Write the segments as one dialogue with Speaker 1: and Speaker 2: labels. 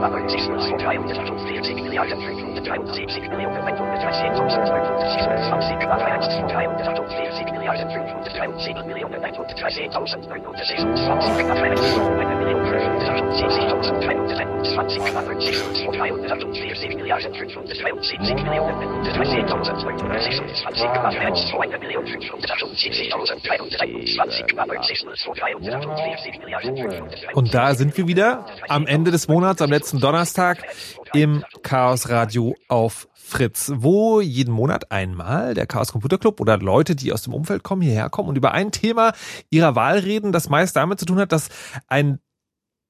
Speaker 1: Thank you.
Speaker 2: Und da sind wir wieder am Ende des Monats, am letzten Donnerstag im Chaos Radio auf Fritz, wo jeden Monat einmal der Chaos Computer Club oder Leute, die aus dem Umfeld kommen, hierher kommen und über ein Thema ihrer Wahl reden, das meist damit zu tun hat, dass ein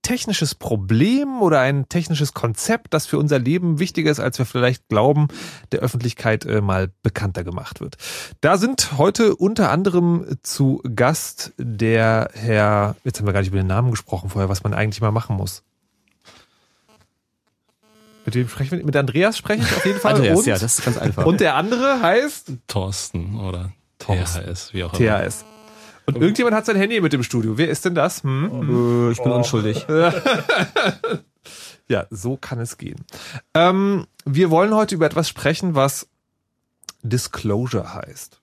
Speaker 2: technisches Problem oder ein technisches Konzept, das für unser Leben wichtiger ist, als wir vielleicht glauben, der Öffentlichkeit äh, mal bekannter gemacht wird. Da sind heute unter anderem zu Gast der Herr, jetzt haben wir gar nicht über den Namen gesprochen vorher, was man eigentlich mal machen muss. Mit dem sprechen wir, mit Andreas spreche ich auf jeden Fall.
Speaker 3: Andreas,
Speaker 2: und,
Speaker 3: ja, das ist ganz einfach.
Speaker 2: Und der andere heißt
Speaker 4: Thorsten oder
Speaker 2: Thorsten.
Speaker 4: THS, wie auch immer.
Speaker 2: THS. Und irgendjemand hat sein Handy mit im Studio. Wer ist denn das? Hm?
Speaker 3: Äh, ich bin unschuldig.
Speaker 2: Ja, so kann es gehen. Ähm, wir wollen heute über etwas sprechen, was Disclosure heißt.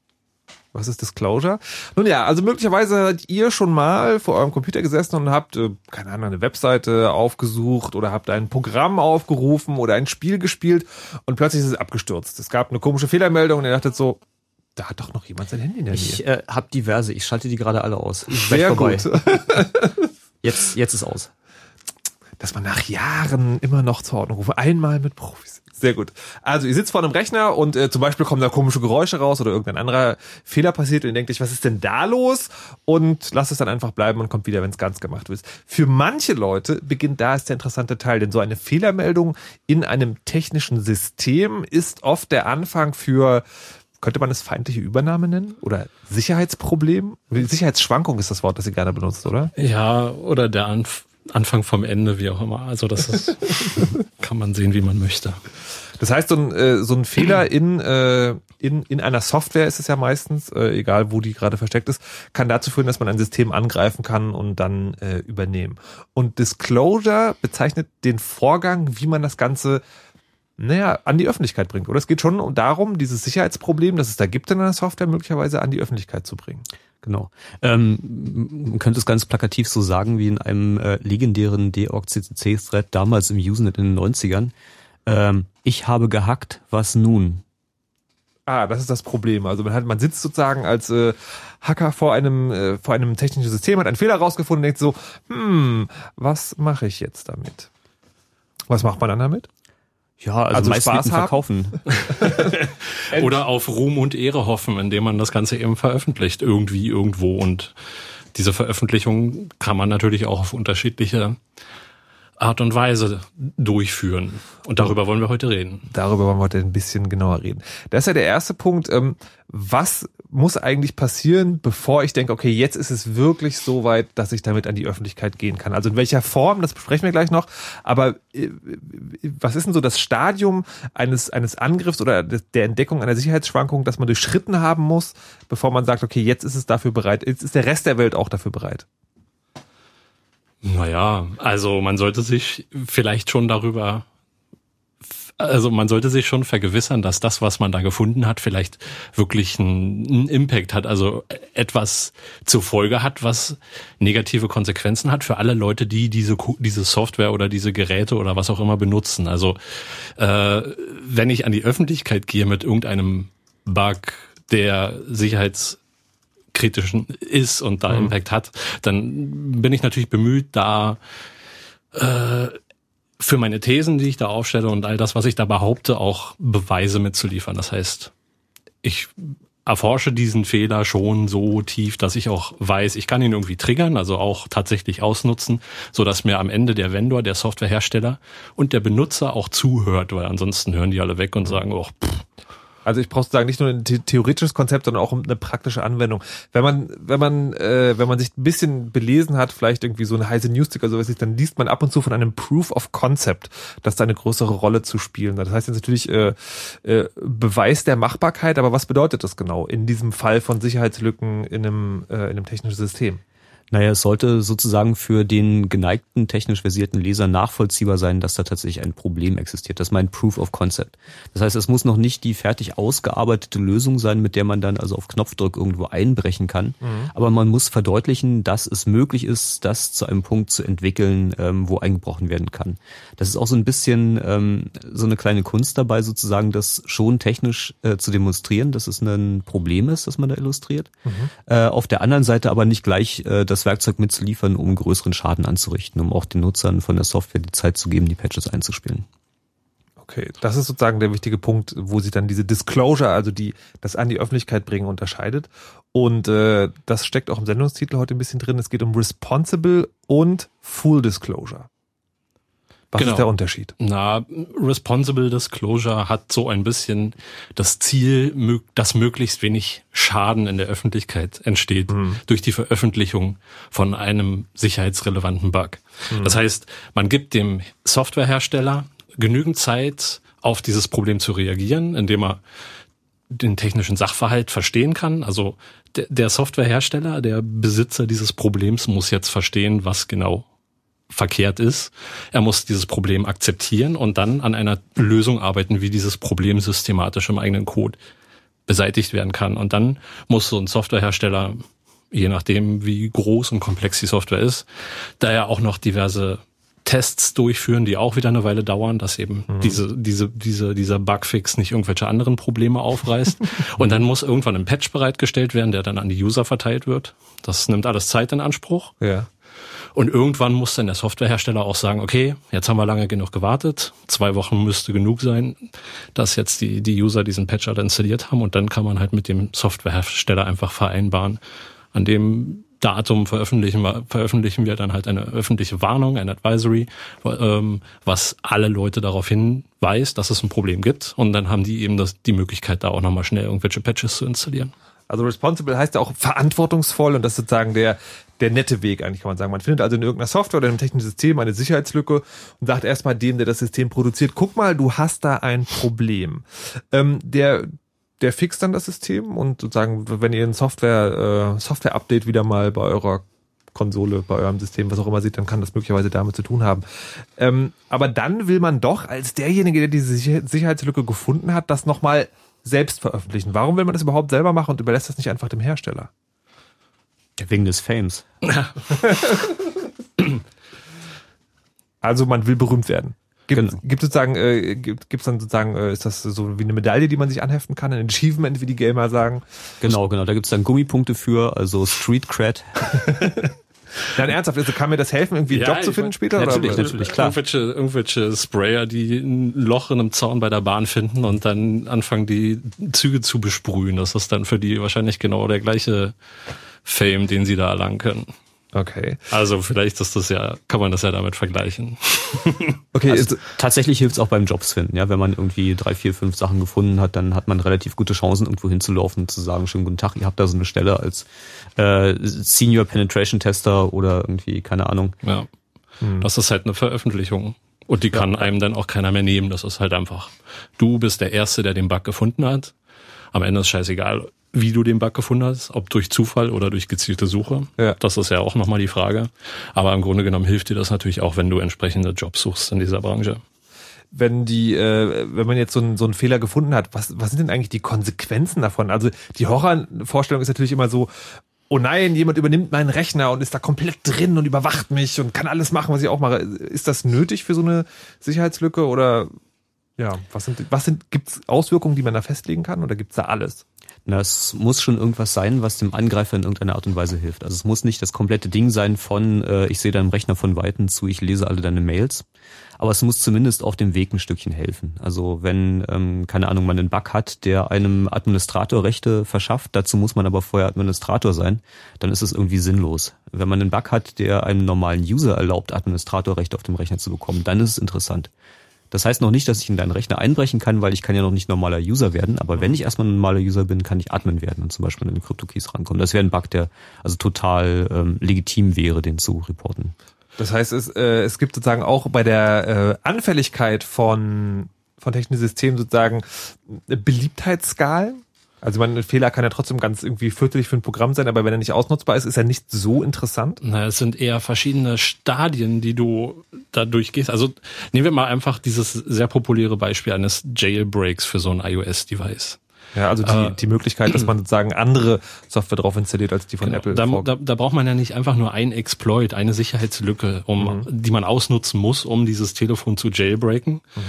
Speaker 2: Was ist Disclosure? Nun ja, also möglicherweise habt ihr schon mal vor eurem Computer gesessen und habt, äh, keine Ahnung, eine Webseite aufgesucht oder habt ein Programm aufgerufen oder ein Spiel gespielt und plötzlich ist es abgestürzt. Es gab eine komische Fehlermeldung und ihr dachtet so, da hat doch noch jemand sein Handy in der Nähe.
Speaker 3: Ich äh, habe diverse. Ich schalte die gerade alle aus. Ich
Speaker 2: Sehr gut.
Speaker 3: Jetzt, jetzt ist aus.
Speaker 2: Dass man nach Jahren immer noch zur Ordnung ruft. Einmal mit Profis. Sehr gut. Also ihr sitzt vor einem Rechner und äh, zum Beispiel kommen da komische Geräusche raus oder irgendein anderer Fehler passiert und ihr denkt euch, was ist denn da los? Und lasst es dann einfach bleiben und kommt wieder, wenn es ganz gemacht ist. Für manche Leute beginnt da ist der interessante Teil, denn so eine Fehlermeldung in einem technischen System ist oft der Anfang für könnte man es feindliche Übernahme nennen? Oder Sicherheitsproblem? Sicherheitsschwankung ist das Wort, das ihr gerne benutzt, oder?
Speaker 4: Ja, oder der Anf Anfang vom Ende, wie auch immer. Also das ist, kann man sehen, wie man möchte.
Speaker 2: Das heißt, so ein, äh, so ein Fehler in, äh, in, in einer Software ist es ja meistens, äh, egal wo die gerade versteckt ist, kann dazu führen, dass man ein System angreifen kann und dann übernehmen. Und Disclosure bezeichnet den Vorgang, wie man das Ganze naja, an die Öffentlichkeit bringt. Oder es geht schon darum, dieses Sicherheitsproblem, das es da gibt in einer Software, möglicherweise an die Öffentlichkeit zu bringen.
Speaker 3: Genau. Ähm, man könnte es ganz plakativ so sagen wie in einem äh, legendären DORC-CCC-Thread damals im Usenet in den 90ern. Ähm, ich habe gehackt, was nun?
Speaker 2: Ah, das ist das Problem. Also man hat, man sitzt sozusagen als äh, Hacker vor einem äh, vor einem technischen System, hat einen Fehler rausgefunden, denkt so, hm, was mache ich jetzt damit? Was macht man dann damit?
Speaker 3: Ja, also,
Speaker 2: Also
Speaker 3: meist
Speaker 2: Spaß
Speaker 3: mit dem
Speaker 2: haben?
Speaker 3: verkaufen.
Speaker 4: Oder auf Ruhm und Ehre hoffen, indem man das Ganze eben veröffentlicht, irgendwie, irgendwo. Und diese Veröffentlichung kann man natürlich auch auf unterschiedliche Art und Weise durchführen. Und darüber wollen wir heute reden.
Speaker 2: Darüber wollen wir heute ein bisschen genauer reden. Das ist ja der erste Punkt. Ähm, was muss eigentlich passieren, bevor ich denke, okay, jetzt ist es wirklich so weit, dass ich damit an die Öffentlichkeit gehen kann? Also in welcher Form, das besprechen wir gleich noch. Aber äh, was ist denn so das Stadium eines, eines Angriffs oder der Entdeckung einer Sicherheitsschwankung, dass man durchschritten haben muss, bevor man sagt, okay, jetzt ist es dafür bereit, jetzt ist der Rest der Welt auch dafür bereit?
Speaker 4: Naja, also man sollte sich vielleicht schon darüber, also man sollte sich schon vergewissern, dass das, was man da gefunden hat, vielleicht wirklich einen, Impact hat, also etwas zur Folge hat, was negative Konsequenzen hat für alle Leute, die diese, diese Software oder diese Geräte oder was auch immer benutzen. Also äh, wenn ich an die Öffentlichkeit gehe mit irgendeinem Bug, der Sicherheits kritischen ist und da Impact hat, dann bin ich natürlich bemüht, da äh, für meine Thesen, die ich da aufstelle und all das, was ich da behaupte, auch Beweise mitzuliefern. Das heißt, ich erforsche diesen Fehler schon so tief, dass ich auch weiß, ich kann ihn irgendwie triggern, also auch tatsächlich ausnutzen, so dass mir am Ende der Vendor, der Softwarehersteller und der Benutzer auch zuhört, weil ansonsten hören die alle weg und sagen, oh, pff,
Speaker 2: Also ich brauche sozusagen nicht nur ein the theoretisches Konzept, sondern auch eine praktische Anwendung. Wenn man, wenn man, äh, wenn man sich ein bisschen belesen hat, vielleicht irgendwie so eine heiße Newstick oder sowas, dann liest man ab und zu von einem Proof of Concept, das da eine größere Rolle zu spielen. hat. Das heißt jetzt natürlich äh, äh, Beweis der Machbarkeit, aber was bedeutet das genau in diesem Fall von Sicherheitslücken in einem, äh, in einem technischen System?
Speaker 3: Naja, es sollte sozusagen für den geneigten, technisch versierten Leser nachvollziehbar sein, dass da tatsächlich ein Problem existiert. Das ist mein Proof of Concept. Das heißt, es muss noch nicht die fertig ausgearbeitete Lösung sein, mit der man dann also auf Knopfdruck irgendwo einbrechen kann. Aber man muss verdeutlichen, dass es möglich ist, das zu einem Punkt zu entwickeln, ähm, wo eingebrochen werden kann. Das ist auch so ein bisschen ähm, so eine kleine Kunst dabei, sozusagen das schon technisch äh, zu demonstrieren, dass es ein Problem ist, das man da illustriert. Äh, auf der anderen Seite aber nicht gleich äh, das Werkzeug mitzuliefern, um größeren Schaden anzurichten, um auch den Nutzern von der Software die Zeit zu geben, die Patches einzuspielen.
Speaker 2: Okay, das ist sozusagen der wichtige Punkt, wo sich dann diese Disclosure, also die das an die Öffentlichkeit bringen, unterscheidet. Und äh, das steckt auch im Sendungstitel heute ein bisschen drin. Es geht um Responsible und Full Disclosure. Was
Speaker 4: Genau.
Speaker 2: ist der Unterschied?
Speaker 4: Na, Responsible Disclosure hat so ein bisschen das Ziel, dass möglichst wenig Schaden in der Öffentlichkeit entsteht durch die Veröffentlichung von einem sicherheitsrelevanten Bug. Das heißt, man gibt dem Softwarehersteller genügend Zeit, auf dieses Problem zu reagieren, indem er den technischen Sachverhalt verstehen kann. Also der Softwarehersteller, der Besitzer dieses Problems muss jetzt verstehen, was genau verkehrt ist. Er muss dieses Problem akzeptieren und dann an einer Lösung arbeiten, wie dieses Problem systematisch im eigenen Code beseitigt werden kann. Und dann muss so ein Softwarehersteller, je nachdem wie groß und komplex die Software ist, da ja auch noch diverse Tests durchführen, die auch wieder eine Weile dauern, dass eben mhm. diese, diese, diese, dieser Bugfix nicht irgendwelche anderen Probleme aufreißt. und dann muss irgendwann ein Patch bereitgestellt werden, der dann an die User verteilt wird. Das nimmt alles Zeit in Anspruch.
Speaker 2: Ja.
Speaker 4: Und irgendwann muss dann der Softwarehersteller auch sagen, okay, jetzt haben wir lange genug gewartet, zwei Wochen müsste genug sein, dass jetzt die, die User diesen Patch halt installiert haben und dann kann man halt mit dem Softwarehersteller einfach vereinbaren, an dem Datum veröffentlichen wir, veröffentlichen wir dann halt eine öffentliche Warnung, ein Advisory, ähm, was alle Leute darauf hinweist, dass es ein Problem gibt. Und dann haben die eben das, die Möglichkeit, da auch nochmal schnell irgendwelche Patches zu installieren.
Speaker 2: Also responsible heißt ja auch verantwortungsvoll und das ist sozusagen der, der nette Weg eigentlich, kann man sagen. Man findet also in irgendeiner Software oder in einem technischen System eine Sicherheitslücke und sagt erstmal dem, der das System produziert, guck mal, du hast da ein Problem. Ähm, der, der fixt dann das System und sozusagen, wenn ihr ein Software, äh, Software-Update wieder mal bei eurer Konsole, bei eurem System, was auch immer seht, dann kann das möglicherweise damit zu tun haben. Ähm, aber dann will man doch als derjenige, der diese Sicherheitslücke gefunden hat, das nochmal selbst veröffentlichen. Warum will man das überhaupt selber machen und überlässt das nicht einfach dem Hersteller?
Speaker 3: Wegen des Fames.
Speaker 2: also man will berühmt werden. Gibt, genau. gibt sozusagen, äh, gibt es dann sozusagen, äh, ist das so wie eine Medaille, die man sich anheften kann, ein Achievement, wie die Gamer sagen?
Speaker 3: Genau, genau. Da gibt es dann Gummipunkte für, also Street Cred.
Speaker 2: Dann ernsthaft, also kann mir das helfen, irgendwie einen ja, Job zu finden später?
Speaker 4: Natürlich, oder? natürlich, klar. Irgendwelche, irgendwelche Sprayer, die ein Loch in einem Zaun bei der Bahn finden und dann anfangen, die Züge zu besprühen. Das ist dann für die wahrscheinlich genau der gleiche Fame, den sie da erlangen können.
Speaker 2: Okay.
Speaker 4: Also vielleicht ist das ja, kann man das ja damit vergleichen.
Speaker 3: okay, also, tatsächlich hilft es auch beim Jobs finden. Ja, wenn man irgendwie drei, vier, fünf Sachen gefunden hat, dann hat man relativ gute Chancen, irgendwo hinzulaufen und zu sagen, schönen guten Tag, ihr habt da so eine Stelle als äh, Senior Penetration Tester oder irgendwie, keine Ahnung.
Speaker 4: Ja. Hm. Das ist halt eine Veröffentlichung. Und die kann ja. einem dann auch keiner mehr nehmen. Das ist halt einfach, du bist der Erste, der den Bug gefunden hat. Am Ende ist scheißegal, wie du den Bug gefunden hast, ob durch Zufall oder durch gezielte Suche. Ja. Das ist ja auch nochmal die Frage. Aber im Grunde genommen hilft dir das natürlich auch, wenn du entsprechende Jobs suchst in dieser Branche.
Speaker 2: Wenn die, äh, wenn man jetzt so, einen so einen Fehler gefunden hat, was, was sind denn eigentlich die Konsequenzen davon? Also die Horrorvorstellung ist natürlich immer so, oh nein, jemand übernimmt meinen Rechner und ist da komplett drin und überwacht mich und kann alles machen, was ich auch mache. Ist das nötig für so eine Sicherheitslücke oder ja, was sind, was sind, gibt's Auswirkungen, die man da festlegen kann oder gibt's da alles?
Speaker 3: Na, es muss schon irgendwas sein, was dem Angreifer in irgendeiner Art und Weise hilft. Also es muss nicht das komplette Ding sein von äh, ich sehe deinen Rechner von Weitem zu, ich lese alle deine Mails. Aber es muss zumindest auf dem Weg ein Stückchen helfen. Also wenn, ähm, keine Ahnung, man einen Bug hat, der einem Administrator Rechte verschafft, dazu muss man aber vorher Administrator sein, dann ist es irgendwie sinnlos. Wenn man einen Bug hat, der einem normalen User erlaubt, Administratorrechte auf dem Rechner zu bekommen, dann ist es interessant. Das heißt noch nicht, dass ich in deinen Rechner einbrechen kann, weil ich kann ja noch nicht normaler User werden. Aber wenn ich erstmal ein normaler User bin, kann ich Admin werden und zum Beispiel an den Crypto-Keys rankommen. Das wäre ein Bug, der also total ähm, legitim wäre, den zu reporten.
Speaker 2: Das heißt, es, äh, es gibt sozusagen auch bei der äh, Anfälligkeit von von technischen Systemen sozusagen Beliebtheitsskalen. Also mein Fehler kann ja trotzdem ganz irgendwie fürchterlich für ein Programm sein, aber wenn er nicht ausnutzbar ist, ist er nicht so interessant.
Speaker 4: Na, es sind eher verschiedene Stadien, die du da durchgehst. Also nehmen wir mal einfach dieses sehr populäre Beispiel eines Jailbreaks für so ein iOS-Device.
Speaker 2: Ja, also die, äh, die Möglichkeit, dass man sozusagen andere Software drauf installiert als die von genau. Apple.
Speaker 4: Da, da, da braucht man ja nicht einfach nur ein Exploit, eine Sicherheitslücke, um, mhm. die man ausnutzen muss, um dieses Telefon zu jailbreaken. Mhm.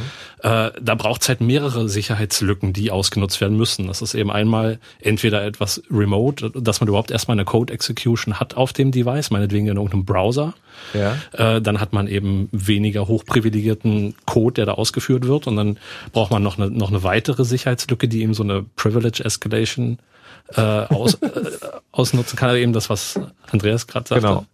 Speaker 4: Äh, da braucht es halt mehrere Sicherheitslücken, die ausgenutzt werden müssen. Das ist eben einmal entweder etwas remote, dass man überhaupt erstmal eine Code Execution hat auf dem Device, meinetwegen in irgendeinem Browser. Ja. Äh, dann hat man eben weniger hochprivilegierten Code, der da ausgeführt wird. Und dann braucht man noch eine, noch eine weitere Sicherheitslücke, die eben so eine Privilege Escalation äh, aus, äh, ausnutzen kann. Also eben das, was Andreas gerade sagte. Genau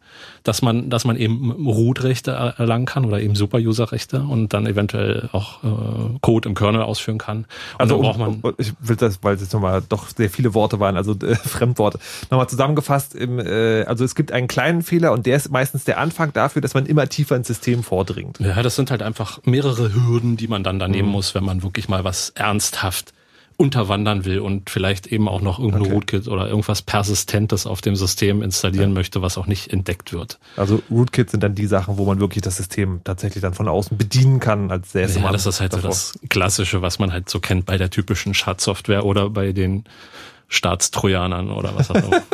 Speaker 4: dass man, dass man eben Root-Rechte erlangen kann oder eben Super-User-Rechte und dann eventuell auch äh, Code im Kernel ausführen kann. Und
Speaker 2: also braucht man. Um, ich will das, weil es jetzt nochmal doch sehr viele Worte waren, also äh, Fremdworte. Nochmal zusammengefasst, im, äh, also es gibt einen kleinen Fehler und der ist meistens der Anfang dafür, dass man immer tiefer ins System vordringt.
Speaker 4: Ja, das sind halt einfach mehrere Hürden, die man dann da nehmen mhm. muss, wenn man wirklich mal was ernsthaft unterwandern will und vielleicht eben auch noch irgendein
Speaker 2: Okay.
Speaker 4: Rootkit oder irgendwas Persistentes auf dem System installieren möchte, was auch nicht entdeckt wird.
Speaker 2: Also Rootkits sind dann die Sachen, wo man wirklich das System tatsächlich dann von außen bedienen kann als sehr
Speaker 4: Ja, das ist halt so
Speaker 2: davor.
Speaker 4: das Klassische, was man halt so kennt bei der typischen Schadsoftware oder bei den Staatstrojanern oder was auch immer.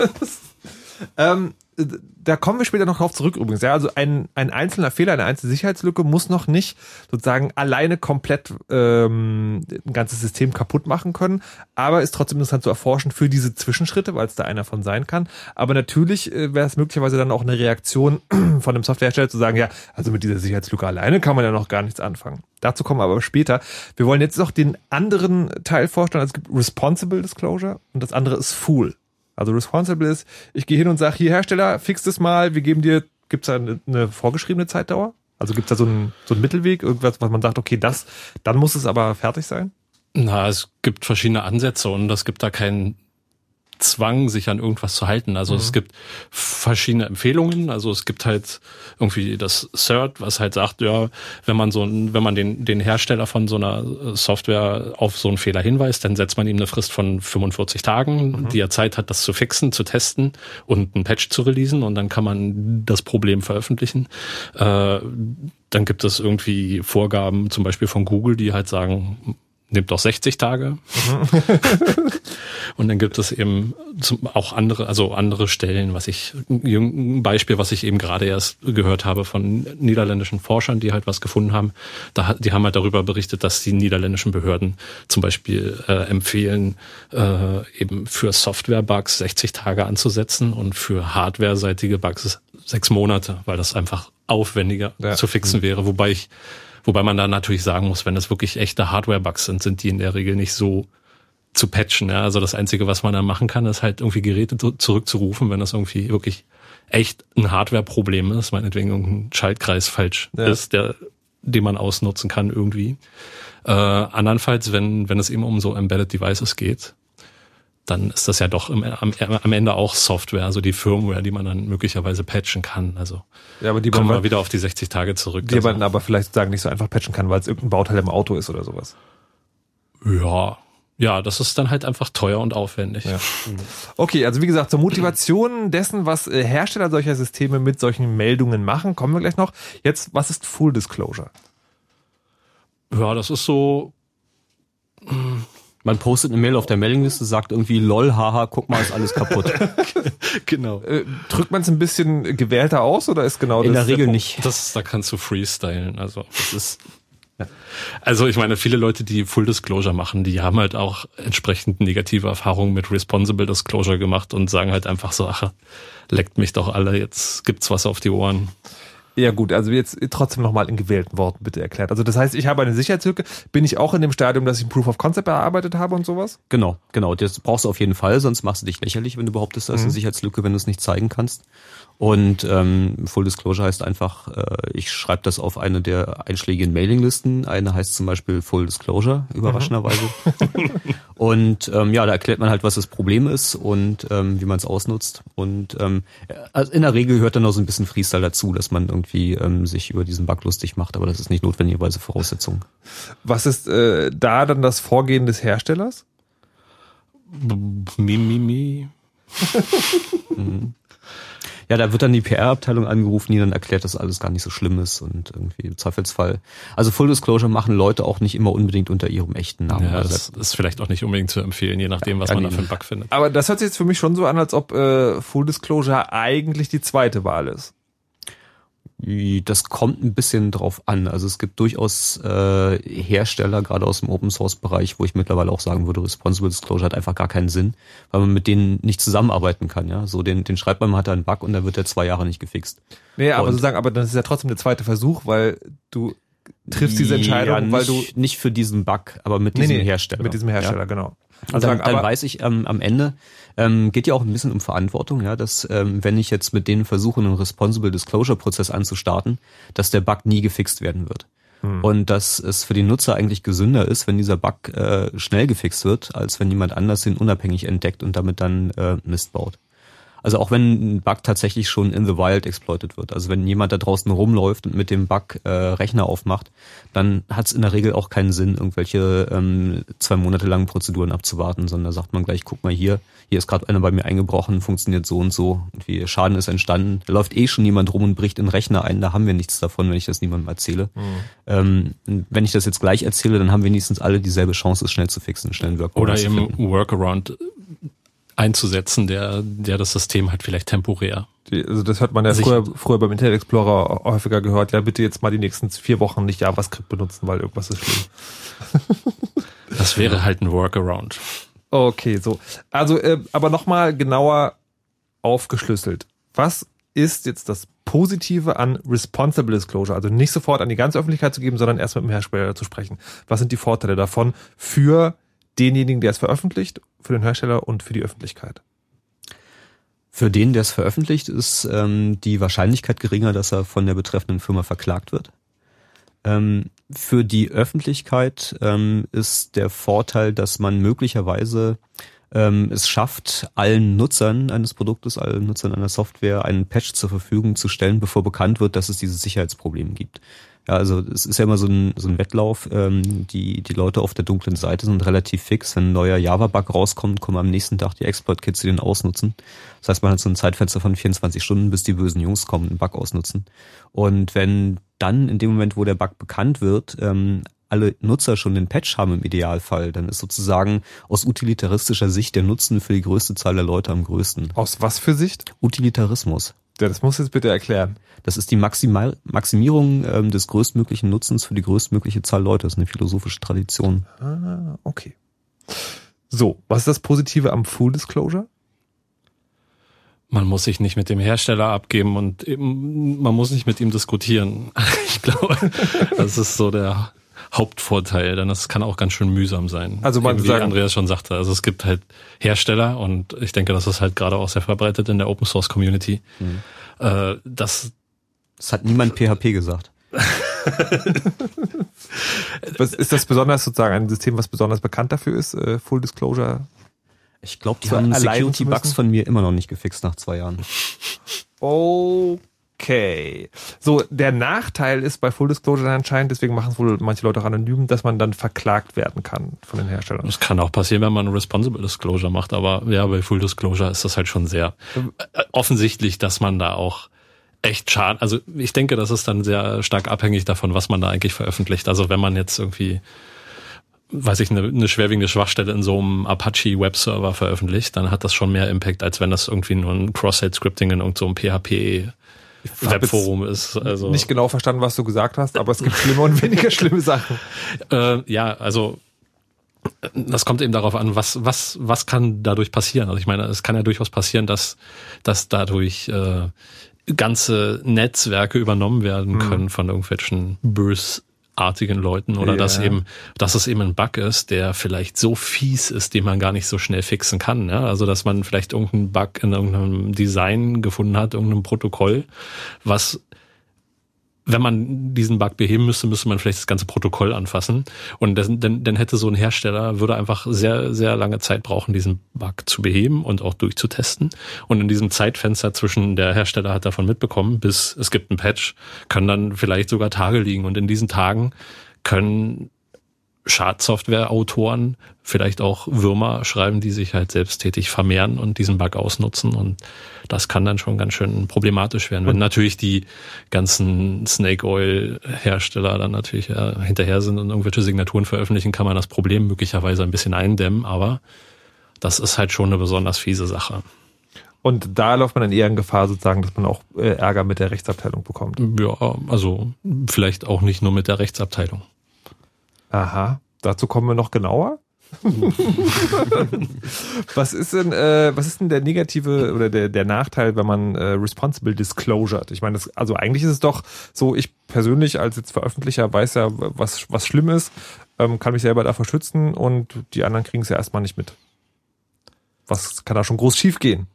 Speaker 2: Ähm, da kommen wir später noch drauf zurück übrigens. Ja, also ein, ein einzelner Fehler, eine einzelne Sicherheitslücke muss noch nicht sozusagen alleine komplett ähm, ein ganzes System kaputt machen können, aber ist trotzdem interessant zu erforschen für diese Zwischenschritte, weil es da einer von sein kann. Aber natürlich äh, wäre es möglicherweise dann auch eine Reaktion von dem Softwarehersteller zu sagen, ja, also mit dieser Sicherheitslücke alleine kann man ja noch gar nichts anfangen. Dazu kommen wir aber später. Wir wollen jetzt noch den anderen Teil vorstellen. Also es gibt Responsible Disclosure und das andere ist Fool. Also responsible ist, ich gehe hin und sage, hier Hersteller, fix das mal, wir geben dir, gibt's da eine, eine vorgeschriebene Zeitdauer? Also gibt's da so einen, so einen Mittelweg, irgendwas, was man sagt, okay, das, dann muss es aber fertig sein?
Speaker 4: Na, es gibt verschiedene Ansätze und es gibt da keinen Zwang, sich an irgendwas zu halten. Also es gibt verschiedene Empfehlungen. Also es gibt halt irgendwie das CERT, was halt sagt, ja, wenn man so, wenn man den, den Hersteller von so einer Software auf so einen Fehler hinweist, dann setzt man ihm eine Frist von 45 Tagen, die er Zeit hat, das zu fixen, zu testen und einen Patch zu releasen und dann kann man das Problem veröffentlichen. Äh, dann gibt es irgendwie Vorgaben, zum Beispiel von Google, die halt sagen, nimmt doch 60 Tage. Und dann gibt es eben auch andere, also andere Stellen, was ich, ein Beispiel, was ich eben gerade erst gehört habe von niederländischen Forschern, die halt was gefunden haben. Da, die haben halt darüber berichtet, dass die niederländischen Behörden zum Beispiel äh, empfehlen, äh, eben für Software-Bugs 60 Tage anzusetzen und für hardware-seitige Bugs sechs Monate, weil das einfach aufwendiger
Speaker 2: Ja.
Speaker 4: zu fixen wäre. Wobei ich, wobei man da natürlich sagen muss, wenn es wirklich echte Hardware-Bugs sind, sind die in der Regel nicht so zu patchen. Ja? Also das Einzige, was man da machen kann, ist halt irgendwie Geräte zu- zurückzurufen, wenn das irgendwie wirklich echt ein Hardware-Problem ist, meinetwegen irgendein Schaltkreis falsch
Speaker 2: Ja.
Speaker 4: ist, der, den man ausnutzen kann irgendwie. Äh, andernfalls, wenn, wenn es eben um so Embedded Devices geht, dann ist das ja doch im, am, am Ende auch Software, also die Firmware, die man dann möglicherweise patchen kann. Also
Speaker 2: Ja, aber die
Speaker 4: kommen wir wieder auf die 60 Tage zurück.
Speaker 2: die
Speaker 4: Also,
Speaker 2: man aber vielleicht sagen nicht so einfach patchen kann, weil es irgendein Bauteil im Auto ist oder sowas.
Speaker 4: ja, ja, das ist dann halt einfach teuer und aufwendig.
Speaker 2: Ja. Okay, also wie gesagt, zur Motivation dessen, was äh, Hersteller solcher Systeme mit solchen Meldungen machen, kommen wir gleich noch. Jetzt, was ist Full Disclosure?
Speaker 4: Ja, das ist so,
Speaker 3: Man postet eine Mail auf der Mailingliste, sagt irgendwie, lol, haha, guck mal, ist alles kaputt.
Speaker 4: genau.
Speaker 2: Äh, drückt man es ein bisschen gewählter aus oder ist genau
Speaker 3: In
Speaker 2: das
Speaker 3: der Regel
Speaker 2: Punkt?
Speaker 3: nicht.
Speaker 4: Das, da kannst du freestylen. Also das ist. Also ich meine, viele Leute, die Full Disclosure machen, die haben halt auch entsprechend negative Erfahrungen mit Responsible Disclosure gemacht und sagen halt einfach so, ach, leckt mich doch alle, jetzt gibt's was auf die Ohren.
Speaker 2: Ja gut, also jetzt trotzdem nochmal in gewählten Worten bitte erklärt. Also das heißt, ich habe eine Sicherheitslücke. Bin ich auch in dem Stadium, dass ich ein Proof of Concept erarbeitet habe und sowas?
Speaker 3: Genau, genau. Das brauchst du auf jeden Fall, sonst machst du dich lächerlich, wenn du behauptest, da ist eine Sicherheitslücke, wenn du es nicht zeigen kannst. Und ähm, Full Disclosure heißt einfach, äh, ich schreibe das auf eine der einschlägigen Mailinglisten. Eine heißt zum Beispiel Full Disclosure, überraschenderweise. und ähm, ja, da erklärt man halt, was das Problem ist und ähm, wie man es ausnutzt. Und ähm, also in der Regel gehört dann noch so ein bisschen Freestyle dazu, dass man irgendwie ähm, sich über diesen Bug lustig macht, aber das ist nicht notwendigerweise Voraussetzung.
Speaker 2: Was ist äh, da dann das Vorgehen des Herstellers?
Speaker 4: Mi, mi, mi.
Speaker 3: Ja, da wird dann die PR-Abteilung angerufen, die dann erklärt, dass alles gar nicht so schlimm ist und irgendwie im Zweifelsfall. Also Full Disclosure machen Leute auch nicht immer unbedingt unter ihrem echten Namen.
Speaker 4: Ja,
Speaker 3: also
Speaker 4: das ist vielleicht auch nicht unbedingt zu empfehlen, je nachdem, was
Speaker 3: Ja,
Speaker 4: man da für einen Bug findet.
Speaker 2: Aber das hört sich jetzt für mich schon so an, als ob äh, Full Disclosure eigentlich die zweite Wahl ist.
Speaker 3: Das kommt ein bisschen drauf an. Also es gibt durchaus äh, Hersteller, gerade aus dem Open Source Bereich, wo ich mittlerweile auch sagen würde, Responsible Disclosure hat einfach gar keinen Sinn, weil man mit denen nicht zusammenarbeiten kann. Ja, so den, den schreibt man, man hat da einen Bug und dann wird der zwei Jahre nicht gefixt.
Speaker 2: Nee, aber
Speaker 3: Und-
Speaker 2: sozusagen, aber das ist ja trotzdem der zweite Versuch, weil du triffst diese Entscheidung,
Speaker 3: ja, nicht,
Speaker 2: weil du
Speaker 3: nicht für diesen Bug, aber mit
Speaker 2: Nee,
Speaker 3: diesem
Speaker 2: nee,
Speaker 3: Hersteller.
Speaker 2: mit diesem Hersteller,
Speaker 3: Ja.
Speaker 2: genau. Also
Speaker 3: dann,
Speaker 2: sagen,
Speaker 3: dann weiß ich ähm, am Ende, ähm, geht ja auch ein bisschen um Verantwortung, ja, dass ähm, wenn ich jetzt mit denen versuche, einen Responsible Disclosure Prozess anzustarten, dass der Bug nie gefixt werden wird.
Speaker 2: Hm.
Speaker 3: Und dass es für den Nutzer eigentlich gesünder ist, wenn dieser Bug äh, schnell gefixt wird, als wenn jemand anders den unabhängig entdeckt und damit dann äh, Mist baut. Also auch wenn ein Bug tatsächlich schon in the wild exploited wird. Also wenn jemand da draußen rumläuft und mit dem Bug äh, Rechner aufmacht, dann hat es in der Regel auch keinen Sinn, irgendwelche ähm, zwei Monate langen Prozeduren abzuwarten, sondern da sagt man gleich, guck mal hier, hier ist gerade einer bei mir eingebrochen, funktioniert so und so, wie Schaden ist entstanden. Da läuft eh schon jemand rum und bricht in Rechner ein, da haben wir nichts davon, wenn ich das niemandem erzähle. Mhm. Ähm, wenn ich das jetzt gleich erzähle, dann haben wenigstens alle dieselbe Chance, es schnell zu fixen, schnell einen
Speaker 4: Workaround Oder eben Workaround einzusetzen, der, der das System halt vielleicht temporär.
Speaker 2: Die, also das hat man ja früher, früher beim Internet Explorer häufiger gehört. Ja, bitte jetzt mal die nächsten vier Wochen nicht JavaScript benutzen, weil irgendwas ist schlimm.
Speaker 4: das wäre halt ein Workaround.
Speaker 2: Okay, so. Also, äh, aber nochmal genauer aufgeschlüsselt. Was ist jetzt das Positive an Responsible Disclosure? Also nicht sofort an die ganze Öffentlichkeit zu geben, sondern erst mit dem Hersteller zu sprechen. Was sind die Vorteile davon für denjenigen, der es veröffentlicht, für den Hersteller und für die Öffentlichkeit?
Speaker 3: Für den, der es veröffentlicht, ist ähm, die Wahrscheinlichkeit geringer, dass er von der betreffenden Firma verklagt wird. Ähm, für die Öffentlichkeit ähm, ist der Vorteil, dass man möglicherweise ähm, es schafft, allen Nutzern eines Produktes, allen Nutzern einer Software einen Patch zur Verfügung zu stellen, bevor bekannt wird, dass es dieses Sicherheitsproblem gibt. Ja, also es ist ja immer so ein, so ein Wettlauf. Ähm, die, die Leute auf der dunklen Seite sind relativ fix. Wenn ein neuer Java-Bug rauskommt, kommen am nächsten Tag die Exploit-Kits, die den ausnutzen. Das heißt, man hat so ein Zeitfenster von 24 Stunden, bis die bösen Jungs kommen und einen Bug ausnutzen. Und wenn dann in dem Moment, wo der Bug bekannt wird, ähm, alle Nutzer schon den Patch haben im Idealfall, dann ist sozusagen aus utilitaristischer Sicht der Nutzen für die größte Zahl der Leute am größten.
Speaker 2: Aus was für Sicht?
Speaker 3: Utilitarismus.
Speaker 2: Ja, das muss jetzt bitte erklären.
Speaker 3: Das ist die Maximal Maximierung ähm, des größtmöglichen Nutzens für die größtmögliche Zahl Leute. Das ist eine philosophische Tradition.
Speaker 2: Ah, okay. So, was ist das Positive am Full Disclosure?
Speaker 4: Man muss sich nicht mit dem Hersteller abgeben und eben, man muss nicht mit ihm diskutieren. Ich glaube, das ist so der Hauptvorteil, denn das kann auch ganz schön mühsam sein.
Speaker 2: Also man
Speaker 4: wie sagen, Andreas schon sagte, also es gibt halt Hersteller und ich denke, das ist halt gerade auch sehr verbreitet in der Open Source Community. Mhm. Äh, das,
Speaker 3: das hat niemand PHP gesagt.
Speaker 2: was, ist das besonders sozusagen ein System, was besonders bekannt dafür ist, äh, Full Disclosure?
Speaker 3: Ich glaube, die haben Security Bugs von mir immer noch nicht gefixt nach zwei Jahren.
Speaker 2: Oh Okay. So, der Nachteil ist bei Full Disclosure anscheinend, deswegen machen es wohl manche Leute auch anonym, dass man dann verklagt werden kann von den Herstellern.
Speaker 4: Das kann auch passieren, wenn man Responsible Disclosure macht, aber ja, bei Full Disclosure ist das halt schon sehr äh, offensichtlich, dass man da auch echt Schaden, also ich denke, das ist dann sehr stark abhängig davon, was man da eigentlich veröffentlicht. Also wenn man jetzt irgendwie weiß ich, eine, eine schwerwiegende Schwachstelle in so einem Apache Webserver veröffentlicht, dann hat das schon mehr Impact, als wenn das irgendwie nur ein Cross-Site-Scripting in irgendeinem so PHP Webforum ist. Also
Speaker 2: nicht genau verstanden, was du gesagt hast, aber es gibt schlimme und weniger schlimme Sachen.
Speaker 4: Äh, ja, also das kommt eben darauf an, was was was kann dadurch passieren. Also ich meine, es kann ja durchaus passieren, dass dass dadurch äh, ganze Netzwerke übernommen werden hm. können hm. von irgendwelchen bös artigen Leuten oder ja. dass eben, dass es eben ein Bug ist, der vielleicht so fies ist, den man gar nicht so schnell fixen kann. Ne? Also dass man vielleicht irgendeinen Bug in irgendeinem Design gefunden hat, irgendeinem Protokoll, was wenn man diesen Bug beheben müsste, müsste man vielleicht das ganze Protokoll anfassen. Und dann, dann, dann hätte so ein Hersteller, würde einfach sehr, sehr lange Zeit brauchen, diesen Bug zu beheben und auch durchzutesten. Und in diesem Zeitfenster zwischen der Hersteller hat davon mitbekommen, bis es gibt einen Patch, können dann vielleicht sogar Tage liegen. Und in diesen Tagen können Schadsoftware-Autoren vielleicht auch Würmer schreiben, die sich halt selbsttätig vermehren und diesen Bug ausnutzen. Und das kann dann schon ganz schön problematisch werden. Wenn natürlich die ganzen Snake Oil-Hersteller dann natürlich ja, hinterher sind und irgendwelche Signaturen veröffentlichen, kann man das Problem möglicherweise ein bisschen eindämmen. Aber das ist halt schon eine besonders fiese Sache.
Speaker 2: Und da läuft man dann eher in Gefahr, sozusagen, dass man auch äh, Ärger mit der Rechtsabteilung bekommt.
Speaker 4: Ja, also vielleicht auch nicht nur mit der Rechtsabteilung.
Speaker 2: Aha, dazu kommen wir noch genauer. was ist denn, äh, was ist denn der negative oder der, der Nachteil, wenn man äh, responsible disclosure? Ich meine, das, also eigentlich ist es doch so, ich persönlich als jetzt Veröffentlicher weiß ja, was, was schlimm ist, ähm, kann mich selber davor schützen und die anderen kriegen es ja erstmal nicht mit. Was kann da schon groß schief gehen?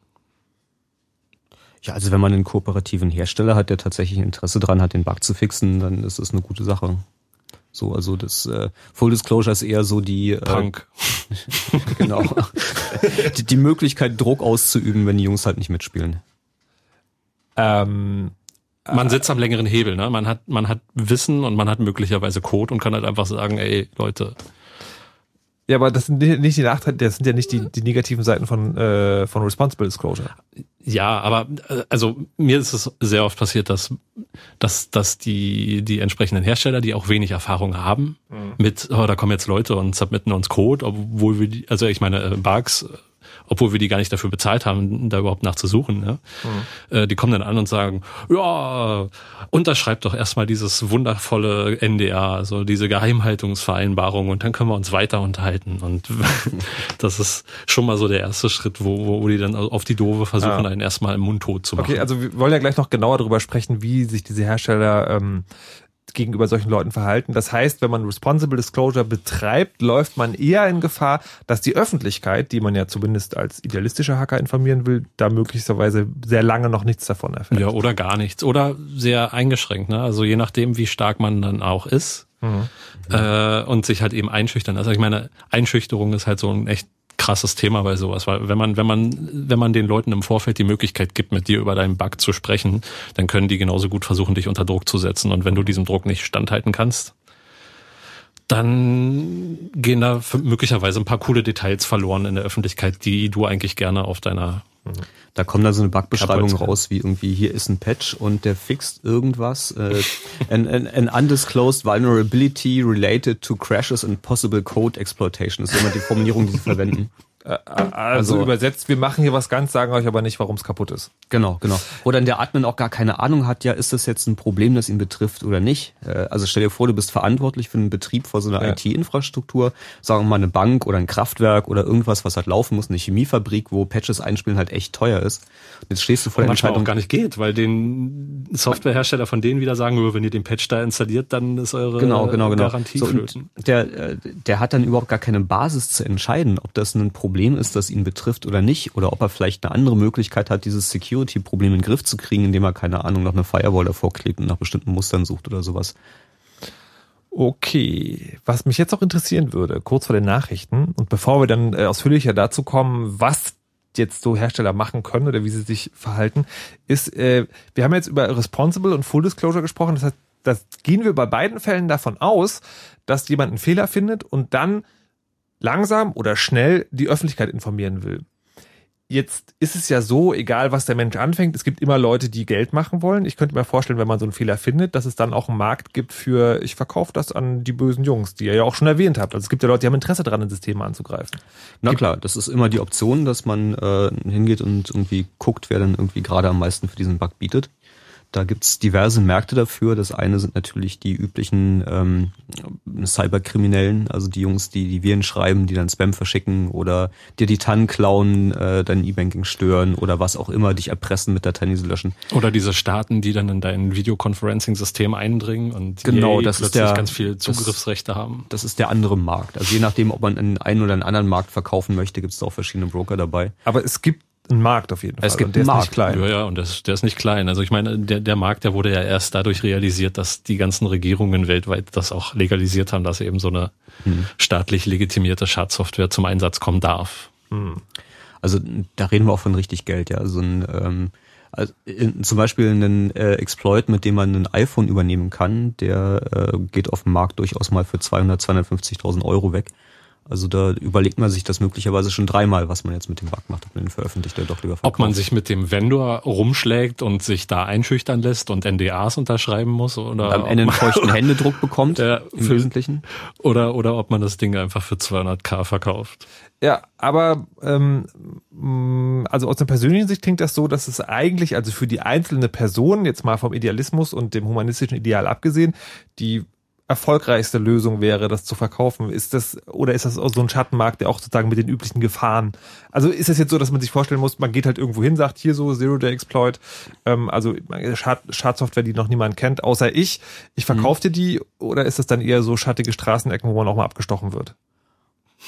Speaker 3: Ja, also wenn man einen kooperativen Hersteller hat, der tatsächlich Interesse daran hat, den Bug zu fixen, dann ist das eine gute Sache. So, also das äh, Full Disclosure ist eher so die
Speaker 4: Punk.
Speaker 3: Äh, genau. die, die Möglichkeit, Druck auszuüben, wenn die Jungs halt nicht mitspielen.
Speaker 2: Ähm,
Speaker 4: Man sitzt am längeren Hebel, ne? Man hat, man hat Wissen und man hat möglicherweise Code und kann halt einfach sagen, ey, Leute,
Speaker 2: ja, aber das sind nicht die Nachteile, das sind ja nicht die, die negativen Seiten von, äh, von Responsible Disclosure.
Speaker 4: Ja, aber äh, also mir ist es sehr oft passiert, dass, dass, dass die, die entsprechenden Hersteller, die auch wenig Erfahrung haben, mit, oh, da kommen jetzt Leute und submitten uns Code, obwohl wir die, also ich meine, äh, Bugs, obwohl wir die gar nicht dafür bezahlt haben, da überhaupt nachzusuchen. Ne? Äh, die kommen dann an und sagen, ja, unterschreibt doch erstmal dieses wundervolle NDA, also diese Geheimhaltungsvereinbarung und dann können wir uns weiter unterhalten. Und das ist schon mal so der erste Schritt, wo, wo die dann auf die Dove versuchen,
Speaker 2: Ah.
Speaker 4: einen erstmal im mundtot zu machen.
Speaker 2: Okay, also wir wollen ja gleich noch genauer darüber sprechen, wie sich diese Hersteller ähm, gegenüber solchen Leuten verhalten. Das heißt, wenn man Responsible Disclosure betreibt, läuft man eher in Gefahr, dass die Öffentlichkeit, die man ja zumindest als idealistischer Hacker informieren will, da möglicherweise sehr lange noch nichts davon erfährt.
Speaker 4: Ja, oder gar nichts. Oder sehr eingeschränkt, ne? Also je nachdem, wie stark man dann auch ist. Äh, und sich halt eben einschüchtern. Also ich meine, Einschüchterung ist halt so ein echt krasses Thema bei sowas, weil wenn man, wenn man, wenn man den Leuten im Vorfeld die Möglichkeit gibt, mit dir über deinen Bug zu sprechen, dann können die genauso gut versuchen, dich unter Druck zu setzen. Und wenn du diesem Druck nicht standhalten kannst, dann gehen da möglicherweise ein paar coole Details verloren in der Öffentlichkeit, die du eigentlich gerne auf deiner
Speaker 3: Da kommt dann so eine Bugbeschreibung raus, wie irgendwie hier ist ein Patch und der fixt irgendwas. Äh, an, an, an undisclosed vulnerability related to crashes and possible code exploitation ist immer die Formulierung, die sie verwenden.
Speaker 2: Also,
Speaker 3: Also-
Speaker 2: übersetzt, wir machen hier was ganz, sagen euch aber nicht, warum es kaputt ist.
Speaker 3: Genau, genau. Wo dann der Admin auch gar keine Ahnung hat, ja, ist das jetzt ein Problem, das ihn betrifft oder nicht? Äh, Also stell dir vor, du bist verantwortlich für einen Betrieb vor so einer
Speaker 2: Ja.
Speaker 3: IT-Infrastruktur, sagen wir mal eine Bank oder ein Kraftwerk oder irgendwas, was halt laufen muss, eine Chemiefabrik, wo Patches einspielen halt echt teuer ist. Und jetzt stehst du vor der Entscheidung,
Speaker 4: gar nicht geht, weil den Softwarehersteller von denen wieder sagen, "Oh, wenn ihr den Patch da installiert, dann ist eure
Speaker 3: genau, genau, genau.
Speaker 4: Garantie
Speaker 3: So, der, äh, der hat dann überhaupt gar keine Basis zu entscheiden, ob das ein Problem ist, das ihn betrifft oder nicht, oder ob er vielleicht eine andere Möglichkeit hat, dieses Security-Problem in den Griff zu kriegen, indem er, keine Ahnung, noch eine Firewall davor klebt und nach bestimmten Mustern sucht oder sowas.
Speaker 2: Okay, was mich jetzt noch interessieren würde, kurz vor den Nachrichten und bevor wir dann äh, ausführlicher dazu kommen, was jetzt so Hersteller machen können oder wie sie sich verhalten, ist, äh, wir haben jetzt über Responsible und Full Disclosure gesprochen. Das heißt, das gehen wir bei beiden Fällen davon aus, dass jemand einen Fehler findet und dann langsam oder schnell die Öffentlichkeit informieren will. Jetzt ist es ja so, egal was der Mensch anfängt, es gibt immer Leute, die Geld machen wollen. Ich könnte mir vorstellen, wenn man so einen Fehler findet, dass es dann auch einen Markt gibt für, ich verkaufe das an die bösen Jungs, die ihr ja auch schon erwähnt habt. Also es gibt ja Leute, die haben Interesse daran, in Systeme anzugreifen.
Speaker 3: Na klar, das ist immer die Option, dass man äh, hingeht und irgendwie guckt, wer dann irgendwie gerade am meisten für diesen Bug bietet. Da gibt's diverse Märkte dafür. Das eine sind natürlich die üblichen ähm, Cyberkriminellen, also die Jungs, die die Viren schreiben, die dann Spam verschicken oder dir die TAN klauen, äh, dein E-Banking stören oder was auch immer, dich erpressen mit Dateien, die sie löschen.
Speaker 4: Oder diese Staaten, die dann in dein Videoconferencing-System eindringen und
Speaker 3: Genau,
Speaker 4: yay,
Speaker 3: das ist
Speaker 4: plötzlich
Speaker 3: der-
Speaker 4: ganz viel
Speaker 3: das-
Speaker 4: Zugriffsrechte haben.
Speaker 3: Das ist der andere Markt. Also je nachdem, ob man in einen oder einen anderen Markt verkaufen möchte, gibt's da auch verschiedene Broker dabei.
Speaker 2: Aber es gibt einen Markt auf jeden Fall.
Speaker 3: Es gibt
Speaker 2: und der
Speaker 3: einen
Speaker 2: ist
Speaker 3: Markt.
Speaker 2: nicht klein.
Speaker 4: Ja, ja, und das, der ist nicht klein. Also ich meine, der, der Markt, der wurde ja erst dadurch realisiert, dass die ganzen Regierungen weltweit das auch legalisiert haben, dass eben so eine staatlich legitimierte Schadsoftware zum Einsatz kommen darf.
Speaker 3: Also da reden wir auch von richtig Geld, ja. So ein ähm, also, in, zum Beispiel einen äh, Exploit, mit dem man ein iPhone übernehmen kann, der äh, geht auf dem Markt durchaus mal für 200, 250.000 Euro weg. Also da überlegt man sich das möglicherweise schon dreimal, was man jetzt mit dem Bug macht, ob man den veröffentlicht oder doch lieber verkauft.
Speaker 4: Ob man sich mit dem Vendor rumschlägt und sich da einschüchtern lässt und NDAs unterschreiben muss oder
Speaker 3: am Ende einen feuchten Händedruck bekommt,
Speaker 4: Ja,
Speaker 3: im
Speaker 4: für-
Speaker 3: Wesentlichen.
Speaker 4: oder oder ob man das Ding einfach für 200k verkauft.
Speaker 2: Ja, aber ähm, mh, also aus der persönlichen Sicht klingt das so, dass es eigentlich, also für die einzelne Person, jetzt mal vom Idealismus und dem humanistischen Ideal abgesehen, die erfolgreichste Lösung wäre, das zu verkaufen. Ist das, oder ist das so ein Schattenmarkt, der auch sozusagen mit den üblichen Gefahren? Also ist es jetzt so, dass man sich vorstellen muss, man geht halt irgendwo hin, sagt hier so Zero-Day-Exploit, ähm, also Schad Schadsoftware, die noch niemand kennt, außer ich. Ich verkaufe dir die, oder ist das dann eher so schattige Straßenecken, wo man auch mal abgestochen wird?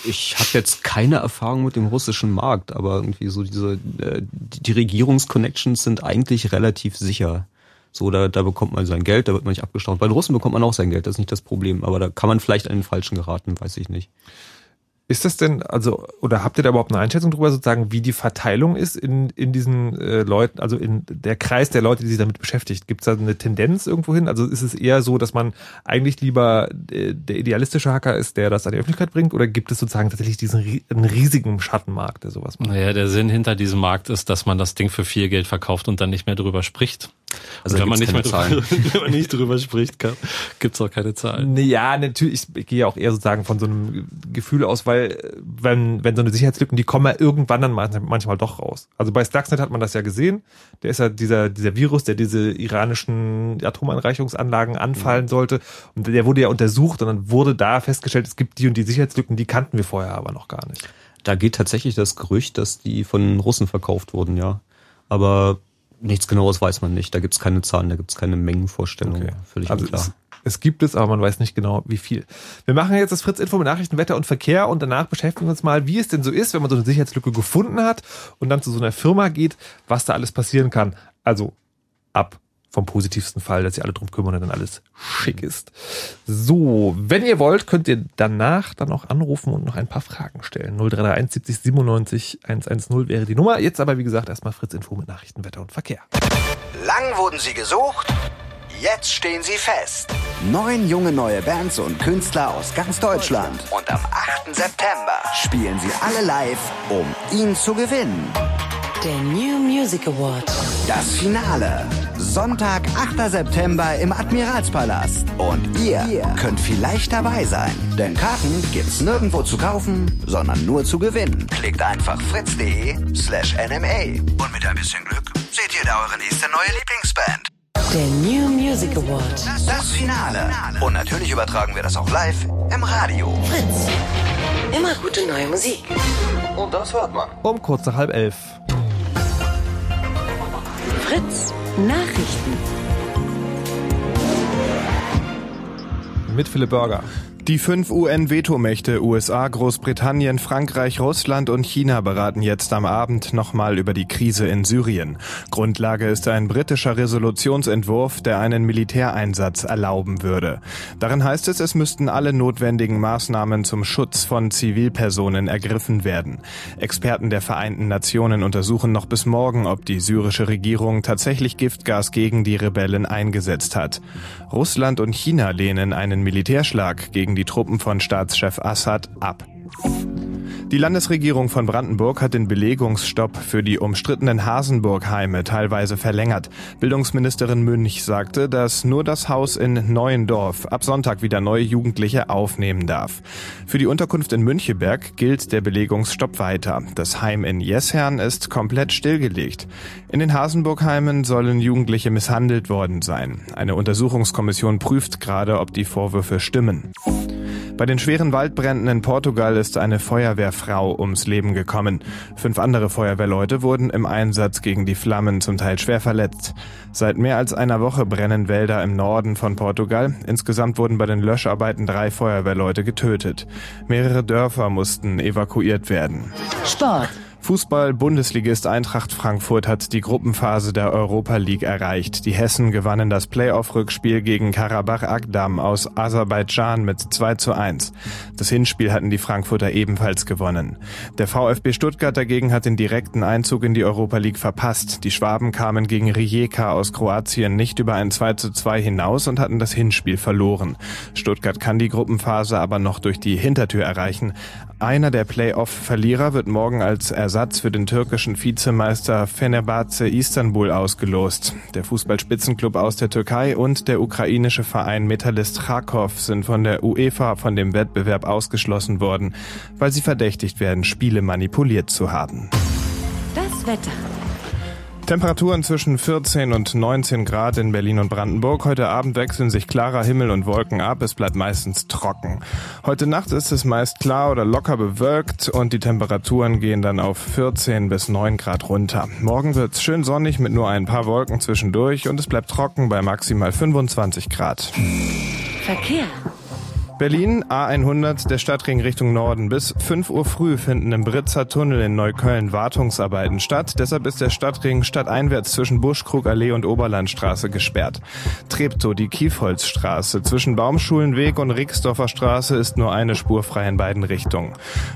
Speaker 3: Ich habe jetzt keine Erfahrung mit dem russischen Markt, aber irgendwie so diese äh, die die Regierungsconnections sind eigentlich relativ sicher. So, da, da bekommt man sein Geld, da wird man nicht abgestaubt. Bei den Russen bekommt man auch sein Geld, das ist nicht das Problem. Aber da kann man vielleicht an den Falschen geraten, weiß ich nicht.
Speaker 2: Ist das denn, also, oder habt ihr da überhaupt eine Einschätzung drüber, sozusagen, wie die Verteilung ist in, in diesen äh, Leuten, also in der Kreis der Leute, die sich damit beschäftigt? Gibt es da eine Tendenz irgendwo hin? Also ist es eher so, dass man eigentlich lieber äh, der idealistische Hacker ist, der das an die Öffentlichkeit bringt, oder gibt es sozusagen tatsächlich diesen einen riesigen Schattenmarkt, der sowas macht?
Speaker 4: Naja, der Sinn hinter diesem Markt ist, dass man das Ding für viel Geld verkauft und dann nicht mehr drüber spricht. Also wenn man, nicht mehr drüber, wenn man nicht drüber spricht, gibt es auch keine Zahlen.
Speaker 2: Ja, natürlich, ich gehe auch eher sozusagen von so einem Gefühl aus, weil wenn, wenn so eine Sicherheitslücken, die kommen ja irgendwann dann manchmal doch raus. Also bei Stuxnet hat man das ja gesehen. Der ist ja dieser, dieser Virus, der diese iranischen Atomanreichungsanlagen anfallen sollte. Und der wurde ja untersucht und dann wurde da festgestellt, es gibt die und die Sicherheitslücken, die kannten wir vorher aber noch gar nicht.
Speaker 3: Da geht tatsächlich das Gerücht, dass die von Russen verkauft wurden, ja. Aber Nichts genaues weiß man nicht. Da gibt es keine Zahlen, da gibt es keine Mengenvorstellungen. Okay.
Speaker 2: Völlig also unklar. Es, es, gibt es, aber man weiß nicht genau, wie viel. Wir machen jetzt das Fritz Info mit Nachrichten, Wetter und Verkehr und danach beschäftigen wir uns mal, wie es denn so ist, wenn man so eine Sicherheitslücke gefunden hat und dann zu so einer Firma geht, was da alles passieren kann. Also ab vom positivsten Fall, dass sie alle drum kümmern und dann alles schick ist. So, wenn ihr wollt, könnt ihr danach dann auch anrufen und noch ein paar Fragen stellen. 0331 70 97 110 wäre die Nummer. Jetzt aber, wie gesagt, erstmal Fritz Info mit Nachrichten, Wetter und Verkehr.
Speaker 5: Lang wurden sie gesucht, jetzt stehen sie fest. Neun junge neue Bands und Künstler aus ganz Deutschland. Und am 8. September spielen sie alle live, um ihn zu gewinnen.
Speaker 6: Der New Music Award.
Speaker 5: Das Finale. Sonntag, 8. September im Admiralspalast. Und ihr, ihr könnt vielleicht dabei sein. Denn Karten gibt's nirgendwo zu kaufen, sondern nur zu gewinnen. Klickt einfach fritz.de slash nma. Und mit ein bisschen Glück seht ihr da eure nächste neue Lieblingsband.
Speaker 6: Der New Music Award.
Speaker 5: Das, das Finale. Und natürlich übertragen wir das auch live im Radio.
Speaker 6: Fritz. Immer gute neue Musik.
Speaker 5: Und das hört man.
Speaker 2: Um kurz nach halb elf.
Speaker 6: Fritz Nachrichten.
Speaker 2: Mit Philipp Burger.
Speaker 7: Die fünf UN-Vetomächte USA, Großbritannien, Frankreich, Russland und China beraten jetzt am Abend nochmal über die Krise in Syrien. Grundlage ist ein britischer Resolutionsentwurf, der einen Militäreinsatz erlauben würde. Darin heißt es, es müssten alle notwendigen Maßnahmen zum Schutz von Zivilpersonen ergriffen werden. Experten der Vereinten Nationen untersuchen noch bis morgen, ob die syrische Regierung tatsächlich Giftgas gegen die Rebellen eingesetzt hat. Russland und China lehnen einen Militärschlag gegen die Truppen von Staatschef Assad ab. Die Landesregierung von Brandenburg hat den Belegungsstopp für die umstrittenen Hasenburgheime teilweise verlängert. Bildungsministerin Münch sagte, dass nur das Haus in Neuendorf ab Sonntag wieder neue Jugendliche aufnehmen darf. Für die Unterkunft in Müncheberg gilt der Belegungsstopp weiter. Das Heim in Jessherrn ist komplett stillgelegt. In den Hasenburgheimen sollen Jugendliche misshandelt worden sein. Eine Untersuchungskommission prüft gerade, ob die Vorwürfe stimmen. Bei den schweren Waldbränden in Portugal ist eine Feuerwehrfrau ums Leben gekommen. Fünf andere Feuerwehrleute wurden im Einsatz gegen die Flammen zum Teil schwer verletzt. Seit mehr als einer Woche brennen Wälder im Norden von Portugal. Insgesamt wurden bei den Löscharbeiten drei Feuerwehrleute getötet. Mehrere Dörfer mussten evakuiert werden.
Speaker 6: Sport.
Speaker 7: Fußball-Bundesligist Eintracht Frankfurt hat die Gruppenphase der Europa League erreicht. Die Hessen gewannen das Playoff-Rückspiel gegen Karabach Agdam aus Aserbaidschan mit 2 zu 1. Das Hinspiel hatten die Frankfurter ebenfalls gewonnen. Der VfB Stuttgart dagegen hat den direkten Einzug in die Europa League verpasst. Die Schwaben kamen gegen Rijeka aus Kroatien nicht über ein 2 zu 2 hinaus und hatten das Hinspiel verloren. Stuttgart kann die Gruppenphase aber noch durch die Hintertür erreichen. Einer der Playoff-Verlierer wird morgen als Ersatz für den türkischen Vizemeister Fenerbahce Istanbul ausgelost. Der Fußballspitzenclub aus der Türkei und der ukrainische Verein Metallist Kharkov sind von der UEFA von dem Wettbewerb ausgeschlossen worden, weil sie verdächtigt werden, Spiele manipuliert zu haben.
Speaker 6: Das Wetter.
Speaker 7: Temperaturen zwischen 14 und 19 Grad in Berlin und Brandenburg. Heute Abend wechseln sich klarer Himmel und Wolken ab. Es bleibt meistens trocken. Heute Nacht ist es meist klar oder locker bewölkt und die Temperaturen gehen dann auf 14 bis 9 Grad runter. Morgen wird's schön sonnig mit nur ein paar Wolken zwischendurch und es bleibt trocken bei maximal 25 Grad.
Speaker 6: Verkehr.
Speaker 7: Berlin, A100, der Stadtring Richtung Norden. Bis 5 Uhr früh finden im Britzer Tunnel in Neukölln Wartungsarbeiten statt. Deshalb ist der Stadtring stadteinwärts zwischen Buschkrugallee und Oberlandstraße gesperrt. Treptow, die Kiefholzstraße. Zwischen Baumschulenweg und Rixdorfer Straße ist nur eine Spur frei in beiden Richtungen.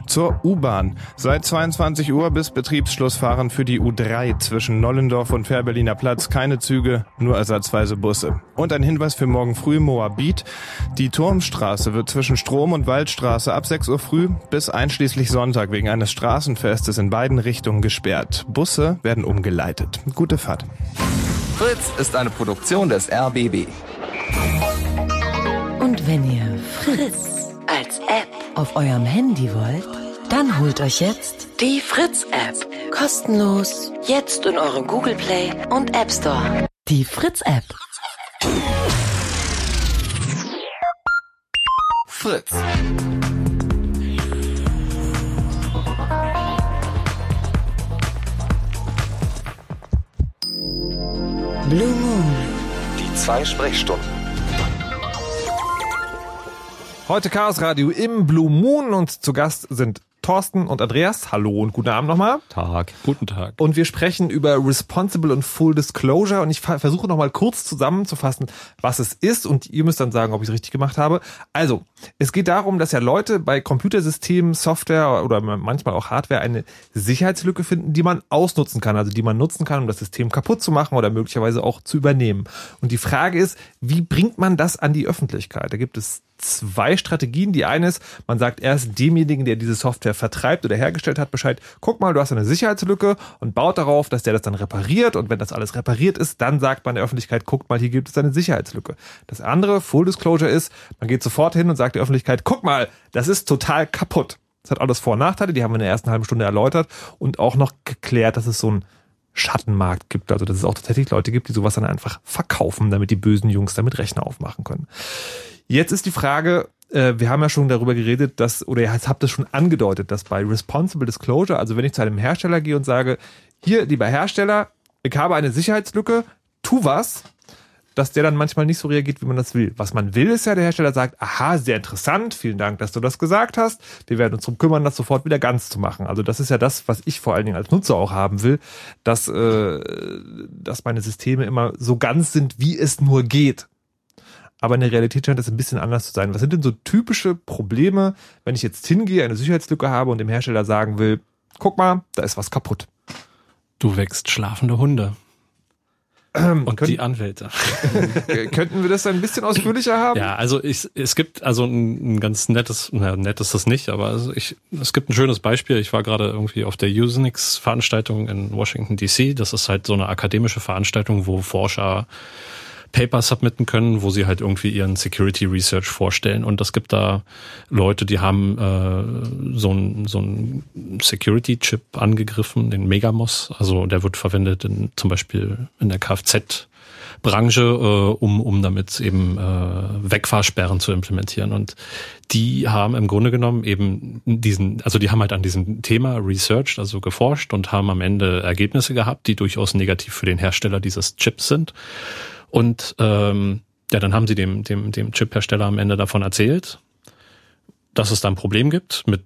Speaker 7: Zur U-Bahn. Seit 22 Uhr bis Betriebsschluss fahren für die U3 zwischen Nollendorf und Fährberliner Platz keine Züge, nur ersatzweise Busse. Und ein Hinweis für morgen früh Moabit. Die Turmstraße wird zwischen Strom- und Waldstraße ab 6 Uhr früh bis einschließlich Sonntag wegen eines Straßenfestes in beiden Richtungen gesperrt. Busse werden umgeleitet. Gute Fahrt.
Speaker 1: Fritz ist eine Produktion des RBB.
Speaker 6: Und wenn ihr Fritz als App auf eurem Handy wollt, dann holt euch jetzt die Fritz-App. Kostenlos. Jetzt in eurem Google Play und App Store. Die Fritz-App.
Speaker 1: Fritz.
Speaker 6: Blue Moon.
Speaker 1: Die zwei Sprechstunden.
Speaker 2: Heute Chaos Radio im Blue Moon und zu Gast sind Thorsten und Andreas. Hallo und guten Abend nochmal.
Speaker 3: Tag.
Speaker 4: Guten Tag.
Speaker 2: Und wir sprechen über Responsible und Full Disclosure und ich ver- versuche nochmal kurz zusammenzufassen, was es ist und ihr müsst dann sagen, ob ich es richtig gemacht habe. Also, es geht darum, dass ja Leute bei Computersystemen, Software oder manchmal auch Hardware eine Sicherheitslücke finden, die man ausnutzen kann, also die man nutzen kann, um das System kaputt zu machen oder möglicherweise auch zu übernehmen. Und die Frage ist, wie bringt man das an die Öffentlichkeit? Da gibt es zwei Strategien. Die eine ist, man sagt erst demjenigen, der diese Software vertreibt oder hergestellt hat, Bescheid, guck mal, du hast eine Sicherheitslücke und baut darauf, dass der das dann repariert und wenn das alles repariert ist, dann sagt man der Öffentlichkeit, guckt mal, hier gibt es eine Sicherheitslücke. Das andere, Full Disclosure ist, man geht sofort hin und sagt der Öffentlichkeit, guck mal, das ist total kaputt. Das hat alles Vor- und Nachteile, die haben wir in der ersten halben Stunde erläutert und auch noch geklärt, dass es so ein Schattenmarkt gibt, also dass es auch tatsächlich Leute gibt, die sowas dann einfach verkaufen, damit die bösen Jungs damit Rechner aufmachen können. Jetzt ist die Frage, äh, wir haben ja schon darüber geredet, dass, oder ihr habt es schon angedeutet, dass bei Responsible Disclosure, also wenn ich zu einem Hersteller gehe und sage, hier, lieber Hersteller, ich habe eine Sicherheitslücke, tu was, dass der dann manchmal nicht so reagiert, wie man das will. Was man will, ist ja, der Hersteller sagt, aha, sehr interessant, vielen Dank, dass du das gesagt hast. Wir werden uns darum kümmern, das sofort wieder ganz zu machen. Also das ist ja das, was ich vor allen Dingen als Nutzer auch haben will, dass, äh, dass meine Systeme immer so ganz sind, wie es nur geht. Aber in der Realität scheint das ein bisschen anders zu sein. Was sind denn so typische Probleme, wenn ich jetzt hingehe, eine Sicherheitslücke habe und dem Hersteller sagen will, guck mal, da ist was kaputt.
Speaker 4: Du wächst schlafende Hunde. Und
Speaker 2: können-
Speaker 4: die Anwälte.
Speaker 2: Äh, Könnten wir das ein bisschen ausführlicher haben?
Speaker 4: Ja, also ich, es gibt also ein, ein ganz nettes, na, nett ist das nicht, aber also ich, es gibt ein schönes Beispiel. Ich war gerade irgendwie auf der Usenix-Veranstaltung in Washington DC. Das ist halt so eine akademische Veranstaltung, wo Forscher Paper submitten können, wo sie halt irgendwie ihren Security Research vorstellen. Und es gibt da Leute, die haben äh, so ein so Security-Chip angegriffen, den Megamos. Also der wird verwendet in, zum Beispiel in der Kfz. Branche, äh, um, um damit eben äh, Wegfahrsperren zu implementieren. Und die haben im Grunde genommen eben diesen, also die haben halt an diesem Thema researched, also geforscht und haben am Ende Ergebnisse gehabt, die durchaus negativ für den Hersteller dieses Chips sind. Und ähm, ja, dann haben sie dem, dem, dem Chip-Hersteller am Ende davon erzählt, dass es da ein Problem gibt mit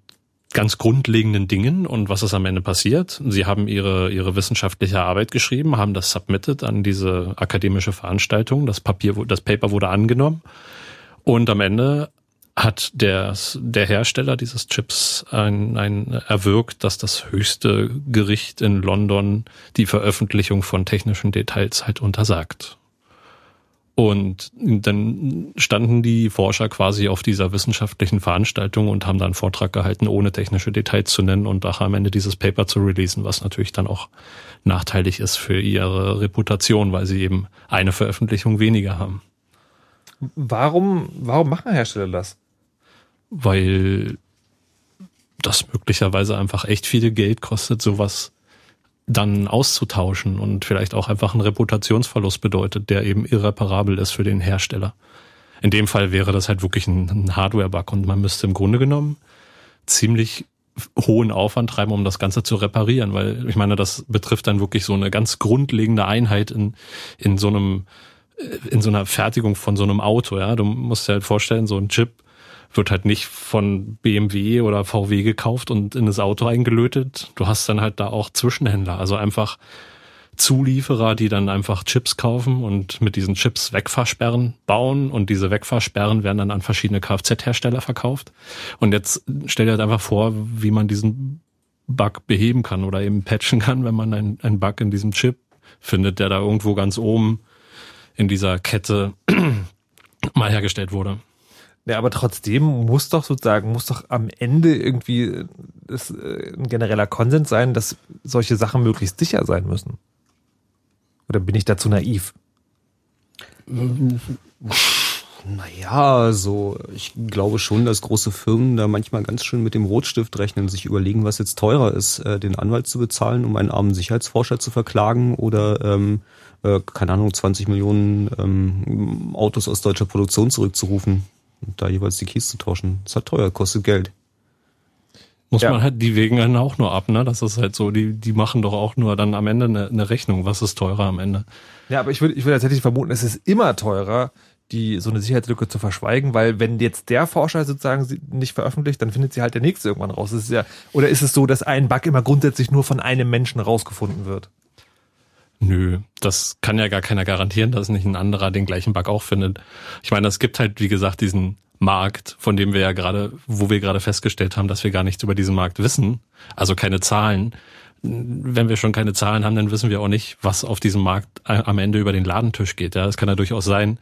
Speaker 4: ganz grundlegenden Dingen und was ist am Ende passiert. Sie haben ihre, ihre wissenschaftliche Arbeit geschrieben, haben das submitted an diese akademische Veranstaltung. Das Papier, das Paper wurde angenommen und am Ende hat der, der Hersteller dieses Chips ein, ein erwirkt, dass das höchste Gericht in London die Veröffentlichung von technischen Details halt untersagt. Und dann standen die Forscher quasi auf dieser wissenschaftlichen Veranstaltung und haben da einen Vortrag gehalten, ohne technische Details zu nennen und auch am Ende dieses Paper zu releasen, was natürlich dann auch nachteilig ist für ihre Reputation, weil sie eben eine Veröffentlichung weniger haben.
Speaker 2: Warum, warum machen Hersteller das?
Speaker 4: Weil das möglicherweise einfach echt viel Geld kostet, sowas dann auszutauschen und vielleicht auch einfach einen Reputationsverlust bedeutet, der eben irreparabel ist für den Hersteller. In dem Fall wäre das halt wirklich ein, Hardware-Bug und man müsste im Grunde genommen ziemlich hohen Aufwand treiben, um das Ganze zu reparieren, weil ich meine, das betrifft dann wirklich so eine ganz grundlegende Einheit in, in so einem, in so einer Fertigung von so einem Auto, ja. Du musst dir halt vorstellen, so ein Chip wird halt nicht von BMW oder VW gekauft und in das Auto eingelötet. Du hast dann halt da auch Zwischenhändler, also einfach Zulieferer, die dann einfach Chips kaufen und mit diesen Chips Wegfahrsperren bauen und diese Wegfahrsperren werden dann an verschiedene Kfz-Hersteller verkauft. Und jetzt stell dir halt einfach vor, wie man diesen Bug beheben kann oder eben patchen kann, wenn man einen, einen Bug in diesem Chip findet, der da irgendwo ganz oben in dieser Kette mal hergestellt wurde.
Speaker 2: Ja, aber trotzdem muss doch sozusagen, muss doch am Ende irgendwie das, äh, ein genereller Konsens sein, dass solche Sachen möglichst sicher sein müssen. Oder bin ich dazu naiv?
Speaker 3: Naja, also ich glaube schon, dass große Firmen da manchmal ganz schön mit dem Rotstift rechnen, sich überlegen, was jetzt teurer ist, äh, den Anwalt zu bezahlen, um einen armen Sicherheitsforscher zu verklagen oder ähm, äh, keine Ahnung, 20 Millionen ähm, Autos aus deutscher Produktion zurückzurufen und da jeweils die Keys zu tauschen. Das hat teuer, kostet Geld.
Speaker 4: Muss ja. man halt, die wägen dann auch nur ab, ne? Das ist halt so, die, die machen doch auch nur dann am Ende eine, eine Rechnung. Was ist teurer am Ende?
Speaker 2: Ja, aber ich würde, ich würde tatsächlich vermuten, es ist immer teurer, die, so eine Sicherheitslücke zu verschweigen, weil wenn jetzt der Forscher sozusagen sie nicht veröffentlicht, dann findet sie halt der nächste irgendwann raus. Das ist ja, oder ist es so, dass ein Bug immer grundsätzlich nur von einem Menschen rausgefunden wird?
Speaker 4: Nö, das kann ja gar keiner garantieren, dass nicht ein anderer den gleichen Bug auch findet. Ich meine, es gibt halt, wie gesagt, diesen Markt, von dem wir ja gerade, wo wir gerade festgestellt haben, dass wir gar nichts über diesen Markt wissen, also keine Zahlen. Wenn wir schon keine Zahlen haben, dann wissen wir auch nicht, was auf diesem Markt am Ende über den Ladentisch geht. Ja, es kann ja durchaus sein,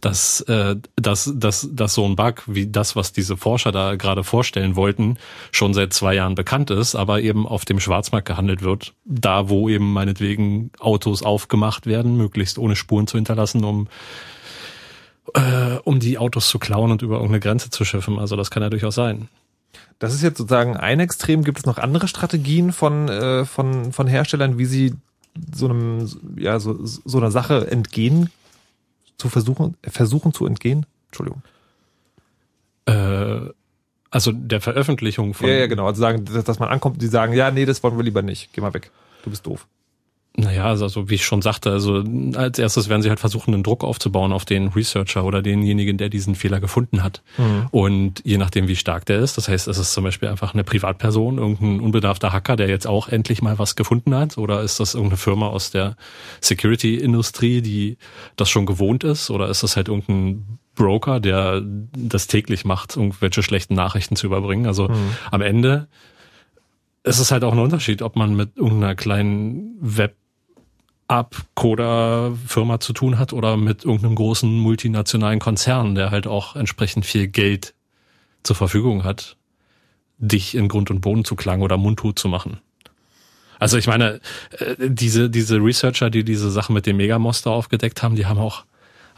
Speaker 4: dass, äh, dass, dass, dass so ein Bug wie das, was diese Forscher da gerade vorstellen wollten, schon seit zwei Jahren bekannt ist, aber eben auf dem Schwarzmarkt gehandelt wird, da wo eben meinetwegen Autos aufgemacht werden, möglichst ohne Spuren zu hinterlassen, um äh, um die Autos zu klauen und über irgendeine Grenze zu schiffen. Also das kann ja durchaus sein.
Speaker 2: Das ist jetzt sozusagen ein Extrem. Gibt es noch andere Strategien von, äh, von, von Herstellern, wie sie so einem, ja, so, so einer Sache entgehen, zu versuchen, versuchen zu entgehen? Entschuldigung.
Speaker 4: Äh, also der Veröffentlichung von.
Speaker 2: Ja, ja, genau. Also sagen, dass, dass man ankommt, die sagen, ja, nee, das wollen wir lieber nicht. Geh mal weg. Du bist doof.
Speaker 4: Naja, also, also wie ich schon sagte, also als erstes werden sie halt versuchen, einen Druck aufzubauen auf den Researcher oder denjenigen, der diesen Fehler gefunden hat. Mhm. Und je nachdem, wie stark der ist, das heißt, es ist zum Beispiel einfach eine Privatperson, irgendein unbedarfter Hacker, der jetzt auch endlich mal was gefunden hat, oder ist das irgendeine Firma aus der Security-Industrie, die das schon gewohnt ist, oder ist das halt irgendein Broker, der das täglich macht, irgendwelche schlechten Nachrichten zu überbringen? Also mhm. am Ende es ist halt auch ein Unterschied, ob man mit irgendeiner kleinen Web Abcoder-Firma zu tun hat oder mit irgendeinem großen multinationalen Konzern, der halt auch entsprechend viel Geld zur Verfügung hat, dich in Grund und Boden zu klagen oder mundtot zu machen. Also ich meine, äh, diese, diese Researcher, die diese Sachen mit dem Megamonster aufgedeckt haben, die haben auch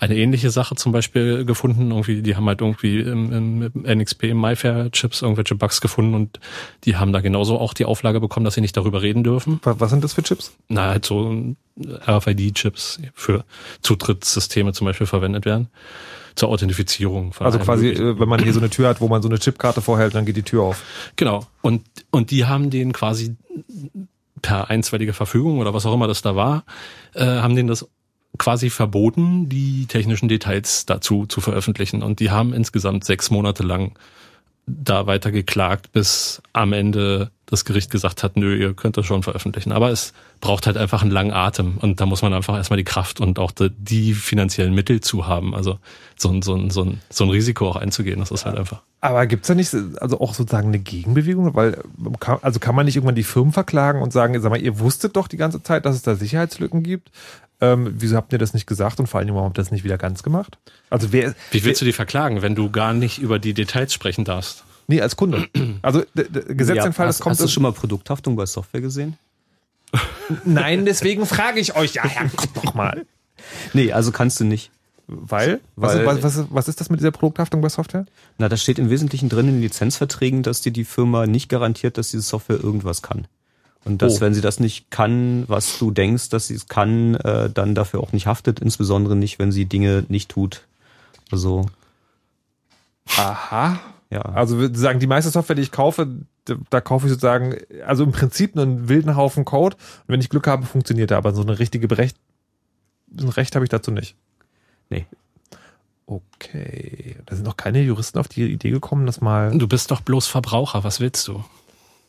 Speaker 4: eine ähnliche Sache zum Beispiel gefunden. Irgendwie, die haben halt irgendwie im, im NXP, im MyFair-Chips irgendwelche Bugs gefunden und die haben da genauso auch die Auflage bekommen, dass sie nicht darüber reden dürfen.
Speaker 2: Was sind das für Chips?
Speaker 4: Na, halt so RFID-Chips für Zutrittssysteme zum Beispiel verwendet werden. Zur Authentifizierung.
Speaker 2: Also quasi, äh, wenn man hier so eine Tür hat, wo man so eine Chipkarte vorhält, dann geht die Tür auf.
Speaker 4: Genau. Und, und die haben den quasi per einstweilige Verfügung oder was auch immer das da war, äh, haben denen das quasi verboten, die technischen Details dazu zu veröffentlichen. Und die haben insgesamt sechs Monate lang da weiter geklagt, bis am Ende das Gericht gesagt hat, nö, ihr könnt das schon veröffentlichen. Aber es braucht halt einfach einen langen Atem und da muss man einfach erstmal die Kraft und auch die, die finanziellen Mittel zu haben. Also so ein, so, ein, so, ein, so ein Risiko auch einzugehen, das ist halt einfach.
Speaker 2: Aber gibt's da nicht also auch sozusagen eine Gegenbewegung? Weil also kann man nicht irgendwann die Firmen verklagen und sagen, sag mal, ihr wusstet doch die ganze Zeit, dass es da Sicherheitslücken gibt. Ähm, wieso habt ihr das nicht gesagt und vor allem, warum habt ihr das nicht wieder ganz gemacht? Also wer,
Speaker 4: Wie willst wer, du die verklagen, wenn du gar nicht über die Details sprechen darfst?
Speaker 2: Nee, als Kunde. Also Gesetzentfall, ja, das kommt.
Speaker 3: Hast du schon mal Produkthaftung bei Software gesehen?
Speaker 2: Nein, deswegen frage ich euch. Ja, Herrgott, doch mal.
Speaker 3: Nee, also kannst du nicht.
Speaker 2: Weil? Weil was, was, was, ist das mit dieser Produkthaftung bei Software?
Speaker 3: Na, da steht im Wesentlichen drin in den Lizenzverträgen, dass dir die Firma nicht garantiert, dass diese Software irgendwas kann. Und dass, oh. wenn sie das nicht kann, was du denkst, dass sie es kann, äh, dann dafür auch nicht haftet, insbesondere nicht, wenn sie Dinge nicht tut. Also.
Speaker 2: Aha. Ja. Also sagen, die meiste Software, die ich kaufe, da, da kaufe ich sozusagen, also im Prinzip einen wilden Haufen Code. Und wenn ich Glück habe, funktioniert er. Aber so eine richtige Berecht, ein Recht habe ich dazu nicht.
Speaker 3: Nee.
Speaker 2: Okay. Da sind noch keine Juristen auf die Idee gekommen, dass mal.
Speaker 4: Du bist doch bloß Verbraucher, was willst du?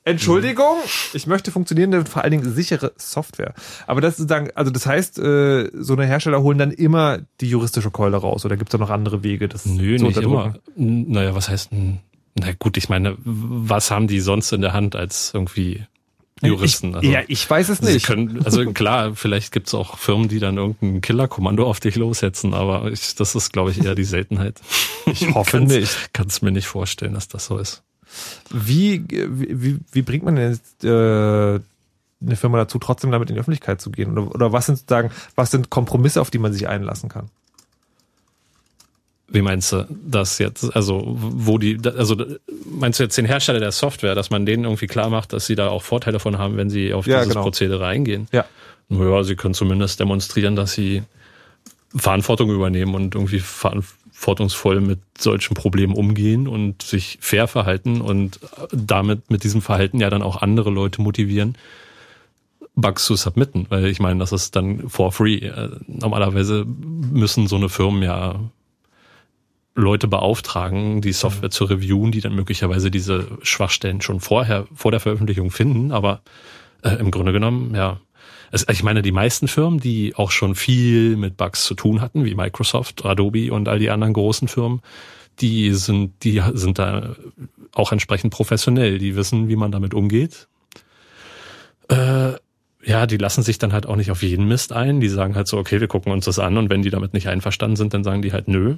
Speaker 2: Entschuldigung, ich möchte funktionierende und vor allen Dingen sichere Software. Aber das ist sozusagen, also das heißt, äh, so eine Hersteller holen dann immer die juristische Keule raus oder gibt es da noch andere Wege? Das
Speaker 4: Nö, nicht immer. Naja, was heißt denn? Na gut, ich meine, was haben die sonst in der Hand als irgendwie Juristen.
Speaker 2: Also, ja, ich weiß es nicht.
Speaker 4: Können, also klar, vielleicht gibt es auch Firmen, die dann irgendein Killerkommando auf dich lossetzen, aber ich, das ist, glaube ich, eher die Seltenheit.
Speaker 2: Ich hoffe kann's, nicht.
Speaker 4: Kannst mir nicht vorstellen, dass das so ist.
Speaker 2: Wie, wie, wie bringt man denn jetzt, äh, eine Firma dazu, trotzdem damit in die Öffentlichkeit zu gehen? Oder, oder was sind sozusagen, was sind Kompromisse, auf die man sich einlassen kann?
Speaker 4: Wie meinst du das jetzt? Also, wo die, also meinst du jetzt den Hersteller der Software, dass man denen irgendwie klar macht, dass sie da auch Vorteile von haben, wenn sie auf ja, dieses genau. Prozedere eingehen?
Speaker 2: Ja.
Speaker 4: Naja, sie können zumindest demonstrieren, dass sie Verantwortung übernehmen und irgendwie verantwortungsvoll mit solchen Problemen umgehen und sich fair verhalten und damit mit diesem Verhalten ja dann auch andere Leute motivieren, Bugs zu submitten, weil ich meine, das ist dann for free. Äh, normalerweise müssen so eine Firmen ja Leute beauftragen, die Software zu reviewen, die dann möglicherweise diese Schwachstellen schon vorher, vor der Veröffentlichung finden. Aber äh, im Grunde genommen, ja. Es, ich meine, die meisten Firmen, die auch schon viel mit Bugs zu tun hatten, wie Microsoft, Adobe und all die anderen großen Firmen, die sind, die sind da auch entsprechend professionell. Die wissen, wie man damit umgeht. Äh, ja, die lassen sich dann halt auch nicht auf jeden Mist ein. Die sagen halt so, okay, wir gucken uns das an und wenn die damit nicht einverstanden sind, dann sagen die halt nö.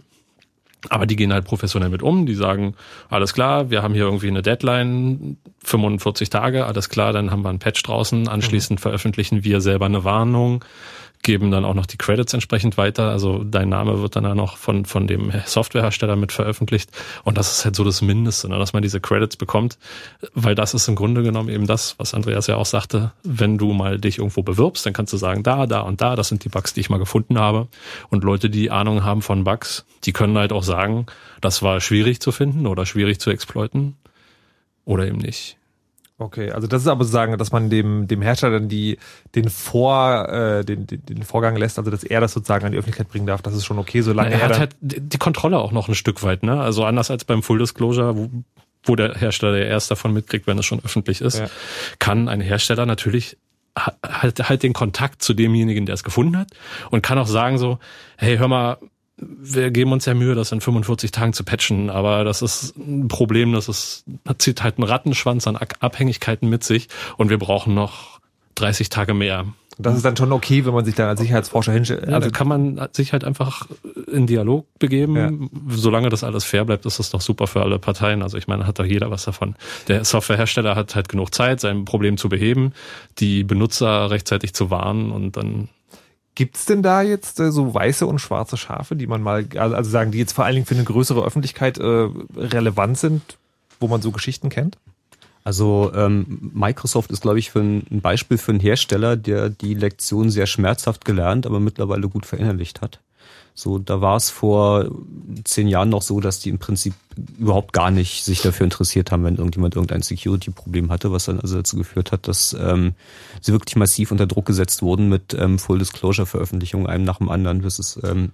Speaker 4: Aber die gehen halt professionell mit um. Die sagen, alles klar, wir haben hier irgendwie eine Deadline, 45 Tage, alles klar, dann haben wir einen Patch draußen. Anschließend mhm. veröffentlichen wir selber eine Warnung geben dann auch noch die Credits entsprechend weiter. Also dein Name wird dann ja noch von, von dem Softwarehersteller mit veröffentlicht. Und das ist halt so das Mindeste, ne, dass man diese Credits bekommt. Weil das ist im Grunde genommen eben das, was Andreas ja auch sagte. Wenn du mal dich irgendwo bewirbst, dann kannst du sagen, da, da und da, das sind die Bugs, die ich mal gefunden habe. Und Leute, die Ahnung haben von Bugs, die können halt auch sagen, das war schwierig zu finden oder schwierig zu exploiten oder eben nicht.
Speaker 2: Okay, also das ist aber sozusagen, dass man dem, dem Hersteller dann die, den Vor, äh, den, den, den Vorgang lässt, also dass er das sozusagen an die Öffentlichkeit bringen darf, das ist schon okay, solange
Speaker 4: Na, er, er hat halt die Kontrolle auch noch ein Stück weit, ne? Also anders als beim Full Disclosure, wo, wo der Hersteller erst davon mitkriegt, wenn es schon öffentlich ist, ja. kann ein Hersteller natürlich halt, halt den Kontakt zu demjenigen, der es gefunden hat und kann auch sagen so, hey, hör mal, wir geben uns ja Mühe, das in 45 Tagen zu patchen, aber das ist ein Problem, das ist, das zieht halt einen Rattenschwanz an Abhängigkeiten mit sich und wir brauchen noch 30 Tage mehr.
Speaker 2: Das ist dann schon okay, wenn man sich da als Sicherheitsforscher hinstellt.
Speaker 4: Ja, also kann man sich halt einfach in Dialog begeben. Ja. Solange das alles fair bleibt, ist das doch super für alle Parteien. Also ich meine, hat doch jeder was davon. Der Softwarehersteller hat halt genug Zeit, sein Problem zu beheben, die Benutzer rechtzeitig zu warnen und dann
Speaker 2: Gibt's denn da jetzt äh, so weiße und schwarze Schafe, die man mal, also, also sagen, die jetzt vor allen Dingen für eine größere Öffentlichkeit äh, relevant sind, wo man so Geschichten kennt?
Speaker 3: Also ähm, Microsoft ist, glaube ich, für ein, ein Beispiel für einen Hersteller, der die Lektion sehr schmerzhaft gelernt, aber mittlerweile gut verinnerlicht hat. So, da war es vor zehn Jahren noch so, dass die im Prinzip überhaupt gar nicht sich dafür interessiert haben, wenn irgendjemand irgendein Security-Problem hatte, was dann also dazu geführt hat, dass ähm, sie wirklich massiv unter Druck gesetzt wurden mit ähm, Full Disclosure-Veröffentlichungen, einem nach dem anderen, bis es ähm,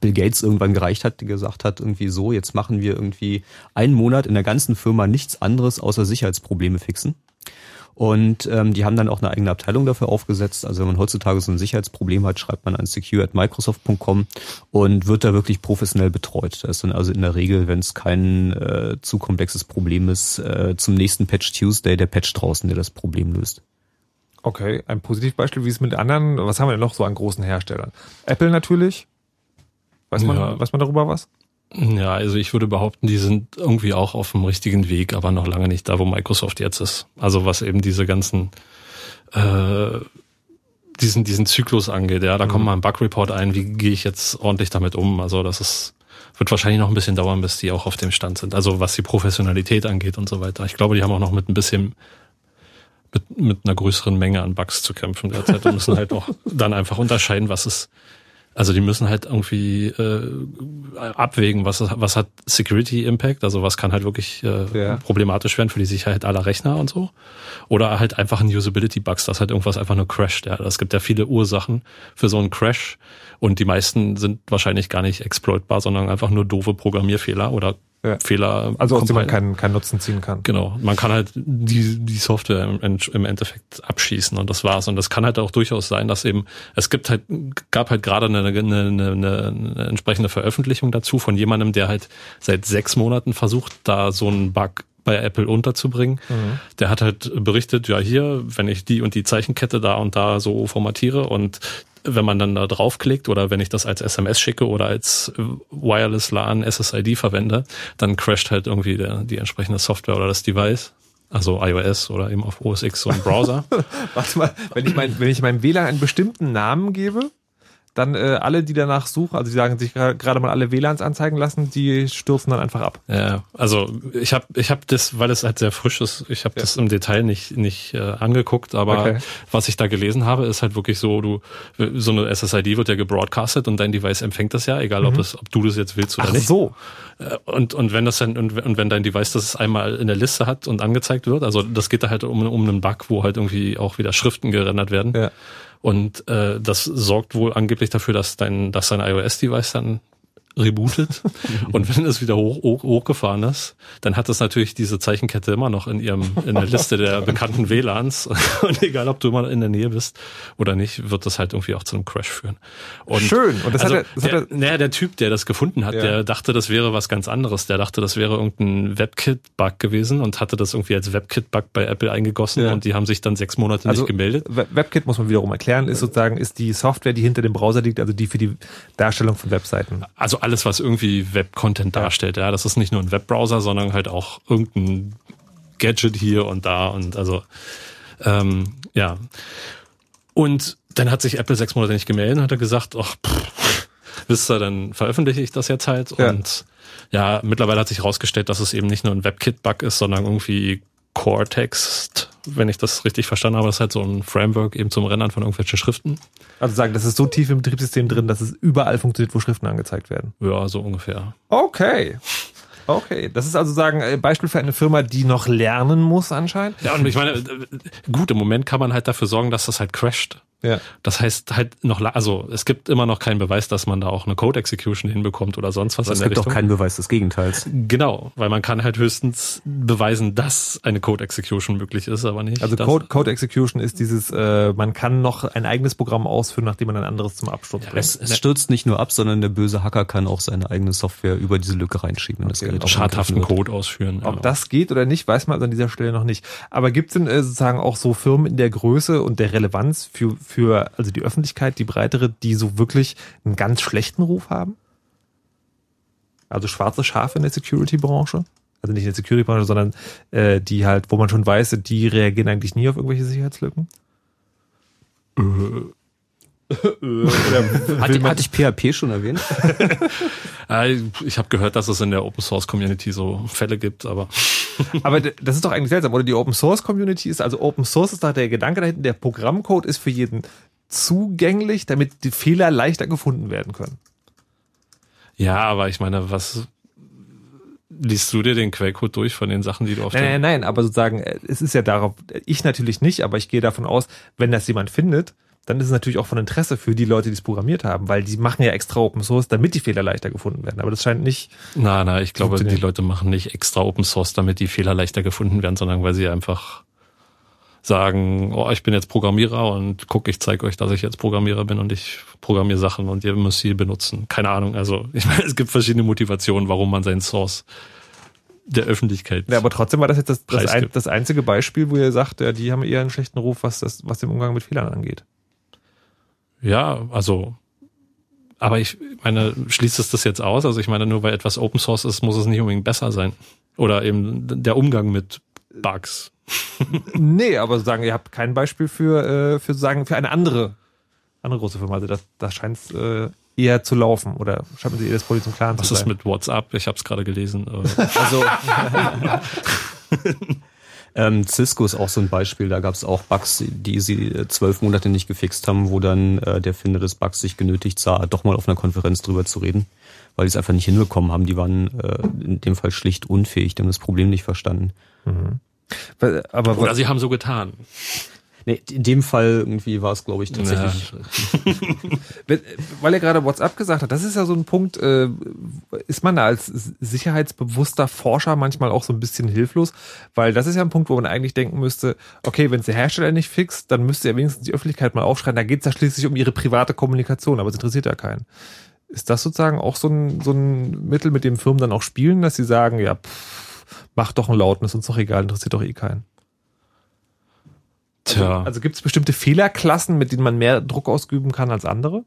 Speaker 3: Bill Gates irgendwann gereicht hat, die gesagt hat, irgendwie so, jetzt machen wir irgendwie einen Monat in der ganzen Firma nichts anderes außer Sicherheitsprobleme fixen. Und ähm, die haben dann auch eine eigene Abteilung dafür aufgesetzt. Also wenn man heutzutage so ein Sicherheitsproblem hat, schreibt man an secure at microsoft.com und wird da wirklich professionell betreut. Da ist dann also in der Regel, wenn es kein äh, zu komplexes Problem ist, äh, zum nächsten Patch Tuesday der Patch draußen, der das Problem löst.
Speaker 2: Okay, ein Positivbeispiel, wie es mit anderen, was haben wir denn noch so an großen Herstellern? Apple natürlich. Weiß man, ja. weiß man darüber was?
Speaker 4: Ja, also ich würde behaupten, die sind irgendwie auch auf dem richtigen Weg, aber noch lange nicht da, wo Microsoft jetzt ist. Also was eben diese ganzen äh, diesen diesen Zyklus angeht. Ja, da mhm. kommt mal ein Bug Report ein. Wie gehe ich jetzt ordentlich damit um? Also das ist wird wahrscheinlich noch ein bisschen dauern, bis die auch auf dem Stand sind. Also was die Professionalität angeht und so weiter. Ich glaube, die haben auch noch mit ein bisschen mit, mit einer größeren Menge an Bugs zu kämpfen derzeit und müssen halt auch dann einfach unterscheiden, was ist Also die müssen halt irgendwie äh, abwägen, was, was hat Security Impact, also was kann halt wirklich äh, ja. problematisch werden für die Sicherheit aller Rechner und so. Oder halt einfach ein Usability-Bugs, dass halt irgendwas einfach nur crasht. Ja. Es gibt ja viele Ursachen für so einen Crash und die meisten sind wahrscheinlich gar nicht exploitbar, sondern einfach nur doofe Programmierfehler oder ja. Fehler.
Speaker 2: Also aus dem man keinen, keinen Nutzen ziehen kann.
Speaker 4: Genau. Man kann halt die, die Software im, im Endeffekt abschießen und das war's. Und das kann halt auch durchaus sein, dass eben, es gibt halt, gab halt gerade eine, eine, eine, eine entsprechende Veröffentlichung dazu von jemandem, der halt seit sechs Monaten versucht, da so einen Bug bei Apple unterzubringen. Mhm. Der hat halt berichtet, ja hier, wenn ich die und die Zeichenkette da und da so formatiere und wenn man dann da draufklickt oder wenn ich das als SMS schicke oder als Wireless LAN SSID verwende, dann crasht halt irgendwie der, die entsprechende Software oder das Device. Also iOS oder eben auf OS X so ein Browser.
Speaker 2: Warte mal, wenn ich, mein, wenn ich meinem WLAN einen bestimmten Namen gebe, dann äh, alle, die danach suchen, also die sagen sich gerade mal alle WLANs anzeigen lassen, die stürzen dann einfach ab.
Speaker 4: Ja, also ich habe ich hab das, weil es halt sehr frisch ist, ich habe ja. das im Detail nicht nicht äh, angeguckt, aber okay. was ich da gelesen habe, ist halt wirklich so, du so eine SSID wird ja gebroadcastet und dein Device empfängt das ja, egal mhm. ob es ob du das jetzt willst oder
Speaker 2: Ach
Speaker 4: nicht.
Speaker 2: so.
Speaker 4: Äh, und und wenn das dann und, und wenn dein Device das einmal in der Liste hat und angezeigt wird, also das geht da halt um um einen Bug, wo halt irgendwie auch wieder Schriften gerendert werden. Ja und äh, das sorgt wohl angeblich dafür, dass dein, dass dein iOS-Device dann rebootet und wenn es wieder hoch, hoch, hochgefahren ist, dann hat es natürlich diese Zeichenkette immer noch in ihrem in der Liste der bekannten WLANs und egal ob du mal in der Nähe bist oder nicht, wird das halt irgendwie auch zu einem Crash führen.
Speaker 2: Und Schön. Und das
Speaker 4: also,
Speaker 2: hat er, das
Speaker 4: der, hat er, naja, der Typ, der das gefunden hat, ja. der dachte, das wäre was ganz anderes. Der dachte, das wäre irgendein WebKit-Bug gewesen und hatte das irgendwie als WebKit-Bug bei Apple eingegossen ja. und die haben sich dann sechs Monate also, nicht gemeldet.
Speaker 2: WebKit muss man wiederum erklären, ist sozusagen ist die Software, die hinter dem Browser liegt, also die für die Darstellung von Webseiten.
Speaker 4: Also alles, was irgendwie Web-Content darstellt. Ja, das ist nicht nur ein Webbrowser, sondern halt auch irgendein Gadget hier und da und also ähm, ja. Und dann hat sich Apple sechs Monate nicht gemeldet und hat er gesagt, ach, pff, wisst ihr, dann veröffentliche ich das jetzt halt. Ja. Und ja, mittlerweile hat sich herausgestellt, dass es eben nicht nur ein WebKit-Bug ist, sondern irgendwie Cortex, wenn ich das richtig verstanden habe, das ist halt so ein Framework eben zum Rendern von irgendwelchen Schriften.
Speaker 2: Also sagen, das ist so tief im Betriebssystem drin, dass es überall funktioniert, wo Schriften angezeigt werden.
Speaker 4: Ja, so ungefähr.
Speaker 2: Okay. Okay, das ist also sagen ein Beispiel für eine Firma, die noch lernen muss anscheinend.
Speaker 4: Ja, und ich meine, gut, im Moment kann man halt dafür sorgen, dass das halt crasht. Ja. Das heißt halt noch, also es gibt immer noch keinen Beweis, dass man da auch eine Code Execution hinbekommt oder sonst was.
Speaker 3: Es gibt auch keinen Beweis des Gegenteils.
Speaker 4: Genau, weil man kann halt höchstens beweisen, dass eine Code Execution möglich ist, aber nicht.
Speaker 2: Also Code, Code Execution ist dieses, äh, man kann noch ein eigenes Programm ausführen, nachdem man ein anderes zum Absturz ja,
Speaker 3: bringt. Es, es, stürzt nicht nur ab, sondern der böse Hacker kann auch seine eigene Software über diese Lücke reinschieben.
Speaker 4: Okay, das schadhaften Code ausführen.
Speaker 2: Ob ja. das geht oder nicht, weiß man also an dieser Stelle noch nicht. Aber gibt es denn äh, sozusagen auch so Firmen in der Größe und der Relevanz für, für also die Öffentlichkeit, die breitere, die so wirklich einen ganz schlechten Ruf haben? Also schwarze Schafe in der Security-Branche? Also nicht in der Security-Branche, sondern äh, die halt, wo man schon weiß, die reagieren eigentlich nie auf irgendwelche Sicherheitslücken?
Speaker 3: Äh. hatte, hatte ich PHP schon erwähnt?
Speaker 4: Äh, ich habe gehört, dass es in der Open Source Community so Fälle gibt, aber.
Speaker 2: Aber das ist doch eigentlich seltsam, oder? Die Open Source Community ist, also Open Source ist da der Gedanke dahinter, der Programmcode ist für jeden zugänglich, damit die Fehler leichter gefunden werden können.
Speaker 4: Ja, aber ich meine, was liest du dir den Quellcode durch von den Sachen, die du auf
Speaker 2: Nein, nein, nein, aber sozusagen, es ist ja darauf, ich natürlich nicht, aber ich gehe davon aus, wenn das jemand findet, dann ist es natürlich auch von Interesse für die Leute, die es programmiert haben, weil die machen ja extra Open Source, damit die Fehler leichter gefunden werden. Aber das scheint nicht.
Speaker 4: Na, na, ich glaube, die Leute machen nicht extra Open Source, damit die Fehler leichter gefunden werden, sondern weil sie einfach sagen, oh, ich bin jetzt Programmierer und guck, ich zeige euch, dass ich jetzt Programmierer bin und ich programmiere Sachen und ihr müsst sie benutzen. Keine Ahnung. Also ich meine, es gibt verschiedene Motivationen, warum man seinen Source der Öffentlichkeit.
Speaker 2: Ja, aber trotzdem war das jetzt das, das, ein, das einzige Beispiel, wo ihr sagt, ja, die haben eher einen schlechten Ruf, was das, was den Umgang mit Fehlern angeht.
Speaker 4: Ja, also aber ich meine, schließt es das jetzt aus? Also ich meine, nur weil etwas Open Source ist, muss es nicht unbedingt besser sein. Oder eben der Umgang mit Bugs
Speaker 2: nee, aber sagen, ihr habt kein Beispiel für, äh, für sagen, für eine andere, andere große Firma. Also das, das scheint äh, eher zu laufen. Oder schaffen Sie ihr das Poli zum Klaren
Speaker 4: Was
Speaker 2: zu
Speaker 4: sein? Was ist mit WhatsApp? Ich habe es gerade gelesen. Also
Speaker 3: Ähm, Cisco ist auch so ein Beispiel. Da gab es auch Bugs, die sie äh, zwölf Monate nicht gefixt haben, wo dann äh, der Finder des Bugs sich genötigt sah, doch mal auf einer Konferenz drüber zu reden, weil sie es einfach nicht hinbekommen haben. Die waren äh, in dem Fall schlicht unfähig, die haben das Problem nicht verstanden.
Speaker 2: Mhm. Aber,
Speaker 4: Oder sie haben so getan.
Speaker 3: Nee, in dem Fall irgendwie war es, glaube ich, tatsächlich.
Speaker 2: Ja. Weil er gerade WhatsApp gesagt hat, das ist ja so ein Punkt, äh, ist man da als sicherheitsbewusster Forscher manchmal auch so ein bisschen hilflos, weil das ist ja ein Punkt, wo man eigentlich denken müsste, okay, wenn es der Hersteller nicht fixt, dann müsste ja wenigstens die Öffentlichkeit mal aufschreien, da geht es ja schließlich um ihre private Kommunikation, aber es interessiert ja keinen. Ist das sozusagen auch so ein, so ein Mittel, mit dem Firmen dann auch spielen, dass sie sagen, ja, pff, mach doch einen lauten, ist uns doch egal, interessiert doch eh keinen. Tja. Also, also gibt es bestimmte Fehlerklassen, mit denen man mehr Druck ausüben kann als andere?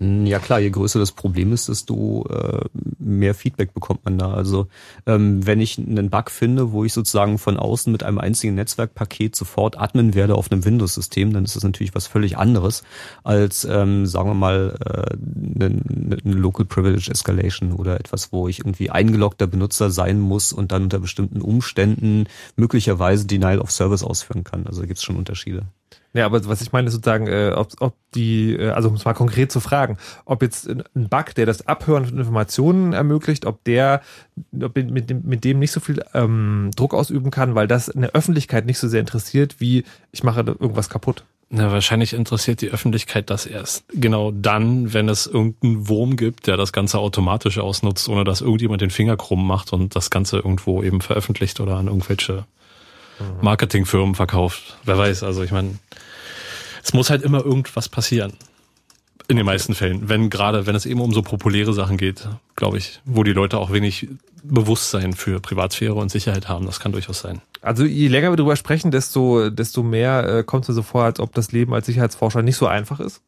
Speaker 3: Hm, ja klar, je größer das Problem ist, desto äh, mehr Feedback bekommt man da. Also ähm, wenn ich einen Bug finde, wo ich sozusagen von außen mit einem einzigen Netzwerkpaket sofort Admin werde auf einem Windows-System, dann ist das natürlich was völlig anderes als, ähm, sagen wir mal, äh, eine, eine Local Privilege Escalation oder etwas, wo ich irgendwie eingeloggter Benutzer sein muss und dann unter bestimmten Umständen möglicherweise Denial of Service ausführen kann. Also da gibt es schon Unterschiede.
Speaker 2: Ja, aber was ich meine, ist sozusagen, äh, ob, ob die, äh, also um es mal konkret zu fragen, ob jetzt ein Bug, der das Abhören von Informationen ermöglicht, ob der ob mit, dem, mit dem nicht so viel ähm, Druck ausüben kann, weil das in der Öffentlichkeit nicht so sehr interessiert, wie ich mache irgendwas kaputt.
Speaker 4: Na, wahrscheinlich interessiert die Öffentlichkeit das erst genau dann, wenn es irgendeinen Wurm gibt, der das Ganze automatisch ausnutzt, ohne dass irgendjemand den Finger krumm macht und das Ganze irgendwo eben veröffentlicht oder an irgendwelche. Marketingfirmen verkauft. Wer weiß, also ich meine, es muss halt immer irgendwas passieren. In den meisten Fällen. Wenn gerade, wenn es eben um so populäre Sachen geht, glaube ich, wo die Leute auch wenig Bewusstsein für Privatsphäre und Sicherheit haben. Das kann durchaus sein.
Speaker 2: Also je länger wir darüber sprechen, desto, desto mehr äh, kommt es mir so vor, als ob das Leben als Sicherheitsforscher nicht so einfach ist.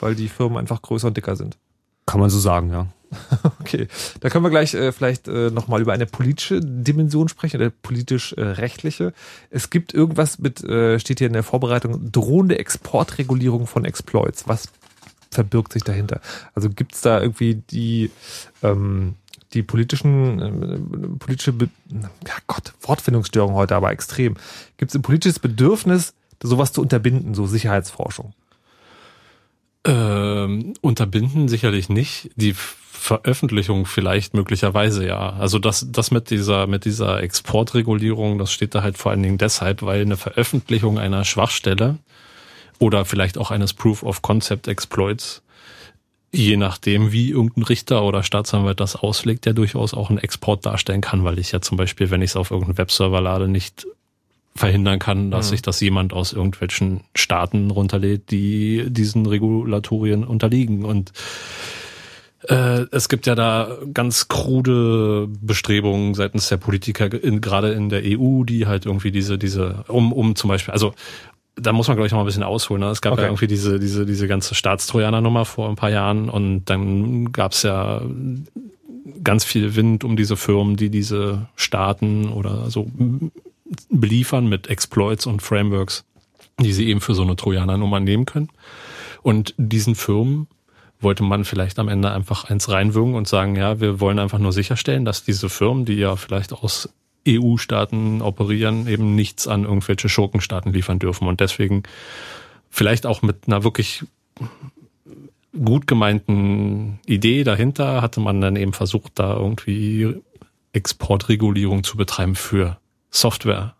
Speaker 2: Weil die Firmen einfach größer und dicker sind.
Speaker 3: Kann man so sagen, ja.
Speaker 2: Okay, da können wir gleich äh, vielleicht äh, nochmal über eine politische Dimension sprechen oder politisch-rechtliche. Äh, es gibt irgendwas mit, äh, steht hier in der Vorbereitung, drohende Exportregulierung von Exploits. Was verbirgt sich dahinter? Also gibt es da irgendwie die, ähm, die politischen, äh, politische, Be ja Gott, Wortfindungsstörung heute aber extrem. Gibt es ein politisches Bedürfnis, sowas zu unterbinden, so Sicherheitsforschung?
Speaker 4: Ähm, unterbinden sicherlich nicht. Die Veröffentlichung vielleicht möglicherweise ja. Also das, das mit dieser, mit dieser Exportregulierung, das steht da halt vor allen Dingen deshalb, weil eine Veröffentlichung einer Schwachstelle oder vielleicht auch eines Proof of Concept Exploits, je nachdem, wie irgendein Richter oder Staatsanwalt das auslegt, ja durchaus auch einen Export darstellen kann, weil ich ja zum Beispiel, wenn ich es auf irgendeinen Webserver lade, nicht verhindern kann, dass mhm. sich das jemand aus irgendwelchen Staaten runterlädt, die diesen Regulatorien unterliegen. Und äh, es gibt ja da ganz krude Bestrebungen seitens der Politiker, in, gerade in der EU, die halt irgendwie diese, diese, um, um zum Beispiel, also da muss man, glaube ich, noch mal ein bisschen ausholen. Ne? Es gab okay. ja irgendwie diese, diese, diese ganze Staatstrojaner-Nummer vor ein paar Jahren und dann gab es ja ganz viel Wind um diese Firmen, die diese Staaten oder so beliefern mit Exploits und Frameworks, die sie eben für so eine Trojaner-Nummer nehmen können. Und diesen Firmen wollte man vielleicht am Ende einfach eins reinwürgen und sagen, ja, wir wollen einfach nur sicherstellen, dass diese Firmen, die ja vielleicht aus EU-Staaten operieren, eben nichts an irgendwelche Schurkenstaaten liefern dürfen. Und deswegen vielleicht auch mit einer wirklich gut gemeinten Idee dahinter hatte man dann eben versucht, da irgendwie Exportregulierung zu betreiben für Software,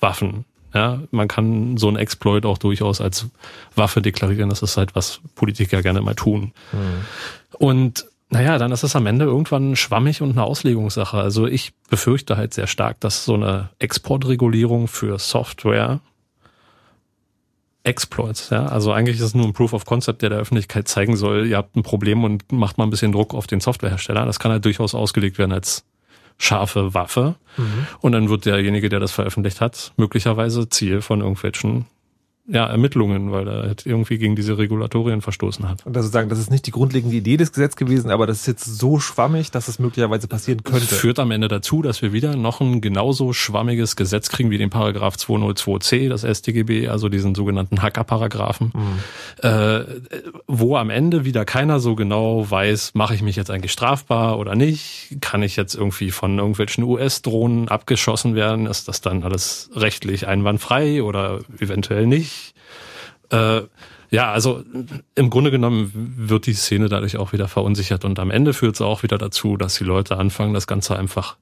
Speaker 4: Waffen, ja, man kann so ein Exploit auch durchaus als Waffe deklarieren. Das ist halt, was Politiker gerne mal tun. Mhm. Und naja, dann ist es am Ende irgendwann schwammig und eine Auslegungssache. Also ich befürchte halt sehr stark, dass so eine Exportregulierung für Software Exploits, ja, also eigentlich ist es nur ein Proof of Concept, der der Öffentlichkeit zeigen soll, ihr habt ein Problem und macht mal ein bisschen Druck auf den Softwarehersteller. Das kann halt durchaus ausgelegt werden als scharfe Waffe. Mhm. Und dann wird derjenige, der das veröffentlicht hat, möglicherweise Ziel von irgendwelchen ja, Ermittlungen, weil er halt irgendwie gegen diese Regulatorien verstoßen hat.
Speaker 2: Und also sagen, das ist nicht die grundlegende Idee des Gesetzes gewesen, aber das ist jetzt so schwammig, dass es möglicherweise passieren könnte. Das
Speaker 4: führt am Ende dazu, dass wir wieder noch ein genauso schwammiges Gesetz kriegen wie den Paragraph 202c, das StGB, also diesen sogenannten Hacker-Paragraphen, mhm. äh, wo am Ende wieder keiner so genau weiß, mache ich mich jetzt eigentlich strafbar oder nicht? Kann ich jetzt irgendwie von irgendwelchen US-Drohnen abgeschossen werden? Ist das dann alles rechtlich einwandfrei oder eventuell nicht? Äh, ja, also im Grunde genommen wird die Szene dadurch auch wieder verunsichert und am Ende führt es auch wieder dazu, dass die Leute anfangen, das Ganze einfach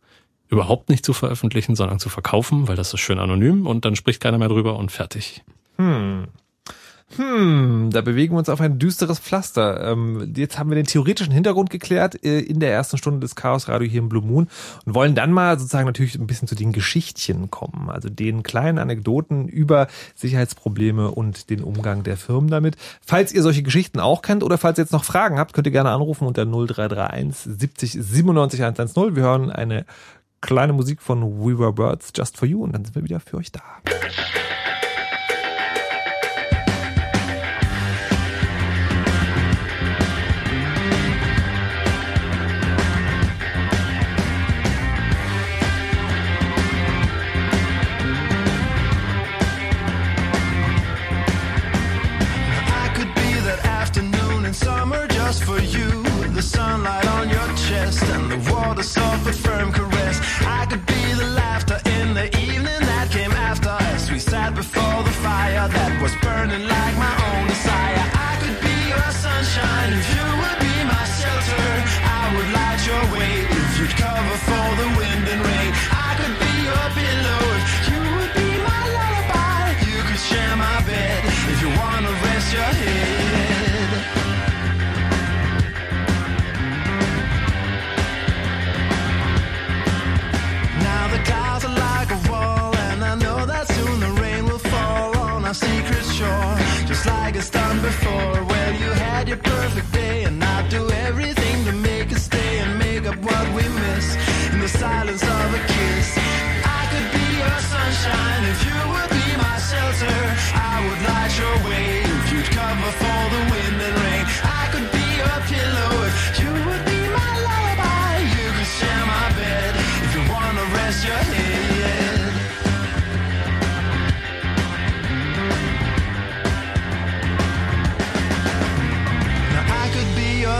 Speaker 4: überhaupt nicht zu veröffentlichen, sondern zu verkaufen, weil das ist schön anonym und dann spricht keiner mehr drüber und fertig.
Speaker 2: Hm. Hm, da bewegen wir uns auf ein düsteres Pflaster. Ähm, jetzt haben wir den theoretischen Hintergrund geklärt äh, in der ersten Stunde des Chaos Radio hier im Blue Moon und wollen dann mal sozusagen natürlich ein bisschen zu den Geschichtchen kommen, also den kleinen Anekdoten über Sicherheitsprobleme und den Umgang der Firmen damit. Falls ihr solche Geschichten auch kennt oder falls ihr jetzt noch Fragen habt, könnt ihr gerne anrufen unter 0331 70 97 110. Wir hören eine kleine Musik von We Were Birds Just for You und dann sind wir wieder für euch da.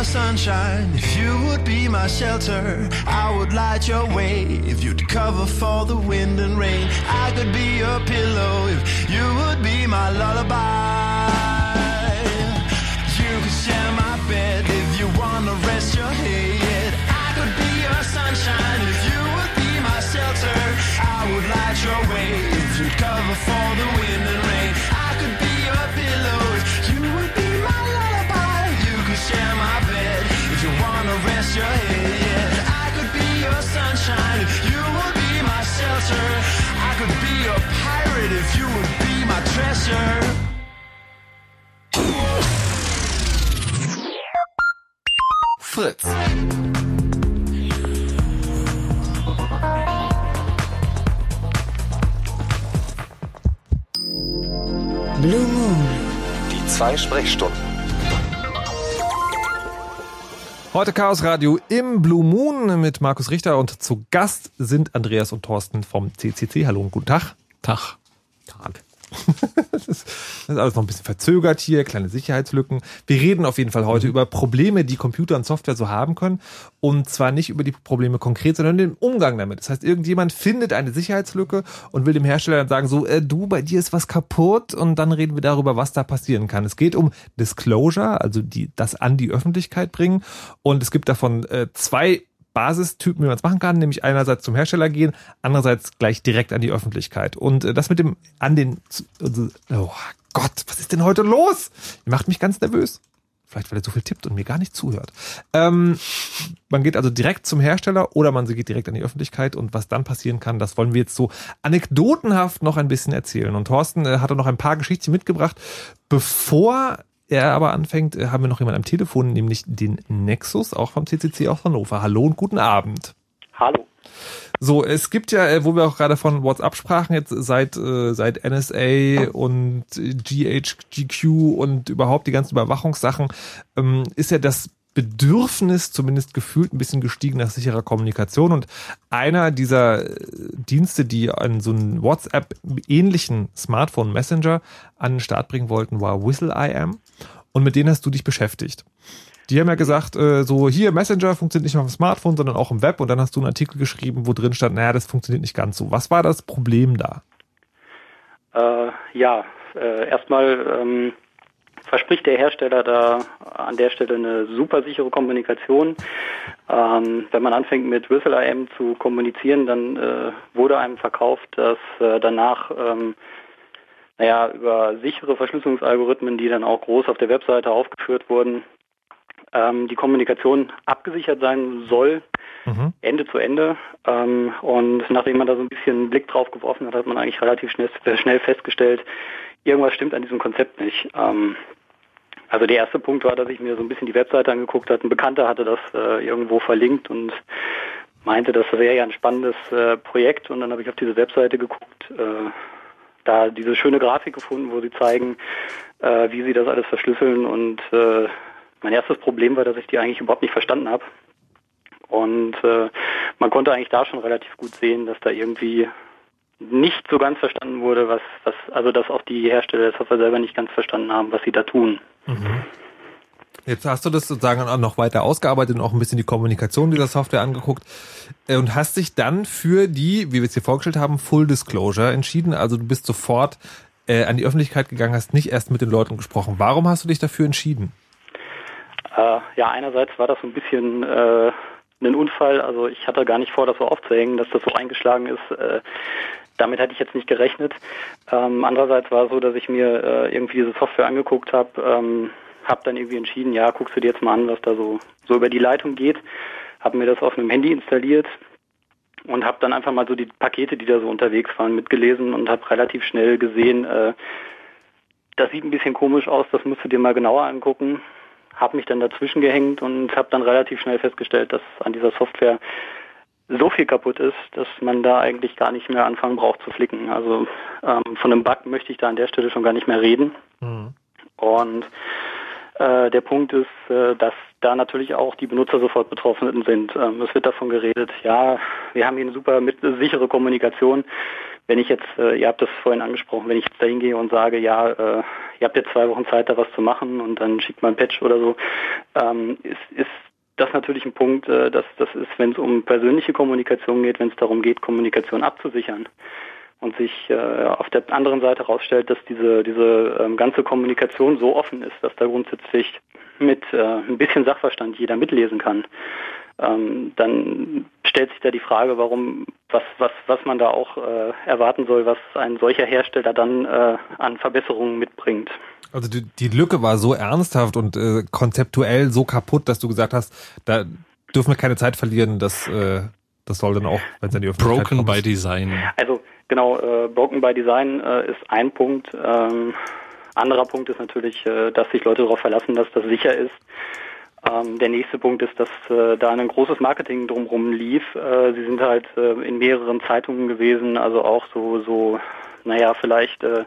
Speaker 8: Sunshine if you would be my shelter. I would light your way if you'd cover for the wind and rain. I could be your pillow if you would be my lullaby. You could share my bed if you wanna rest your head. I could be your sunshine if you would be my shelter. I would light your way if you'd cover for the wind and rain. Your head. I could be your sunshine if you would be my shelter. I could be your pirate if you would be my treasure.
Speaker 1: Fritz.
Speaker 6: Blue Moon.
Speaker 1: Die zwei Sprechstunden.
Speaker 2: Heute Chaos Radio im Blue Moon mit Markus Richter und zu Gast sind Andreas und Thorsten vom CCC. Hallo und guten Tag.
Speaker 4: Tag.
Speaker 2: Tag. das, ist, das ist alles noch ein bisschen verzögert hier, kleine Sicherheitslücken. Wir reden auf jeden Fall heute mhm. über Probleme, die Computer und Software so haben können. Und zwar nicht über die Probleme konkret, sondern den Umgang damit. Das heißt, irgendjemand findet eine Sicherheitslücke und will dem Hersteller dann sagen, so, äh, du, bei dir ist was kaputt. Und dann reden wir darüber, was da passieren kann. Es geht um Disclosure, also die, das an die Öffentlichkeit bringen. Und es gibt davon äh, zwei Basistypen, wie man es machen kann, nämlich einerseits zum Hersteller gehen, andererseits gleich direkt an die Öffentlichkeit. Und äh, das mit dem an den, also, oh Gott, was ist denn heute los? Macht mich ganz nervös. Vielleicht, weil er so viel tippt und mir gar nicht zuhört. Ähm, man geht also direkt zum Hersteller oder man geht direkt an die Öffentlichkeit und was dann passieren kann, das wollen wir jetzt so anekdotenhaft noch ein bisschen erzählen. Und Thorsten äh, hat noch ein paar Geschichten mitgebracht, bevor er aber anfängt, äh, haben wir noch jemanden am Telefon, nämlich den Nexus, auch vom CCC aus Hannover. Hallo und guten Abend.
Speaker 9: Hallo.
Speaker 2: So, es gibt ja, äh, wo wir auch gerade von WhatsApp sprachen, jetzt seit, äh, seit NSA und GHGQ und überhaupt die ganzen Überwachungssachen, ähm, ist ja das Bedürfnis zumindest gefühlt ein bisschen gestiegen nach sicherer Kommunikation. Und einer dieser äh, Dienste, die an so einen WhatsApp-ähnlichen Smartphone-Messenger an den Start bringen wollten, war WhistleIM. Und mit denen hast du dich beschäftigt. Die haben ja gesagt, äh, so hier Messenger funktioniert nicht nur auf dem Smartphone, sondern auch im Web. Und dann hast du einen Artikel geschrieben, wo drin stand, naja, das funktioniert nicht ganz so. Was war das Problem da?
Speaker 9: Äh, ja, äh, erstmal ähm, verspricht der Hersteller da an der Stelle eine super sichere Kommunikation. Ähm, wenn man anfängt mit WhistleIM zu kommunizieren, dann äh, wurde einem verkauft, dass äh, danach ähm, naja, über sichere Verschlüsselungsalgorithmen, die dann auch groß auf der Webseite aufgeführt wurden, ähm, die Kommunikation abgesichert sein soll, mhm. Ende zu Ende. Ähm, und nachdem man da so ein bisschen einen Blick drauf geworfen hat, hat man eigentlich relativ schnell, schnell festgestellt, irgendwas stimmt an diesem Konzept nicht. Ähm, also der erste Punkt war, dass ich mir so ein bisschen die Webseite angeguckt hatte. Ein Bekannter hatte das äh, irgendwo verlinkt und meinte, das wäre ja ein spannendes äh, Projekt. Und dann habe ich auf diese Webseite geguckt, äh, da diese schöne Grafik gefunden, wo sie zeigen, äh, wie sie das alles verschlüsseln. Und äh, mein erstes Problem war, dass ich die eigentlich überhaupt nicht verstanden habe. Und äh, man konnte eigentlich da schon relativ gut sehen, dass da irgendwie nicht so ganz verstanden wurde, was, was, also dass auch die Hersteller der Software selber nicht ganz verstanden haben, was sie da tun. Mhm.
Speaker 2: Jetzt hast du das sozusagen auch noch weiter ausgearbeitet und auch ein bisschen die Kommunikation dieser Software angeguckt äh, und hast dich dann für die, wie wir es hier vorgestellt haben, Full Disclosure entschieden. Also du bist sofort äh, an die Öffentlichkeit gegangen, hast nicht erst mit den Leuten gesprochen. Warum hast du dich dafür entschieden?
Speaker 9: Äh, ja, einerseits war das so ein bisschen äh, ein Unfall. Also ich hatte gar nicht vor, das so aufzuhängen, dass das so eingeschlagen ist. Damit hatte ich jetzt nicht gerechnet. Ähm, andererseits war es so, dass ich mir äh, irgendwie diese Software angeguckt habe, ähm, habe dann irgendwie entschieden, ja, guckst du dir jetzt mal an, was da so, so über die Leitung geht, habe mir das auf einem Handy installiert und habe dann einfach mal so die Pakete, die da so unterwegs waren, mitgelesen und habe relativ schnell gesehen, äh, das sieht ein bisschen komisch aus, das musst du dir mal genauer angucken. Habe mich dann dazwischen gehängt und habe dann relativ schnell festgestellt, dass an dieser Software so viel kaputt ist, dass man da eigentlich gar nicht mehr anfangen braucht zu flicken. Also ähm, von einem Bug möchte ich da an der Stelle schon gar nicht mehr reden. Mhm. Und äh, der Punkt ist, äh, dass da natürlich auch die Benutzer sofort betroffen sind. Ähm, es wird davon geredet, ja, wir haben hier eine super mit, sichere Kommunikation. Wenn ich jetzt, äh, ihr habt das vorhin angesprochen, wenn ich jetzt da hingehe und sage, ja, äh, ihr habt jetzt zwei Wochen Zeit, da was zu machen und dann schickt man ein Patch oder so, ähm, ist, ist das natürlich ein Punkt, äh, dass das ist, wenn es um persönliche Kommunikation geht, wenn es darum geht, Kommunikation abzusichern und sich äh, auf der anderen Seite herausstellt, dass diese diese ähm, ganze Kommunikation so offen ist, dass da grundsätzlich mit äh, ein bisschen Sachverstand jeder mitlesen kann. Ähm, dann stellt sich da die Frage, warum, was, was, was man da auch äh, erwarten soll, was ein solcher Hersteller dann äh, an Verbesserungen mitbringt.
Speaker 2: Also die, die Lücke war so ernsthaft und äh, konzeptuell so kaputt, dass du gesagt hast, da dürfen wir keine Zeit verlieren, das, äh, das soll dann auch, wenn es an die
Speaker 4: Öffentlichkeit Broken kommt. by Design.
Speaker 9: Also genau, äh, Broken by Design äh, ist ein Punkt. Ähm, anderer Punkt ist natürlich, äh, dass sich Leute darauf verlassen, dass das sicher ist. Ähm, der nächste Punkt ist, dass äh, da ein großes Marketing drumherum lief. Äh, sie sind halt äh, in mehreren Zeitungen gewesen, also auch so, so, naja, vielleicht äh,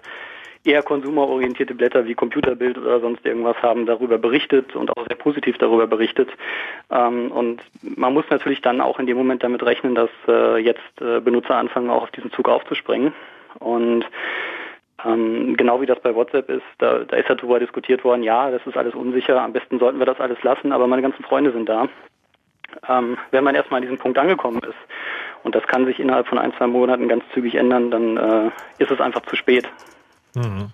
Speaker 9: eher konsumerorientierte Blätter wie Computerbild oder sonst irgendwas haben darüber berichtet und auch sehr positiv darüber berichtet. Ähm, und man muss natürlich dann auch in dem Moment damit rechnen, dass äh, jetzt äh, Benutzer anfangen, auch auf diesen Zug aufzuspringen. Und ähm, genau wie das bei WhatsApp ist, da, da ist darüber diskutiert worden, ja, das ist alles unsicher, am besten sollten wir das alles lassen, aber meine ganzen Freunde sind da. Ähm, wenn man erstmal an diesem Punkt angekommen ist, und das kann sich innerhalb von ein, zwei Monaten ganz zügig ändern, dann äh, ist es einfach zu spät.
Speaker 4: Mhm.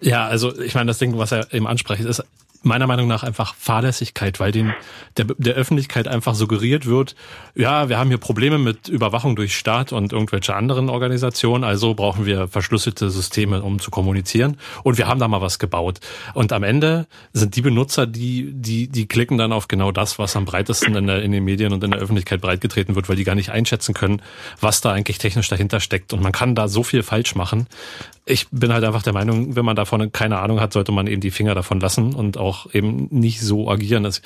Speaker 4: Ja, also ich meine, das Ding, was er eben anspricht, ist meiner Meinung nach einfach Fahrlässigkeit, weil den, der, der Öffentlichkeit einfach suggeriert wird, ja, wir haben hier Probleme mit Überwachung durch Staat und irgendwelche anderen Organisationen, also brauchen wir verschlüsselte Systeme, um zu kommunizieren. Und wir haben da mal was gebaut. Und am Ende sind die Benutzer, die, die, die klicken dann auf genau das, was am breitesten in, der, in den Medien und in der Öffentlichkeit breitgetreten wird, weil die gar nicht einschätzen können, was da eigentlich technisch dahinter steckt. Und man kann da so viel falsch machen. Ich bin halt einfach der Meinung, wenn man davon keine Ahnung hat, sollte man eben die Finger davon lassen und auch auch eben nicht so agieren. Das,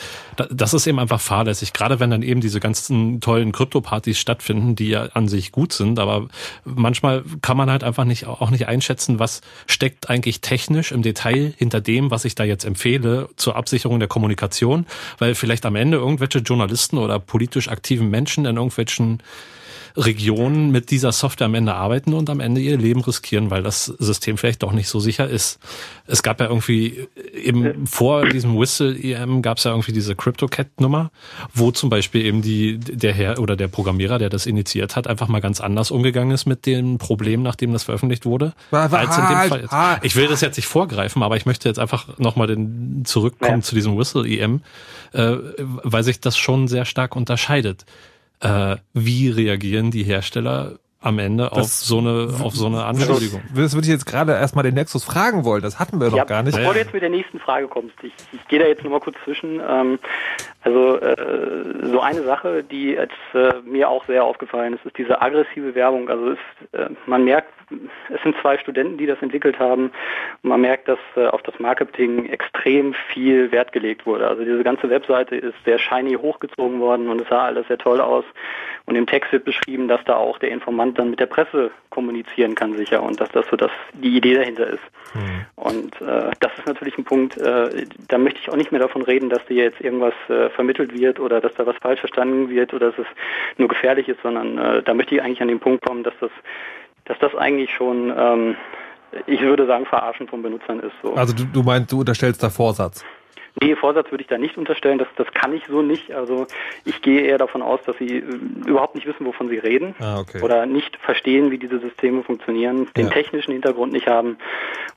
Speaker 4: das ist eben einfach fahrlässig, gerade wenn dann eben diese ganzen tollen Krypto-Partys stattfinden, die ja an sich gut sind, aber manchmal kann man halt einfach nicht auch nicht einschätzen, was steckt eigentlich technisch im Detail hinter dem, was ich da jetzt empfehle zur Absicherung der Kommunikation, weil vielleicht am Ende irgendwelche Journalisten oder politisch aktiven Menschen in irgendwelchen Regionen mit dieser Software am Ende arbeiten und am Ende ihr Leben riskieren, weil das System vielleicht doch nicht so sicher ist. Es gab ja irgendwie eben vor diesem Whistle-EM gab es ja irgendwie diese CryptoCat-Nummer, wo zum Beispiel eben die, der Herr oder der Programmierer, der das initiiert hat, einfach mal ganz anders umgegangen ist mit dem Problem, nachdem das veröffentlicht wurde.
Speaker 2: War, war,
Speaker 4: als in dem Fall.
Speaker 2: halt.
Speaker 4: Ich will das jetzt nicht vorgreifen, aber ich möchte jetzt einfach nochmal zurückkommen
Speaker 9: Ja.
Speaker 4: zu diesem Whistle-EM, äh, weil sich das schon sehr stark unterscheidet äh, wie reagieren die Hersteller am Ende auf
Speaker 2: Das-
Speaker 4: so eine auf so eine Anschuldigung.
Speaker 2: Das würde ich jetzt gerade erstmal den Nexus fragen wollen. Das hatten wir noch
Speaker 9: Ja,
Speaker 2: gar nicht.
Speaker 9: Bevor du jetzt mit der nächsten Frage kommst, ich, ich gehe da jetzt nochmal kurz zwischen. Ähm, also äh, so eine Sache, die jetzt äh, mir auch sehr aufgefallen ist, ist diese aggressive Werbung. Also es, äh, man merkt, es sind zwei Studenten, die das entwickelt haben und man merkt, dass auf das Marketing extrem viel Wert gelegt wurde. Also diese ganze Webseite ist sehr shiny hochgezogen worden und es sah alles sehr toll aus. Und im Text wird beschrieben, dass da auch der Informant dann mit der Presse kommunizieren kann sicher und dass das so das die Idee dahinter ist. Und äh, das ist natürlich ein Punkt, äh, da möchte ich auch nicht mehr davon reden, dass dir jetzt irgendwas äh, vermittelt wird oder dass da was falsch verstanden wird oder dass es nur gefährlich ist, sondern äh, da möchte ich eigentlich an den Punkt kommen, dass das, dass das eigentlich schon, ähm, ich würde sagen, Verarschen von Benutzern ist. So.
Speaker 2: Also du, du meinst, du unterstellst da Vorsatz.
Speaker 9: Nee, Vorsatz würde ich da nicht unterstellen, das, das kann ich so nicht. Also ich gehe eher davon aus, dass sie äh, überhaupt nicht wissen, wovon sie reden
Speaker 2: Ah, okay.
Speaker 9: oder nicht verstehen, wie diese Systeme funktionieren, den
Speaker 2: Ja.
Speaker 9: technischen Hintergrund nicht haben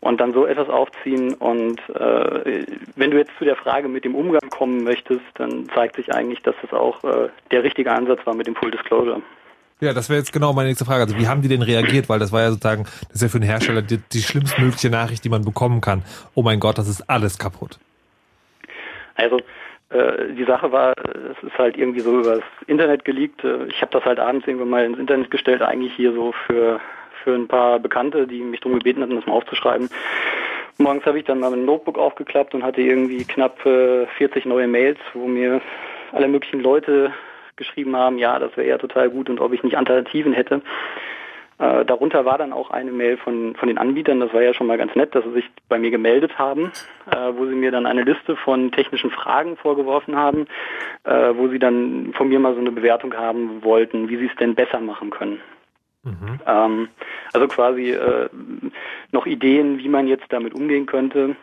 Speaker 9: und dann so etwas aufziehen. Und äh, wenn du jetzt zu der Frage mit dem Umgang kommen möchtest, dann zeigt sich eigentlich, dass das auch äh, der richtige Ansatz war mit dem Full Disclosure.
Speaker 2: Ja, das wäre jetzt genau meine nächste Frage. Also wie haben die denn reagiert? Weil das war ja sozusagen, das ist ja für den Hersteller die, die schlimmstmögliche Nachricht, die man bekommen kann. Oh mein Gott, das ist alles kaputt.
Speaker 9: Also äh, die Sache war, äh, es ist halt irgendwie so übers Internet geleakt. Äh, Ich habe das halt abends irgendwann mal ins Internet gestellt, eigentlich hier so für für ein paar Bekannte, die mich darum gebeten hatten, das mal aufzuschreiben. Morgens habe ich dann mal mein Notebook aufgeklappt und hatte irgendwie knapp äh, 40 neue Mails, wo mir alle möglichen Leute geschrieben haben, ja, das wäre ja total gut und ob ich nicht Alternativen hätte. Äh, darunter war dann auch eine Mail von, von den Anbietern, das war ja schon mal ganz nett, dass sie sich bei mir gemeldet haben, äh, wo sie mir dann eine Liste von technischen Fragen vorgeworfen haben, äh, wo sie dann von mir mal so eine Bewertung haben wollten, wie sie es denn besser machen können. Ähm, also quasi äh, noch Ideen, wie man jetzt damit umgehen könnte.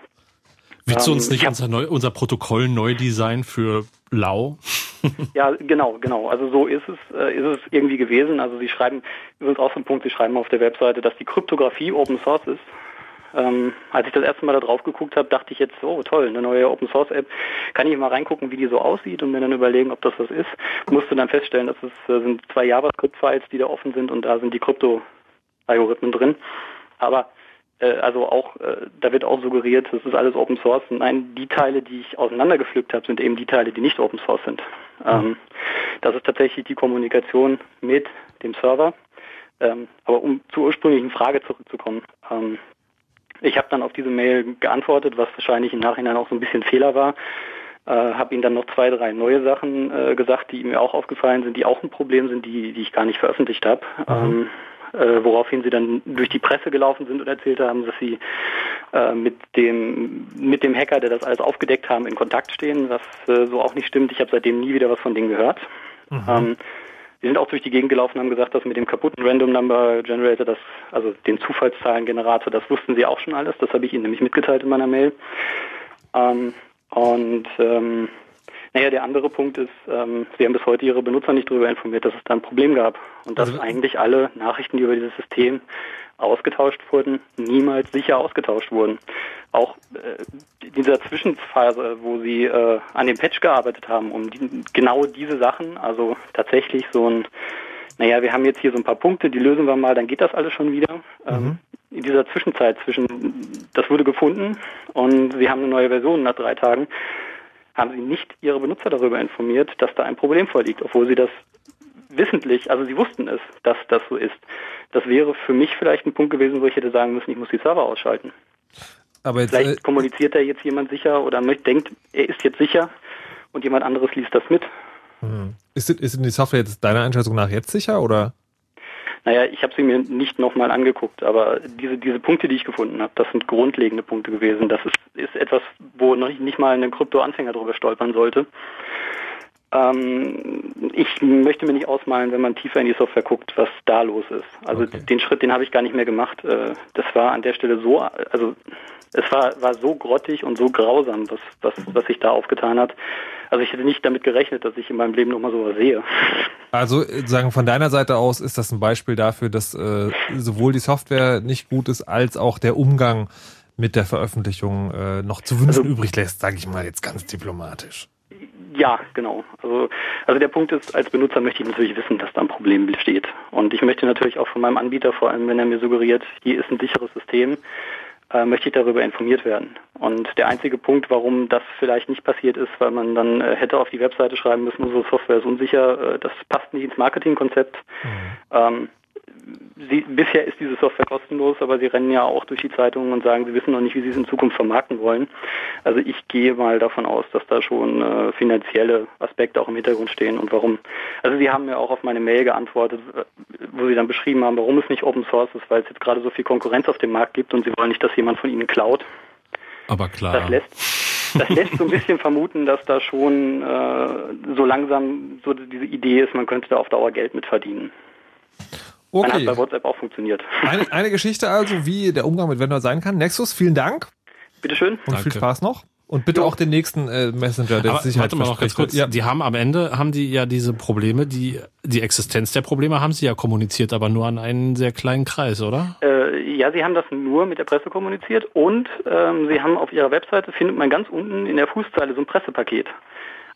Speaker 4: Willst du
Speaker 9: Ähm,
Speaker 4: uns nicht
Speaker 9: ich hab-
Speaker 4: unser, neu, unser Protokoll neu designen für Lau?
Speaker 9: Ja, genau, genau. Also so ist es, äh, ist es irgendwie gewesen. Also Sie schreiben, übrigens auch so ein Punkt, Sie schreiben auf der Webseite, dass die Kryptographie Open Source ist. Ähm, als ich das erste Mal da drauf geguckt habe, dachte ich jetzt, oh toll, eine neue Open Source App. Kann ich mal reingucken, wie die so aussieht und mir dann überlegen, ob das was ist. Musste dann feststellen, dass es äh, sind zwei JavaScript-Files, die da offen sind und da sind die Krypto-Algorithmen drin. Aber also auch, äh, da wird auch suggeriert, das ist alles Open Source. Nein, die Teile, die ich auseinandergepflückt habe, sind eben die Teile, die nicht Open Source sind. Ähm, das ist tatsächlich die Kommunikation mit dem Server. Ähm, aber um zur ursprünglichen Frage zurückzukommen, ähm, ich habe dann auf diese Mail geantwortet, was wahrscheinlich im Nachhinein auch so ein bisschen Fehler war. Äh, habe ihnen dann noch zwei, drei neue Sachen äh, gesagt, die mir auch aufgefallen sind, die auch ein Problem sind, die, die ich gar nicht veröffentlicht habe. Ähm, äh, woraufhin sie dann durch die Presse gelaufen sind und erzählt haben, dass sie äh, mit dem mit dem Hacker, der das alles aufgedeckt haben, in Kontakt stehen, was äh, so auch nicht stimmt. Ich habe seitdem nie wieder was von denen gehört. Ähm, die sind auch durch die Gegend gelaufen und haben gesagt, dass mit dem kaputten Random Number Generator, das, also den Zufallszahlengenerator, das wussten sie auch schon alles. Das habe ich ihnen nämlich mitgeteilt in meiner Mail. Ähm, und ähm, naja, der andere Punkt ist, ähm, sie haben bis heute ihre Benutzer nicht darüber informiert, dass es da ein Problem gab. Und dass
Speaker 2: Also-
Speaker 9: eigentlich alle Nachrichten, die über dieses System ausgetauscht wurden, niemals sicher ausgetauscht wurden. Auch äh, in dieser Zwischenphase, wo sie äh, an dem Patch gearbeitet haben, um die, genau diese Sachen, also tatsächlich so ein, naja, wir haben jetzt hier so ein paar Punkte, die lösen wir mal, dann geht das alles schon wieder. Ähm, in dieser Zwischenzeit zwischen, das wurde gefunden und sie haben eine neue Version nach drei Tagen, haben sie nicht ihre Benutzer darüber informiert, dass da ein Problem vorliegt, obwohl sie das wissentlich, also sie wussten es, dass das so ist. Das wäre für mich vielleicht ein Punkt gewesen, wo ich hätte sagen müssen, ich muss die Server ausschalten.
Speaker 2: Aber jetzt,
Speaker 9: Vielleicht
Speaker 2: äh,
Speaker 9: kommuniziert da jetzt jemand sicher oder denkt, er ist jetzt sicher und jemand anderes liest das mit.
Speaker 2: ist, ist denn die Software jetzt deiner Einschätzung nach jetzt sicher oder?
Speaker 9: Naja, ich habe sie mir nicht nochmal angeguckt, aber diese, diese Punkte, die ich gefunden habe, das sind grundlegende Punkte gewesen. Das ist, ist etwas, wo noch nicht, nicht mal ein Krypto-Anfänger drüber stolpern sollte. Ähm, ich möchte mir nicht ausmalen, wenn man tiefer in die Software guckt, was da los ist. Also
Speaker 2: Okay.
Speaker 9: den Schritt, den habe ich gar nicht mehr gemacht. Äh, Das war an der Stelle so, also es war, war so grottig und so grausam, was, was, was sich da aufgetan hat. Also ich hätte nicht damit gerechnet, dass ich in meinem Leben nochmal sowas sehe.
Speaker 2: Also äh, sagen von deiner Seite aus ist das ein Beispiel dafür, dass äh, sowohl die Software nicht gut ist, als auch der Umgang mit der Veröffentlichung äh, noch zu wünschen
Speaker 9: Also-
Speaker 2: übrig lässt, sage ich mal jetzt ganz diplomatisch.
Speaker 9: Ja, genau. Also, also der Punkt ist, als Benutzer möchte ich natürlich wissen, dass da ein Problem besteht. Und ich möchte natürlich auch von meinem Anbieter, vor allem wenn er mir suggeriert, hier ist ein sicheres System, äh, möchte ich darüber informiert werden. Und der einzige Punkt, warum das vielleicht nicht passiert ist, weil man dann äh, hätte auf die Webseite schreiben müssen, unsere Software ist unsicher, äh, das passt nicht ins Marketingkonzept. Ähm, Sie, bisher ist diese Software kostenlos, aber Sie rennen ja auch durch die Zeitungen und sagen, Sie wissen noch nicht, wie Sie es in Zukunft vermarkten wollen. Also ich gehe mal davon aus, dass da schon äh, finanzielle Aspekte auch im Hintergrund stehen und warum. Also Sie haben mir auch auf meine Mail geantwortet, äh, wo Sie dann beschrieben haben, warum es nicht Open Source ist, weil es jetzt gerade so viel Konkurrenz auf dem Markt gibt und Sie wollen nicht, dass jemand von Ihnen klaut.
Speaker 4: Aber klar.
Speaker 9: Das lässt, das lässt so ein bisschen vermuten, dass da schon äh, so langsam so diese Idee ist, man könnte da auf Dauer Geld mit verdienen. Man hat
Speaker 2: Okay.
Speaker 9: bei WhatsApp auch funktioniert.
Speaker 2: Eine, eine Geschichte also, wie der Umgang mit Vendor sein kann. Nexus, vielen Dank
Speaker 9: Bitteschön.
Speaker 2: und
Speaker 4: Danke.
Speaker 2: viel Spaß noch. Und bitte
Speaker 9: Jo.
Speaker 2: auch den nächsten äh, Messenger, der
Speaker 4: Aber warte mal noch ganz kurz.
Speaker 2: Ja.
Speaker 4: Die haben am Ende, haben die ja diese Probleme, die, die Existenz der Probleme haben sie ja kommuniziert, aber nur an einen sehr kleinen Kreis, oder?
Speaker 9: Äh, ja, Sie haben das nur mit der Presse kommuniziert und ähm, Sie haben auf Ihrer Webseite, findet man ganz unten in der Fußzeile so ein Pressepaket.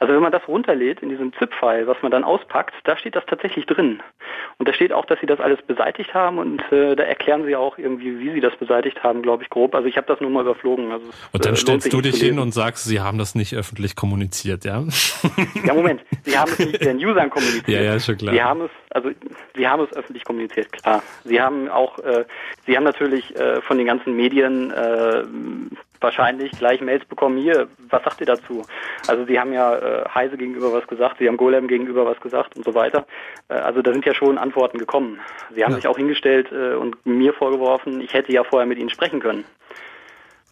Speaker 9: Also wenn man das runterlädt in diesem ZIP-File, was man dann auspackt, da steht das tatsächlich drin. Und da steht auch, dass Sie das alles beseitigt haben und äh, da erklären Sie auch irgendwie, wie Sie das beseitigt haben, glaube ich, grob. Also ich habe das nur mal überflogen. Also
Speaker 4: Und dann
Speaker 9: äh,
Speaker 4: stellst du dich hin und sagst, sie haben das nicht öffentlich kommuniziert, ja?
Speaker 9: Ja, Moment. Sie haben es nicht den Usern kommuniziert.
Speaker 4: Ja, ja, schon klar.
Speaker 9: Sie haben es, also Sie haben es öffentlich kommuniziert, klar. Sie haben auch, äh, Sie haben natürlich äh, von den ganzen Medien äh, wahrscheinlich gleich Mails bekommen. Hier, was sagt ihr dazu? Also Sie haben ja äh, Heise gegenüber was gesagt, Sie haben Golem gegenüber was gesagt und so weiter. Äh, also da sind ja schon Antworten gekommen. Sie haben
Speaker 2: Ja.
Speaker 9: sich auch hingestellt äh, und mir vorgeworfen, ich hätte ja vorher mit Ihnen sprechen können.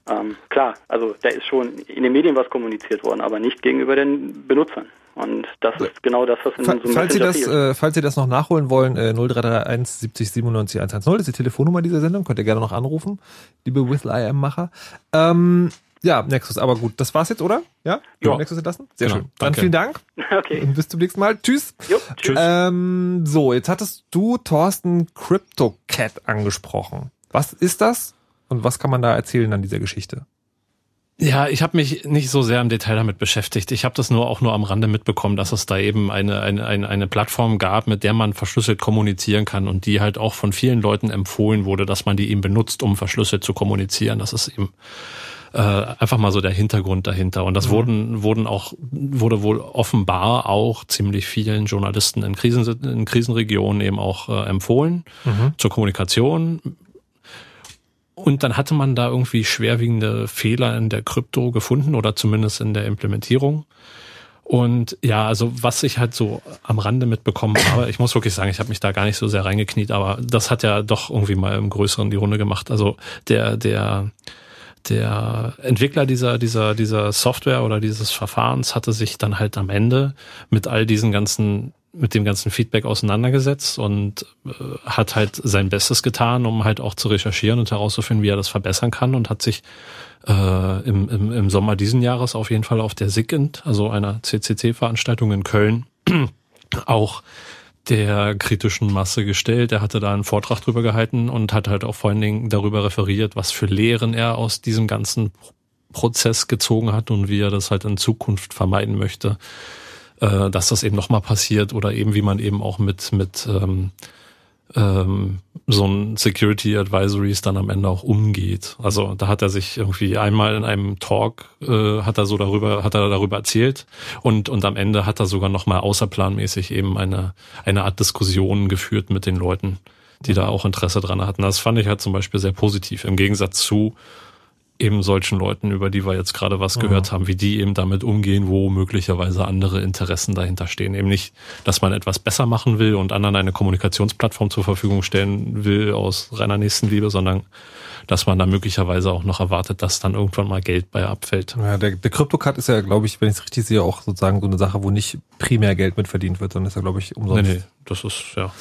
Speaker 9: Ähm, klar, also da ist schon in den Medien was kommuniziert worden, aber nicht gegenüber den Benutzern. Und das ist genau das, was in
Speaker 2: Fa-
Speaker 9: so einem
Speaker 2: Falls Sie, das, äh, falls Sie das noch nachholen wollen, äh, 0331 70 97 110 ist die Telefonnummer dieser Sendung. Könnt ihr gerne noch anrufen, liebe With IM-Macher. Ähm, ja, Nexus, aber gut, das war's jetzt, oder? Ja?
Speaker 4: Ja.
Speaker 2: Nexus entlassen? Sehr
Speaker 4: Genau,
Speaker 2: schön. Dann
Speaker 4: danke.
Speaker 2: vielen Dank
Speaker 9: Okay.
Speaker 2: und bis zum nächsten Mal. Tschüss.
Speaker 9: Jo, tschüss.
Speaker 2: Ähm, so, jetzt hattest du Thorsten CryptoCat angesprochen. Was ist das und was kann man da erzählen an dieser Geschichte?
Speaker 4: Ja, ich habe mich nicht so sehr im Detail damit beschäftigt. Ich habe das nur auch nur am Rande mitbekommen, dass es da eben eine, eine, eine, eine Plattform gab, mit der man verschlüsselt kommunizieren kann und die halt auch von vielen Leuten empfohlen wurde, dass man die eben benutzt, um verschlüsselt zu kommunizieren. Das ist eben äh, einfach mal so der Hintergrund dahinter. Und das wurden, wurden auch, wurde wohl offenbar auch ziemlich vielen Journalisten in, Krisen, in Krisenregionen eben auch äh, empfohlen zur Kommunikation. Und dann hatte man da irgendwie schwerwiegende Fehler in der Krypto gefunden oder zumindest in der Implementierung. Und ja, also was ich halt so am Rande mitbekommen habe, ich muss wirklich sagen, ich habe mich da gar nicht so sehr reingekniet, aber das hat ja doch irgendwie mal im Größeren die Runde gemacht. Also der, der, der Entwickler dieser, dieser, dieser Software oder dieses Verfahrens hatte sich dann halt am Ende mit all diesen ganzen, mit dem ganzen Feedback auseinandergesetzt und äh, hat halt sein Bestes getan, um halt auch zu recherchieren und herauszufinden, wie er das verbessern kann und hat sich äh, im, im, im Sommer diesen Jahres auf jeden Fall auf der SIGINT, also einer CCC-Veranstaltung in Köln, auch der kritischen Masse gestellt. Er hatte da einen Vortrag drüber gehalten und hat halt auch vor allen Dingen darüber referiert, was für Lehren er aus diesem ganzen Prozess gezogen hat und wie er das halt in Zukunft vermeiden möchte, äh, dass das eben nochmal passiert oder eben wie man eben auch mit, mit ähm, ähm, so ein Security Advisories dann am Ende auch umgeht. Also da hat er sich irgendwie einmal in einem Talk äh, hat er so darüber hat er darüber erzählt und und am Ende hat er sogar noch mal außerplanmäßig eben eine eine Art Diskussion geführt mit den Leuten, die da auch Interesse dran hatten. Das fand ich halt zum Beispiel sehr positiv im Gegensatz zu eben solchen Leuten, über die wir jetzt gerade was gehört haben, wie die eben damit umgehen, wo möglicherweise andere Interessen dahinter stehen. Eben nicht, dass man etwas besser machen will und anderen eine Kommunikationsplattform zur Verfügung stellen will aus reiner Nächstenliebe, sondern dass man da möglicherweise auch noch erwartet, dass dann irgendwann mal Geld bei abfällt.
Speaker 2: Ja, der, der CryptoCard ist ja, glaube ich, wenn ich es richtig sehe, auch sozusagen so eine Sache, wo nicht primär Geld mit verdient wird, sondern ist ja, glaube ich, umsonst. Nee, nee,
Speaker 4: das ist, ja.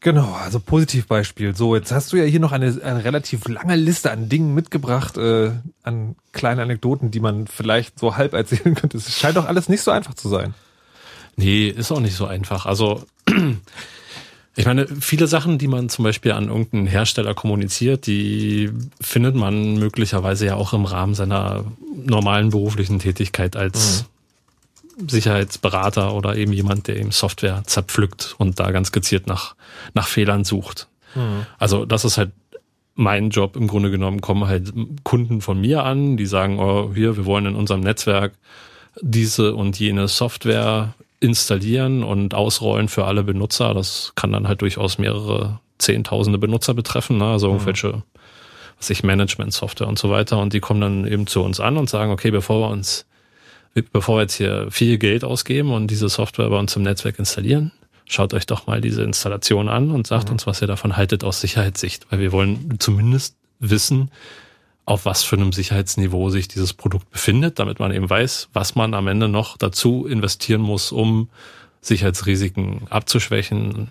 Speaker 2: Genau, also Positivbeispiel. So, jetzt hast du ja hier noch eine, eine relativ lange Liste an Dingen mitgebracht, äh, an kleinen Anekdoten, die man vielleicht so halb erzählen könnte. Es scheint doch alles nicht so einfach zu sein.
Speaker 4: Nee, ist auch nicht so einfach. Also ich meine, viele Sachen, die man zum Beispiel an irgendeinen Hersteller kommuniziert, die findet man möglicherweise ja auch im Rahmen seiner normalen beruflichen Tätigkeit als mhm Sicherheitsberater oder eben jemand, der eben Software zerpflückt und da ganz gezielt nach, nach Fehlern sucht. Mhm. Also das ist halt mein Job im Grunde genommen, kommen halt Kunden von mir an, die sagen, oh, hier, wir wollen in unserem Netzwerk diese und jene Software installieren und ausrollen für alle Benutzer. Das kann dann halt durchaus mehrere Zehntausende Benutzer betreffen, ne? also mhm. irgendwelche, was ich, Management-Software und so weiter. Und die kommen dann eben zu uns an und sagen, okay, bevor wir uns bevor wir jetzt hier viel Geld ausgeben und diese Software bei uns im Netzwerk installieren, schaut euch doch mal diese Installation an und sagt mhm. uns, was ihr davon haltet aus Sicherheitssicht, weil wir wollen zumindest wissen, auf was für einem Sicherheitsniveau sich dieses Produkt befindet, damit man eben weiß, was man am Ende noch dazu investieren muss, um Sicherheitsrisiken abzuschwächen,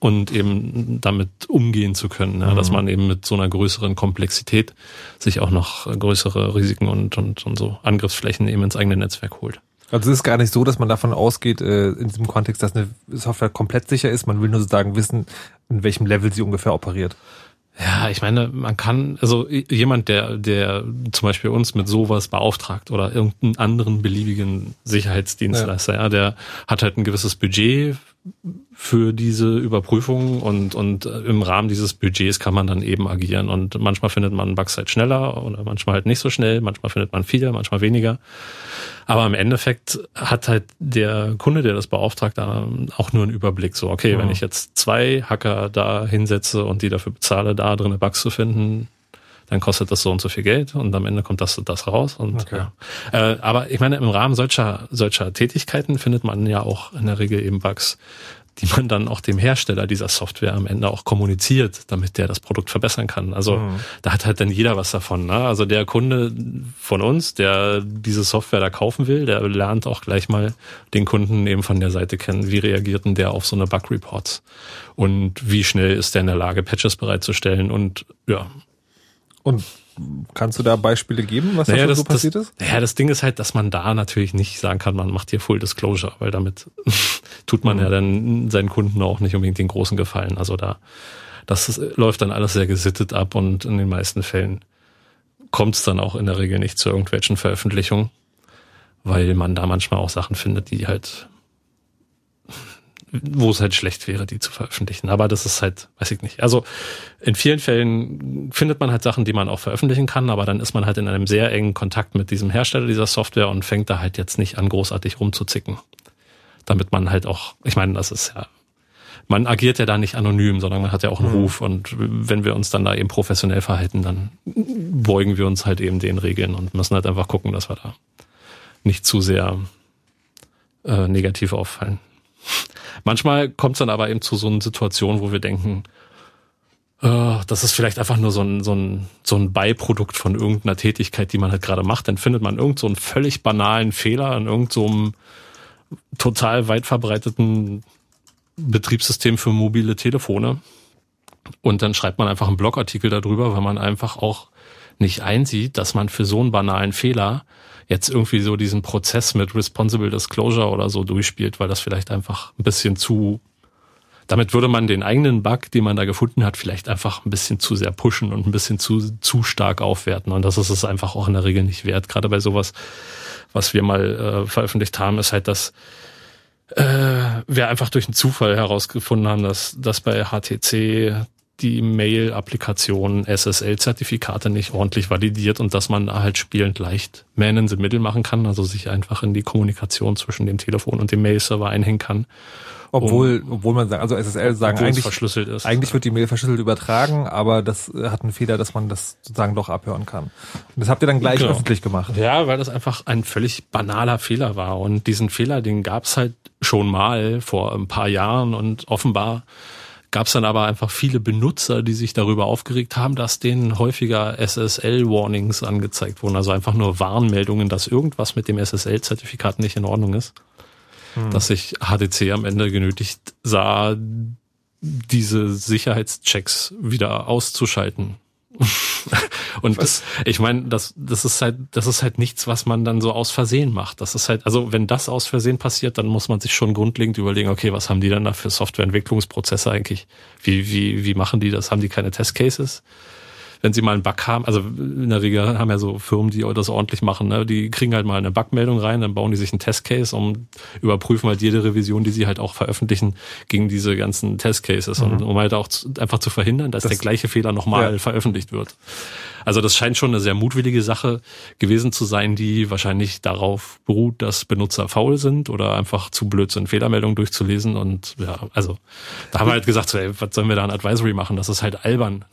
Speaker 4: und eben damit umgehen zu können, ja, mhm. dass man eben mit so einer größeren Komplexität sich auch noch größere Risiken und, und, und so Angriffsflächen eben ins eigene Netzwerk holt.
Speaker 2: Also es ist gar nicht so, dass man davon ausgeht, äh, in diesem Kontext, dass eine Software komplett sicher ist. Man will nur sozusagen wissen, in welchem Level sie ungefähr operiert.
Speaker 4: Ja, ich meine, man kann, also jemand, der, der zum Beispiel uns mit sowas beauftragt oder irgendeinen anderen beliebigen Sicherheitsdienstleister, ja. ja, der hat halt ein gewisses Budget für diese Überprüfung und, und im Rahmen dieses Budgets kann man dann eben agieren. Und manchmal findet man Bugs halt schneller oder manchmal halt nicht so schnell, manchmal findet man viel, manchmal weniger. Aber im Endeffekt hat halt der Kunde, der das beauftragt, auch nur einen Überblick. So, okay, ja. wenn ich jetzt zwei Hacker da hinsetze und die dafür bezahle, da drin Bugs zu finden, dann kostet das so und so viel Geld und am Ende kommt das und das raus. Und, okay. ja. Äh, aber ich meine, im Rahmen solcher, solcher Tätigkeiten findet man ja auch in der Regel eben Bugs, die man dann auch dem Hersteller dieser Software am Ende auch kommuniziert, damit der das Produkt verbessern kann. Also mhm. da hat halt dann jeder was davon. Ne? Also der Kunde von uns, der diese Software da kaufen will, der lernt auch gleich mal den Kunden eben von der Seite kennen. Wie reagiert denn der auf so eine Bug-Reports? Und wie schnell ist der in der Lage, Patches bereitzustellen? Und ja,
Speaker 2: und kannst du da Beispiele geben, was naja, da so passiert
Speaker 4: das,
Speaker 2: ist?
Speaker 4: Naja, das Ding ist halt, dass man da natürlich nicht sagen kann, man macht hier Full Disclosure, weil damit tut man mhm. ja dann seinen Kunden auch nicht unbedingt den großen Gefallen. Also da, das läuft dann alles sehr gesittet ab und in den meisten Fällen kommt es dann auch in der Regel nicht zu irgendwelchen Veröffentlichungen, weil man da manchmal auch Sachen findet, die halt wo es halt schlecht wäre, die zu veröffentlichen. Aber das ist halt, weiß ich nicht. Also in vielen Fällen findet man halt Sachen, die man auch veröffentlichen kann, aber dann ist man halt in einem sehr engen Kontakt mit diesem Hersteller dieser Software und fängt da halt jetzt nicht an, großartig rumzuzicken. Damit man halt auch, ich meine, das ist ja, man agiert ja da nicht anonym, sondern man hat ja auch einen mhm. Ruf und wenn wir uns dann da eben professionell verhalten, dann beugen wir uns halt eben den Regeln und müssen halt einfach gucken, dass wir da nicht zu sehr äh, negativ auffallen. Manchmal kommt es dann aber eben zu so einer Situation, wo wir denken, uh, das ist vielleicht einfach nur so ein, so, ein, so ein Beiprodukt von irgendeiner Tätigkeit, die man halt gerade macht. Dann findet man irgend so einen völlig banalen Fehler in irgendeinem so total weit verbreiteten Betriebssystem für mobile Telefone. Und dann schreibt man einfach einen Blogartikel darüber, weil man einfach auch nicht einsieht, dass man für so einen banalen Fehler jetzt irgendwie so diesen Prozess mit Responsible Disclosure oder so durchspielt, weil das vielleicht einfach ein bisschen zu damit würde man den eigenen Bug, den man da gefunden hat, vielleicht einfach ein bisschen zu sehr pushen und ein bisschen zu, zu stark aufwerten. Und das ist es einfach auch in der Regel nicht wert. Gerade bei sowas, was wir mal äh, veröffentlicht haben, ist halt, dass äh, wir einfach durch einen Zufall herausgefunden haben, dass, dass bei HTC die Mail-Applikation SSL-Zertifikate nicht ordentlich validiert und dass man da halt spielend leicht Man in the Middle machen kann, also sich einfach in die Kommunikation zwischen dem Telefon und dem Mail-Server einhängen kann.
Speaker 2: Obwohl, um, obwohl man sagt, also SSL sagen eigentlich,
Speaker 4: verschlüsselt ist.
Speaker 2: eigentlich wird die Mail verschlüsselt übertragen, aber das hat einen Fehler, dass man das sozusagen doch abhören kann. Und das habt ihr dann gleich genau. öffentlich gemacht.
Speaker 4: Ja, weil das einfach ein völlig banaler Fehler war. Und diesen Fehler, den gab's halt schon mal vor ein paar Jahren und offenbar gab es dann aber einfach viele Benutzer, die sich darüber aufgeregt haben, dass denen häufiger SSL-Warnings angezeigt wurden. Also einfach nur Warnmeldungen, dass irgendwas mit dem SSL-Zertifikat nicht in Ordnung ist hm. dass sich HTC am Ende genötigt sah, diese Sicherheitschecks wieder auszuschalten. und das, ich meine, das, das ist halt, das ist halt nichts, was man dann so aus Versehen macht. Das ist halt, also wenn das aus Versehen passiert, dann muss man sich schon grundlegend überlegen, okay, was haben die dann da für Softwareentwicklungsprozesse eigentlich? Wie, wie, wie machen die das? Haben die keine Testcases? Wenn sie mal einen Bug haben, also in der Regel haben ja so Firmen, die das ordentlich machen, ne? die kriegen halt mal eine Bugmeldung rein, dann bauen die sich einen Testcase und überprüfen halt jede Revision, die sie halt auch veröffentlichen, gegen diese ganzen Testcases, mhm. und, um halt auch zu, einfach zu verhindern, dass das, der gleiche Fehler nochmal ja. veröffentlicht wird. Also das scheint schon eine sehr mutwillige Sache gewesen zu sein, die wahrscheinlich darauf beruht, dass Benutzer faul sind oder einfach zu blöd sind, Fehlermeldungen durchzulesen. Und ja, also da haben wir halt gesagt, so, ey, was sollen wir da ein Advisory machen? Das ist halt albern.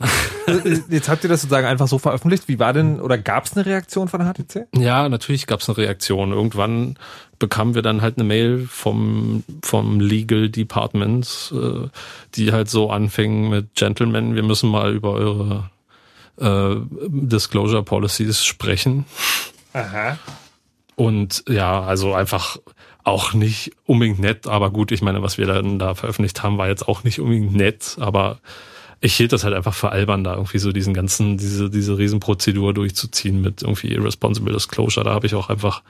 Speaker 2: Äh, jetzt habt ihr das sozusagen einfach so veröffentlicht. Wie war denn oder gab es eine Reaktion von HTC?
Speaker 4: Ja, natürlich gab es eine Reaktion. Irgendwann bekamen wir dann halt eine Mail vom, vom Legal Department, äh, die halt so anfing mit Gentlemen, wir müssen mal über eure äh, Disclosure Policies sprechen.
Speaker 2: Aha.
Speaker 4: Und ja, also einfach auch nicht unbedingt nett, aber gut, ich meine, was wir dann da veröffentlicht haben, war jetzt auch nicht unbedingt nett, aber ich hielt das halt einfach für albern, da irgendwie so diesen ganzen, diese, diese Riesenprozedur durchzuziehen mit irgendwie Irresponsible Disclosure. Da habe ich auch einfach,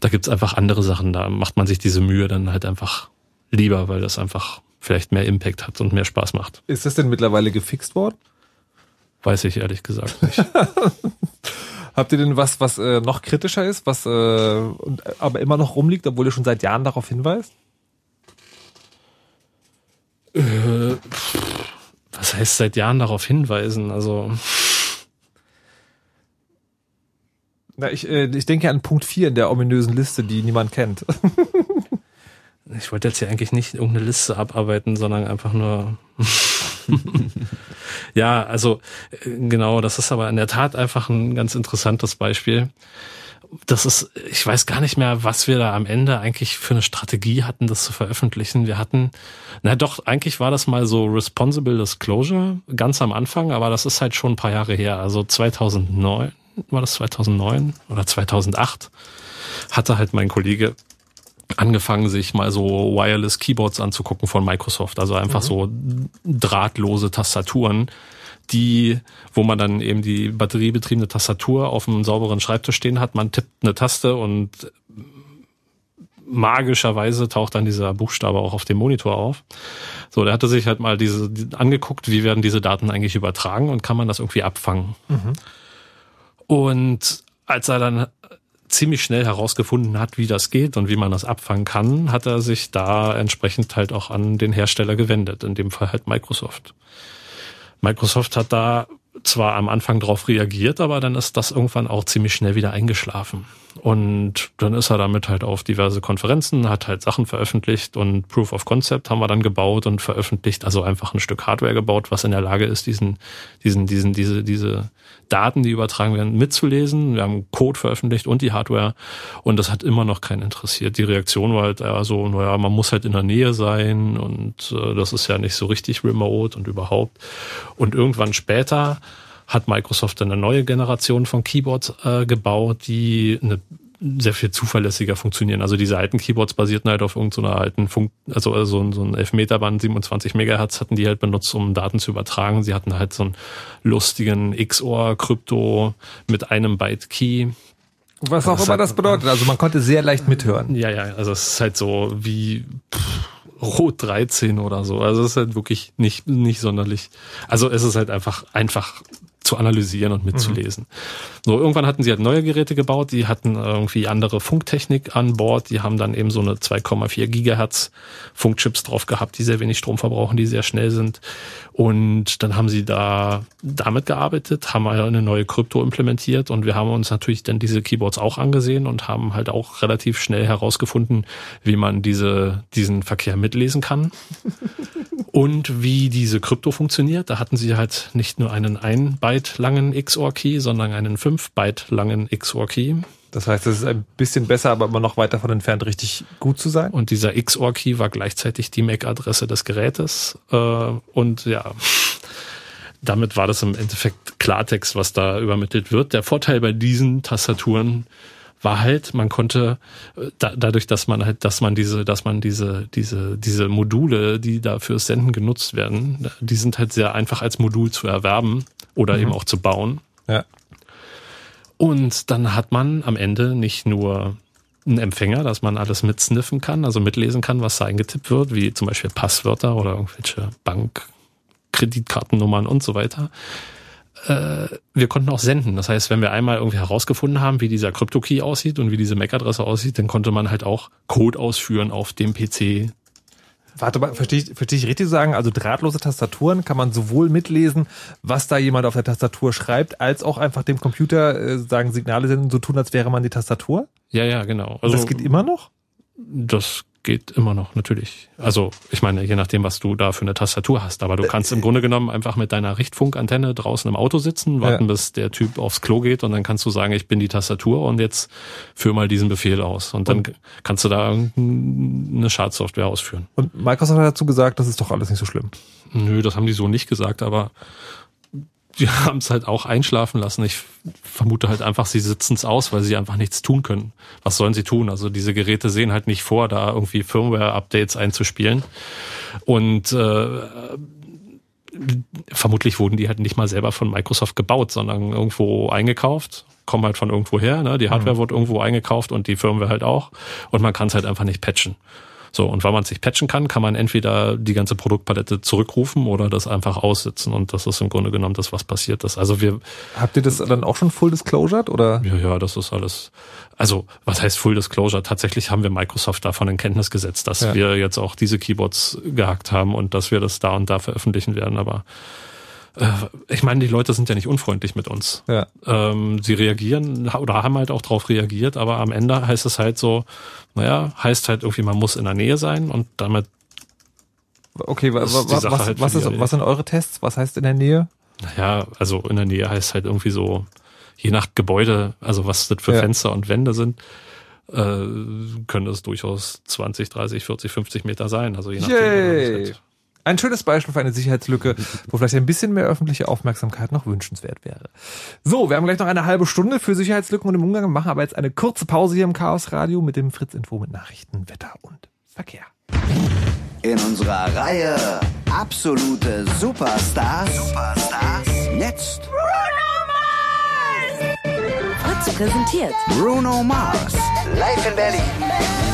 Speaker 4: da gibt's einfach andere Sachen, da macht man sich diese Mühe dann halt einfach lieber, weil das einfach vielleicht mehr Impact hat und mehr Spaß macht.
Speaker 2: Ist das denn mittlerweile gefixt worden?
Speaker 4: Weiß ich ehrlich gesagt nicht.
Speaker 2: Habt ihr denn was, was äh, noch kritischer ist, was äh, und, aber immer noch rumliegt, obwohl ihr schon seit Jahren darauf hinweist?
Speaker 4: Äh, was heißt seit Jahren darauf hinweisen? Also
Speaker 2: Na, ich, äh, ich denke an Punkt 4 in der ominösen Liste, die niemand kennt.
Speaker 4: ich wollte jetzt hier eigentlich nicht irgendeine Liste abarbeiten, sondern einfach nur ja, also äh, genau, das ist aber in der Tat einfach ein ganz interessantes Beispiel. Das ist, ich weiß gar nicht mehr, was wir da am Ende eigentlich für eine Strategie hatten, das zu veröffentlichen. Wir hatten, na doch, eigentlich war das mal so Responsible Disclosure ganz am Anfang, aber das ist halt schon ein paar Jahre her. Also 2009, war das 2009 oder 2008, hatte halt mein Kollege angefangen, sich mal so Wireless Keyboards anzugucken von Microsoft. Also einfach mhm. so drahtlose Tastaturen, die, wo man dann eben die batteriebetriebene Tastatur auf einem sauberen Schreibtisch stehen hat. Man tippt eine Taste und magischerweise taucht dann dieser Buchstabe auch auf dem Monitor auf. So, der hatte sich halt mal diese die, angeguckt, wie werden diese Daten eigentlich übertragen und kann man das irgendwie abfangen. Mhm. Und als er dann ziemlich schnell herausgefunden hat, wie das geht und wie man das abfangen kann, hat er sich da entsprechend halt auch an den Hersteller gewendet, in dem Fall halt Microsoft. Microsoft hat da zwar am Anfang drauf reagiert, aber dann ist das irgendwann auch ziemlich schnell wieder eingeschlafen. Und dann ist er damit halt auf diverse Konferenzen, hat halt Sachen veröffentlicht und Proof of Concept haben wir dann gebaut und veröffentlicht, also einfach ein Stück Hardware gebaut, was in der Lage ist, diesen, diesen, diesen, diese, diese Daten, die übertragen werden, mitzulesen. Wir haben Code veröffentlicht und die Hardware und das hat immer noch keinen interessiert. Die Reaktion war halt so, naja, man muss halt in der Nähe sein und äh, das ist ja nicht so richtig remote und überhaupt. Und irgendwann später hat Microsoft eine neue Generation von Keyboards äh, gebaut, die eine sehr viel zuverlässiger funktionieren. Also diese alten Keyboards basierten halt auf irgendeiner alten Funk, also, also so ein 11 Meter Band, 27 Megahertz hatten die halt benutzt, um Daten zu übertragen. Sie hatten halt so einen lustigen XOR-Krypto mit einem Byte Key.
Speaker 2: Was auch immer das bedeutet. Also man konnte sehr leicht mithören.
Speaker 4: Ja, ja, also es ist halt so wie pff, Rot 13 oder so. Also es ist halt wirklich nicht, nicht sonderlich. Also es ist halt einfach, einfach zu analysieren und mitzulesen. Mhm. So, irgendwann hatten sie halt neue Geräte gebaut, die hatten irgendwie andere Funktechnik an Bord, die haben dann eben so eine 2,4 Gigahertz Funkchips drauf gehabt, die sehr wenig Strom verbrauchen, die sehr schnell sind. Und dann haben sie da damit gearbeitet, haben eine neue Krypto implementiert und wir haben uns natürlich dann diese Keyboards auch angesehen und haben halt auch relativ schnell herausgefunden, wie man diese, diesen Verkehr mitlesen kann und wie diese Krypto funktioniert. Da hatten sie halt nicht nur einen 1 Byte langen XOR-Key, sondern einen 5 Byte langen XOR-Key.
Speaker 2: Das heißt, es ist ein bisschen besser, aber immer noch weit davon entfernt, richtig gut zu sein.
Speaker 4: Und dieser XOR-Key war gleichzeitig die MAC-Adresse des Gerätes. Äh, und ja, damit war das im Endeffekt Klartext, was da übermittelt wird. Der Vorteil bei diesen Tastaturen war halt, man konnte äh, da, dadurch, dass man halt, dass man diese, dass man diese, diese, diese Module, die da fürs Senden genutzt werden, die sind halt sehr einfach als Modul zu erwerben oder mhm. eben auch zu bauen.
Speaker 2: Ja.
Speaker 4: Und dann hat man am Ende nicht nur einen Empfänger, dass man alles mitsniffen kann, also mitlesen kann, was da eingetippt wird, wie zum Beispiel Passwörter oder irgendwelche Bankkreditkartennummern und so weiter. Äh, wir konnten auch senden. Das heißt, wenn wir einmal irgendwie herausgefunden haben, wie dieser Crypto-Key aussieht und wie diese MAC-Adresse aussieht, dann konnte man halt auch Code ausführen auf dem PC,
Speaker 2: Warte mal, verstehe ich, verstehe ich richtig zu sagen? Also drahtlose Tastaturen kann man sowohl mitlesen, was da jemand auf der Tastatur schreibt, als auch einfach dem Computer äh, sagen Signale senden, so tun, als wäre man die Tastatur?
Speaker 4: Ja, ja, genau.
Speaker 2: Also, das geht immer noch?
Speaker 4: Das geht immer noch, natürlich. Also ich meine, je nachdem, was du da für eine Tastatur hast. Aber du kannst im Grunde genommen einfach mit deiner Richtfunkantenne draußen im Auto sitzen, warten, ja. bis der Typ aufs Klo geht und dann kannst du sagen, ich bin die Tastatur und jetzt führ mal diesen Befehl aus. Und dann und kannst du da eine Schadsoftware ausführen.
Speaker 2: Und Microsoft hat dazu gesagt, das ist doch alles nicht so schlimm.
Speaker 4: Nö, das haben die so nicht gesagt, aber die haben es halt auch einschlafen lassen. Ich vermute halt einfach, sie sitzen es aus, weil sie einfach nichts tun können. Was sollen sie tun? Also diese Geräte sehen halt nicht vor, da irgendwie Firmware-Updates einzuspielen. Und äh, vermutlich wurden die halt nicht mal selber von Microsoft gebaut, sondern irgendwo eingekauft, kommen halt von irgendwo her. Ne? Die Hardware mhm. wird irgendwo eingekauft und die Firmware halt auch. Und man kann es halt einfach nicht patchen. So, und weil man sich patchen kann, kann man entweder die ganze Produktpalette zurückrufen oder das einfach aussitzen. Und das ist im Grunde genommen das, was passiert ist. Also wir.
Speaker 2: Habt ihr das dann auch schon full disclosed oder?
Speaker 4: Ja, ja, das ist alles. Also, was heißt Full Disclosure? Tatsächlich haben wir Microsoft davon in Kenntnis gesetzt, dass ja. wir jetzt auch diese Keyboards gehackt haben und dass wir das da und da veröffentlichen werden. Aber ich meine, die Leute sind ja nicht unfreundlich mit uns.
Speaker 2: Ja.
Speaker 4: Ähm, sie reagieren oder haben halt auch drauf reagiert, aber am Ende heißt es halt so, naja, heißt halt irgendwie, man muss in der Nähe sein und damit.
Speaker 2: Okay, wa, wa, was, halt was, ist, was sind eure Tests? Was heißt in der Nähe?
Speaker 4: Naja, also in der Nähe heißt halt irgendwie so, je nach Gebäude, also was das für ja. Fenster und Wände sind, äh, können das durchaus 20, 30, 40, 50 Meter sein. Also je nachdem.
Speaker 2: Ein schönes Beispiel für eine Sicherheitslücke, wo vielleicht ein bisschen mehr öffentliche Aufmerksamkeit noch wünschenswert wäre. So, wir haben gleich noch eine halbe Stunde für Sicherheitslücken und im Umgang, machen aber jetzt eine kurze Pause hier im Chaos Radio mit dem Fritz Info mit Nachrichten, Wetter und Verkehr.
Speaker 5: In unserer Reihe absolute Superstars. Superstars. Jetzt
Speaker 6: Bruno Mars. Fritz präsentiert
Speaker 5: Bruno Mars live in Berlin.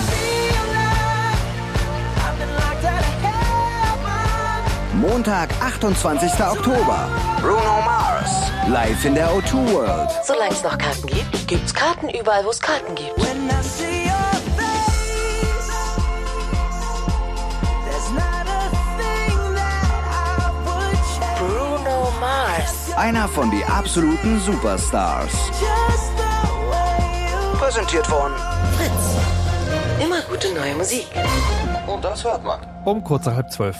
Speaker 5: Montag, 28. Oktober. Bruno Mars. Live in der O2 World.
Speaker 6: Solange es noch Karten gibt, gibt's Karten überall, wo es Karten gibt. Bruno Mars.
Speaker 5: Einer von die absoluten Superstars. Präsentiert von
Speaker 6: Fritz. Immer gute neue Musik.
Speaker 5: Und das hört man.
Speaker 2: Um kurz nach halb zwölf.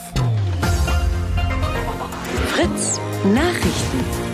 Speaker 6: Fritz Nachrichten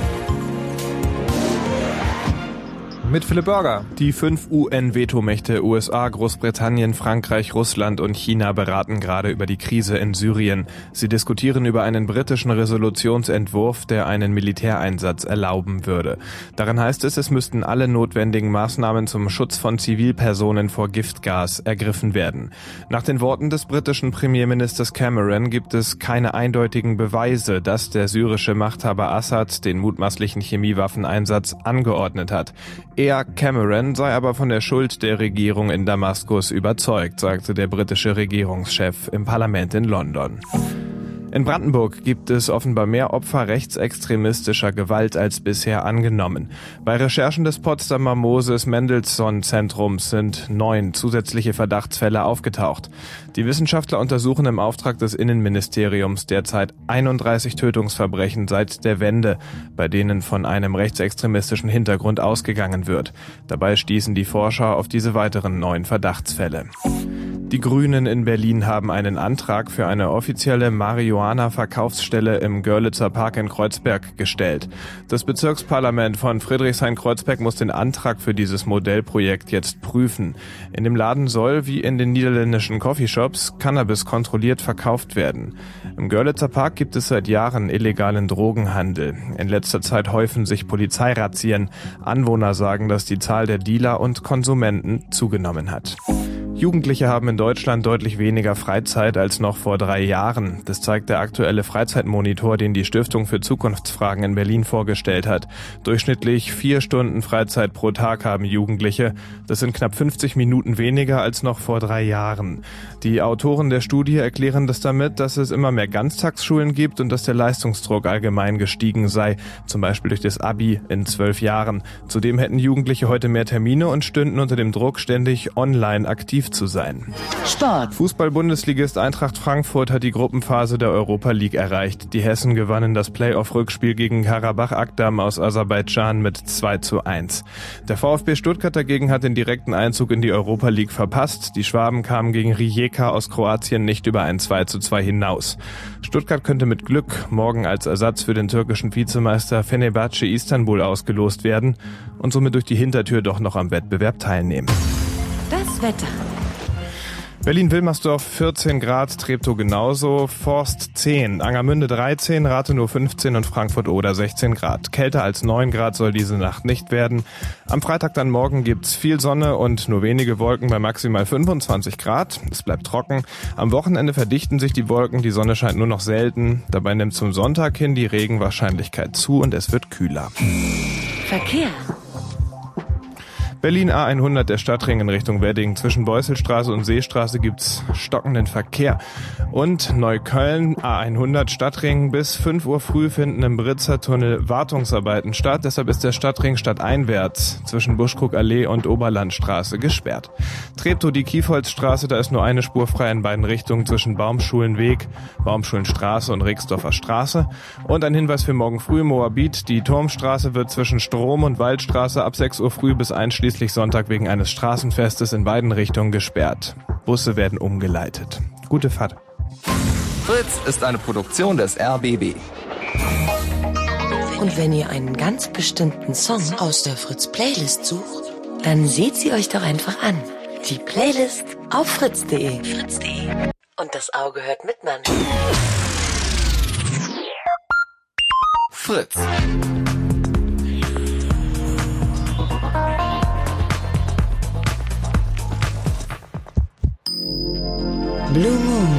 Speaker 2: mit Philipp Burger.
Speaker 7: Die fünf UN-Vetomächte USA, Großbritannien, Frankreich, Russland und China beraten gerade über die Krise in Syrien. Sie diskutieren über einen britischen Resolutionsentwurf, der einen Militäreinsatz erlauben würde. Darin heißt es, es müssten alle notwendigen Maßnahmen zum Schutz von Zivilpersonen vor Giftgas ergriffen werden. Nach den Worten des britischen Premierministers Cameron gibt es keine eindeutigen Beweise, dass der syrische Machthaber Assad den mutmaßlichen Chemiewaffeneinsatz angeordnet hat. Er, Cameron, sei aber von der Schuld der Regierung in Damaskus überzeugt, sagte der britische Regierungschef im Parlament in London. In Brandenburg gibt es offenbar mehr Opfer rechtsextremistischer Gewalt als bisher angenommen. Bei Recherchen des Potsdamer Moses Mendelssohn Zentrums sind neun zusätzliche Verdachtsfälle aufgetaucht. Die Wissenschaftler untersuchen im Auftrag des Innenministeriums derzeit 31 Tötungsverbrechen seit der Wende, bei denen von einem rechtsextremistischen Hintergrund ausgegangen wird. Dabei stießen die Forscher auf diese weiteren neun Verdachtsfälle. Die Grünen in Berlin haben einen Antrag für eine offizielle Marihuana-Verkaufsstelle im Görlitzer Park in Kreuzberg gestellt. Das Bezirksparlament von Friedrichshain-Kreuzberg muss den Antrag für dieses Modellprojekt jetzt prüfen. In dem Laden soll, wie in den niederländischen Coffeeshops, Cannabis kontrolliert verkauft werden. Im Görlitzer Park gibt es seit Jahren illegalen Drogenhandel. In letzter Zeit häufen sich Polizeirazzien. Anwohner sagen, dass die Zahl der Dealer und Konsumenten zugenommen hat. Jugendliche haben in Deutschland deutlich weniger Freizeit als noch vor drei Jahren. Das zeigt der aktuelle Freizeitmonitor, den die Stiftung für Zukunftsfragen in Berlin vorgestellt hat. Durchschnittlich vier Stunden Freizeit pro Tag haben Jugendliche. Das sind knapp 50 Minuten weniger als noch vor drei Jahren. Die Autoren der Studie erklären das damit, dass es immer mehr Ganztagsschulen gibt und dass der Leistungsdruck allgemein gestiegen sei, zum Beispiel durch das Abi in zwölf Jahren. Zudem hätten Jugendliche heute mehr Termine und stünden unter dem Druck, ständig online aktiv zu sein.
Speaker 6: Sport.
Speaker 7: Fußball-Bundesligist Eintracht Frankfurt hat die Gruppenphase der Europa League erreicht. Die Hessen gewannen das Playoff-Rückspiel gegen Karabach Akdam aus Aserbaidschan mit 2 zu 1. Der VfB Stuttgart dagegen hat den direkten Einzug in die Europa League verpasst. Die Schwaben kamen gegen Rijeka aus Kroatien nicht über ein 2 zu 2 hinaus. Stuttgart könnte mit Glück morgen als Ersatz für den türkischen Vizemeister Fenerbahce Istanbul ausgelost werden und somit durch die Hintertür doch noch am Wettbewerb teilnehmen.
Speaker 6: Das Wetter.
Speaker 7: Berlin-Wilmersdorf 14 Grad, Treptow genauso, Forst 10, Angermünde 13, Rathenow 15 und Frankfurt-Oder 16 Grad. Kälter als 9 Grad soll diese Nacht nicht werden. Am Freitag dann morgen gibt's viel Sonne und nur wenige Wolken bei maximal 25 Grad. Es bleibt trocken. Am Wochenende verdichten sich die Wolken, die Sonne scheint nur noch selten. Dabei nimmt zum Sonntag hin die Regenwahrscheinlichkeit zu und es wird kühler.
Speaker 6: Verkehr.
Speaker 7: Berlin A100, der Stadtring in Richtung Wedding. Zwischen Beusselstraße und Seestraße gibt's stockenden Verkehr. Und Neukölln A100 Stadtring. Bis 5 Uhr früh finden im Britzer Tunnel Wartungsarbeiten statt. Deshalb ist der Stadtring stadteinwärts zwischen Buschkrug Allee und Oberlandstraße gesperrt. Treptow die Kiefholzstraße, da ist nur eine Spur frei in beiden Richtungen zwischen Baumschulenweg, Baumschulenstraße und Rixdorfer Straße. Und ein Hinweis für morgen früh Moabit. Die Turmstraße wird zwischen Strom und Waldstraße ab 6 Uhr früh bis einschließlich schließlich Sonntag wegen eines Straßenfestes in beiden Richtungen gesperrt. Busse werden umgeleitet. Gute Fahrt.
Speaker 1: Fritz ist eine Produktion des RBB.
Speaker 6: Und wenn ihr einen ganz bestimmten Song aus der Fritz Playlist sucht, dann seht sie euch doch einfach an. Die Playlist auf fritz.de. Fritz.de. Und das Auge hört mit, Mann.
Speaker 1: Fritz.
Speaker 6: Blue Moon.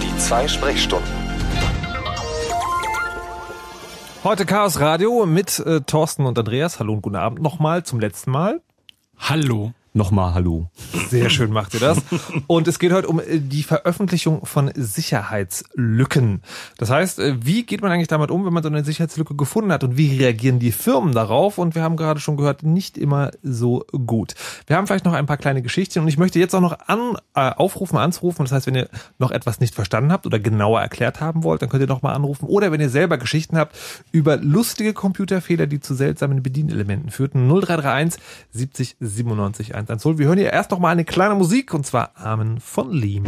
Speaker 1: Die zwei Sprechstunden.
Speaker 2: Heute Chaos Radio mit äh, Thorsten und Andreas. Hallo und guten Abend nochmal zum letzten Mal.
Speaker 4: Hallo.
Speaker 3: Nochmal Hallo.
Speaker 2: Sehr schön macht ihr das. Und es geht heute um äh, die Veröffentlichung von Sicherheitslücken. Das heißt, äh, wie geht man eigentlich damit um, wenn man so eine Sicherheitslücke gefunden hat und wie reagieren die Firmen darauf? Und wir haben gerade schon gehört, nicht immer so gut. Wir haben vielleicht noch ein paar kleine Geschichten und ich möchte jetzt auch noch an, äh, aufrufen, anzurufen. Das heißt, wenn ihr noch etwas nicht verstanden habt oder genauer erklärt haben wollt, dann könnt ihr noch mal anrufen. Oder wenn ihr selber Geschichten habt über lustige Computerfehler, die zu seltsamen Bedienelementen führten. 0331 70 97 110. Wir hören hier erst noch mal eine kleine Musik und zwar Armen von Lehm.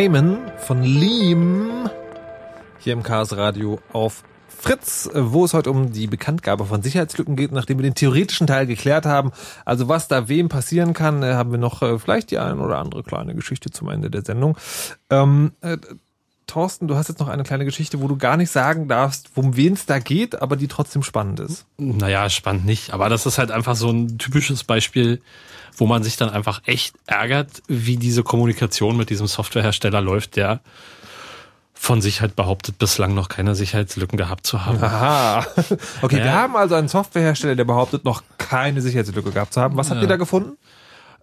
Speaker 2: Amen von Liam hier im Chaos Radio auf Fritz, wo es heute um die Bekanntgabe von Sicherheitslücken geht, nachdem wir den theoretischen Teil geklärt haben. Also was da wem passieren kann, äh, haben wir noch äh, vielleicht die eine oder andere kleine Geschichte zum Ende der Sendung. Ähm, äh, Thorsten, du hast jetzt noch eine kleine Geschichte, wo du gar nicht sagen darfst, um wen es da geht, aber die trotzdem spannend ist.
Speaker 4: Naja, spannend nicht. Aber das ist halt einfach so ein typisches Beispiel, wo man sich dann einfach echt ärgert, wie diese Kommunikation mit diesem Softwarehersteller läuft, der von sich halt behauptet, bislang noch keine Sicherheitslücken gehabt zu haben.
Speaker 2: Aha. Okay, ja. wir haben also einen Softwarehersteller, der behauptet, noch keine Sicherheitslücke gehabt zu haben. Was habt ja. ihr da gefunden?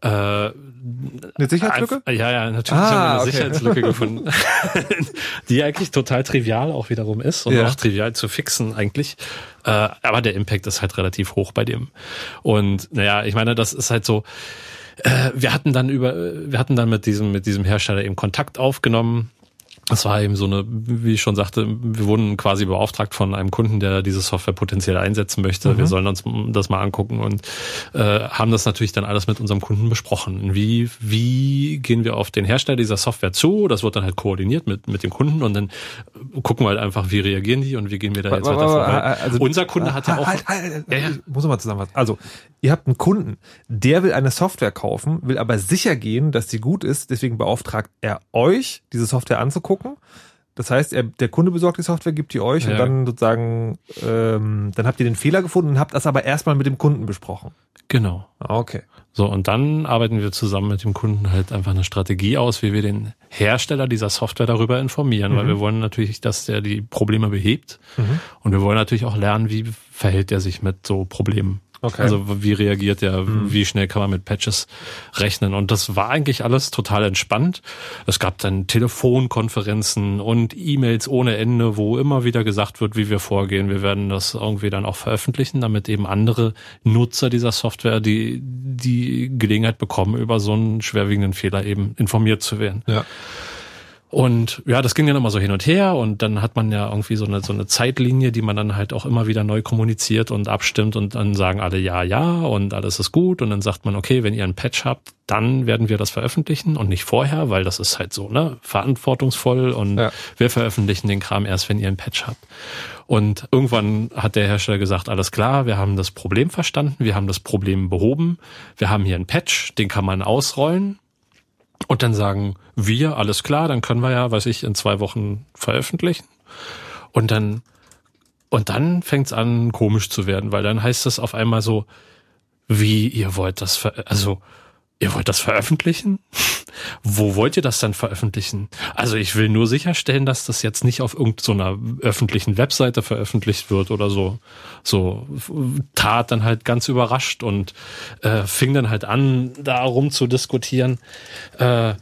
Speaker 4: Äh, eine
Speaker 2: Sicherheitslücke?
Speaker 4: Ja, ja, natürlich ah, haben wir eine okay. Sicherheitslücke gefunden, die eigentlich total trivial auch wiederum ist und ja. auch trivial zu fixen eigentlich. Äh, aber der Impact ist halt relativ hoch bei dem. Und naja, ich meine, das ist halt so. Äh, wir hatten dann über, wir hatten dann mit diesem mit diesem Hersteller eben Kontakt aufgenommen das war eben so eine, wie ich schon sagte, wir wurden quasi beauftragt von einem Kunden, der diese Software potenziell einsetzen möchte. Mhm. Wir sollen uns das mal angucken und äh, haben das natürlich dann alles mit unserem Kunden besprochen. Wie, wie gehen wir auf den Hersteller dieser Software zu? Das wird dann halt koordiniert mit, mit dem Kunden und dann gucken wir halt einfach, wie reagieren die und wie gehen wir da jetzt weiter vor. Also, Unser Kunde hat ja auch. Halt, halt,
Speaker 2: halt, ja, ja. Muss man mal zusammenfassen. Also, ihr habt einen Kunden, der will eine Software kaufen, will aber sicher gehen, dass sie gut ist, deswegen beauftragt er euch, diese Software anzugucken gucken. Das heißt, er, der Kunde besorgt die Software, gibt die euch ja. und dann sozusagen, ähm, dann habt ihr den Fehler gefunden und habt das aber erstmal mit dem Kunden besprochen.
Speaker 4: Genau.
Speaker 2: Ah, okay.
Speaker 4: So, und dann arbeiten wir zusammen mit dem Kunden halt einfach eine Strategie aus, wie wir den Hersteller dieser Software darüber informieren, mhm. weil wir wollen natürlich, dass der die Probleme behebt. Mhm. Und wir wollen natürlich auch lernen, wie verhält er sich mit so Problemen. Okay. Also wie reagiert er, mhm. wie schnell kann man mit Patches rechnen. Und das war eigentlich alles total entspannt. Es gab dann Telefonkonferenzen und E-Mails ohne Ende, wo immer wieder gesagt wird, wie wir vorgehen. Wir werden das irgendwie dann auch veröffentlichen, damit eben andere Nutzer dieser Software die, die Gelegenheit bekommen, über so einen schwerwiegenden Fehler eben informiert zu werden.
Speaker 2: Ja.
Speaker 4: Und ja, das ging dann immer so hin und her und dann hat man ja irgendwie so eine, so eine Zeitlinie, die man dann halt auch immer wieder neu kommuniziert und abstimmt und dann sagen alle ja, ja und alles ist gut und dann sagt man, okay, wenn ihr einen Patch habt, dann werden wir das veröffentlichen und nicht vorher, weil das ist halt so, ne, verantwortungsvoll und ja. wir veröffentlichen den Kram erst, wenn ihr einen Patch habt. Und irgendwann hat der Hersteller gesagt, alles klar, wir haben das Problem verstanden, wir haben das Problem behoben, wir haben hier einen Patch, den kann man ausrollen, und dann sagen wir, alles klar, dann können wir ja, weiß ich, in zwei Wochen veröffentlichen. Und dann, und dann fängt's an, komisch zu werden, weil dann heißt es auf einmal so, wie ihr wollt das, also Ihr wollt das veröffentlichen? Wo wollt ihr das dann veröffentlichen? Also ich will nur sicherstellen, dass das jetzt nicht auf irgendeiner öffentlichen Webseite veröffentlicht wird oder so. So tat dann halt ganz überrascht und äh, fing dann halt an, darum zu diskutieren. Äh,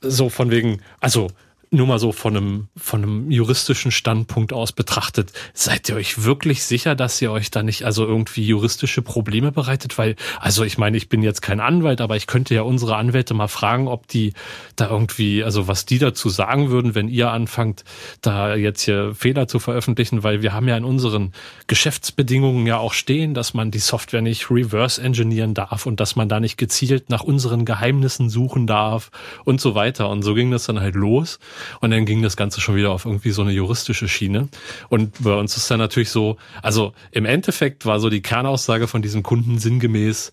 Speaker 4: so von wegen, also nur mal so von einem, von einem juristischen Standpunkt aus betrachtet, seid ihr euch wirklich sicher, dass ihr euch da nicht also irgendwie juristische Probleme bereitet? Weil, also ich meine, ich bin jetzt kein Anwalt, aber ich könnte ja unsere Anwälte mal fragen, ob die da irgendwie, also was die dazu sagen würden, wenn ihr anfangt, da jetzt hier Fehler zu veröffentlichen, weil wir haben ja in unseren Geschäftsbedingungen ja auch stehen, dass man die Software nicht reverse engineeren darf und dass man da nicht gezielt nach unseren Geheimnissen suchen darf und so weiter. Und so ging das dann halt los. Und dann ging das Ganze schon wieder auf irgendwie so eine juristische Schiene. Und bei uns ist dann natürlich so, also im Endeffekt war so die Kernaussage von diesem Kunden sinngemäß,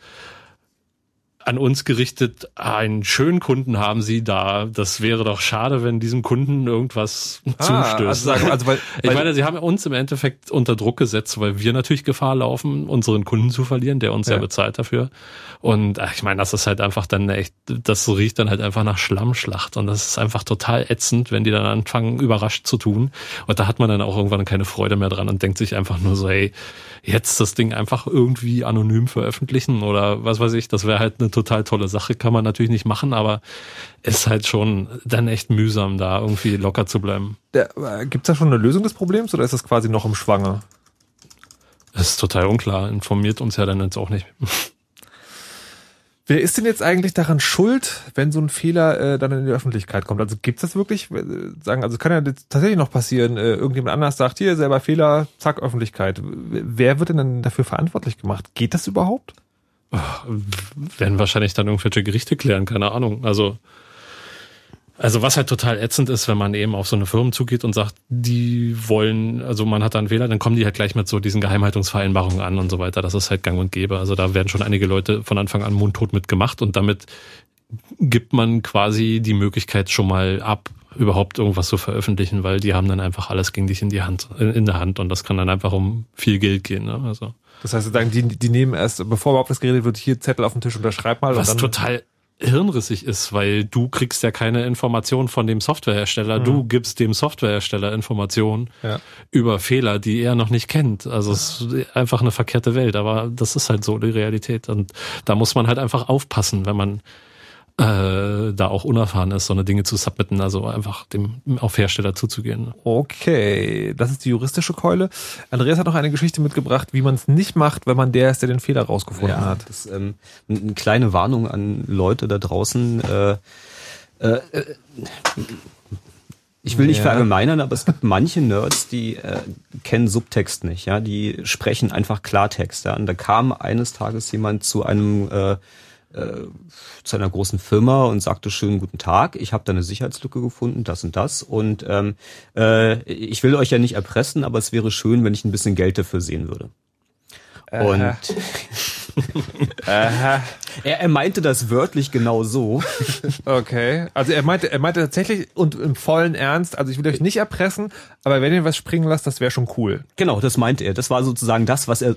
Speaker 4: an uns gerichtet, einen schönen Kunden haben Sie da. Das wäre doch schade, wenn diesem Kunden irgendwas ah, zustößt. Also, also weil, ich meine, Sie haben uns im Endeffekt unter Druck gesetzt, weil wir natürlich Gefahr laufen, unseren Kunden zu verlieren, der uns ja, ja bezahlt dafür. Und ach, ich meine, das ist halt einfach dann echt, das riecht dann halt einfach nach Schlammschlacht. Und das ist einfach total ätzend, wenn die dann anfangen, überrascht zu tun. Und da hat man dann auch irgendwann keine Freude mehr dran und denkt sich einfach nur so, hey, jetzt das Ding einfach irgendwie anonym veröffentlichen oder was weiß ich, das wäre halt eine total tolle Sache, kann man natürlich nicht machen, aber ist halt schon dann echt mühsam, da irgendwie locker zu bleiben.
Speaker 2: Äh, Gibt es da schon eine Lösung des Problems oder ist das quasi noch im Schwange?
Speaker 4: Das ist total unklar, informiert uns ja dann jetzt auch nicht.
Speaker 2: Wer ist denn jetzt eigentlich daran schuld, wenn so ein Fehler äh, dann in die Öffentlichkeit kommt? Also gibt's das wirklich? Äh, sagen, also kann ja tatsächlich noch passieren, äh, irgendjemand anders sagt, hier selber Fehler, zack, Öffentlichkeit. Wer wird denn dann dafür verantwortlich gemacht? Geht das überhaupt?
Speaker 4: Werden wahrscheinlich dann irgendwelche Gerichte klären, keine Ahnung. Also Also was halt total ätzend ist, wenn man eben auf so eine Firma zugeht und sagt, die wollen, also man hat da einen Fehler, dann kommen die halt gleich mit so diesen Geheimhaltungsvereinbarungen an und so weiter. Das ist halt gang und gäbe. Also da werden schon einige Leute von Anfang an mundtot mitgemacht und damit gibt man quasi die Möglichkeit schon mal ab, überhaupt irgendwas zu veröffentlichen, weil die haben dann einfach alles gegen dich in die Hand, in der Hand und das kann dann einfach um viel Geld gehen. Ne? Also
Speaker 2: das heißt, die, die nehmen erst, bevor überhaupt das geredet wird, hier Zettel auf den Tisch unterschreib mal.
Speaker 4: Was
Speaker 2: und
Speaker 4: dann total hirnrissig ist, weil du kriegst ja keine Informationen von dem Softwarehersteller, mhm. du gibst dem Softwarehersteller Informationen ja. über Fehler, die er noch nicht kennt. Also es ist einfach eine verkehrte Welt, aber das ist halt so die Realität und da muss man halt einfach aufpassen, wenn man äh, da auch unerfahren ist, so eine Dinge zu submitten, also einfach dem auf Hersteller zuzugehen.
Speaker 2: Okay, das ist die juristische Keule. Andreas hat noch eine Geschichte mitgebracht, wie man es nicht macht, wenn man der ist, der den Fehler rausgefunden ja, hat.
Speaker 3: Das, ähm, eine kleine Warnung an Leute da draußen. Äh, äh, ich will nicht ja. verallgemeinern, aber es gibt manche Nerds, die äh, kennen Subtext nicht, ja, die sprechen einfach Klartext. Ja? Und da kam eines Tages jemand zu einem äh, äh, zu einer großen Firma und sagte schönen guten Tag, ich habe da eine Sicherheitslücke gefunden, das und das und ähm, äh, ich will euch ja nicht erpressen, aber es wäre schön, wenn ich ein bisschen Geld dafür sehen würde. Aha. Und Aha. Er, er meinte das wörtlich genau so.
Speaker 2: Okay. Also er meinte, er meinte tatsächlich und im vollen Ernst, also ich will euch nicht erpressen, aber wenn ihr was springen lasst, das wäre schon cool.
Speaker 3: Genau, das meinte er. Das war sozusagen das, was er äh,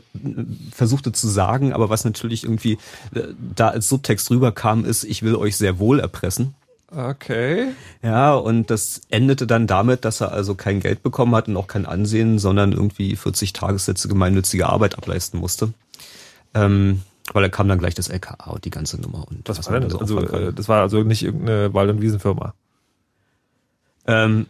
Speaker 3: versuchte zu sagen, aber was natürlich irgendwie äh, da als Subtext rüberkam, ist, ich will euch sehr wohl erpressen.
Speaker 2: Okay.
Speaker 3: Ja, und das endete dann damit, dass er also kein Geld bekommen hat und auch kein Ansehen, sondern irgendwie 40 Tagessätze gemeinnützige Arbeit ableisten musste. Ähm, weil da kam dann gleich das LKA und die ganze Nummer. Und
Speaker 2: was war denn das? Also, äh, das war also nicht irgendeine Wald- und Wiesenfirma? Ähm,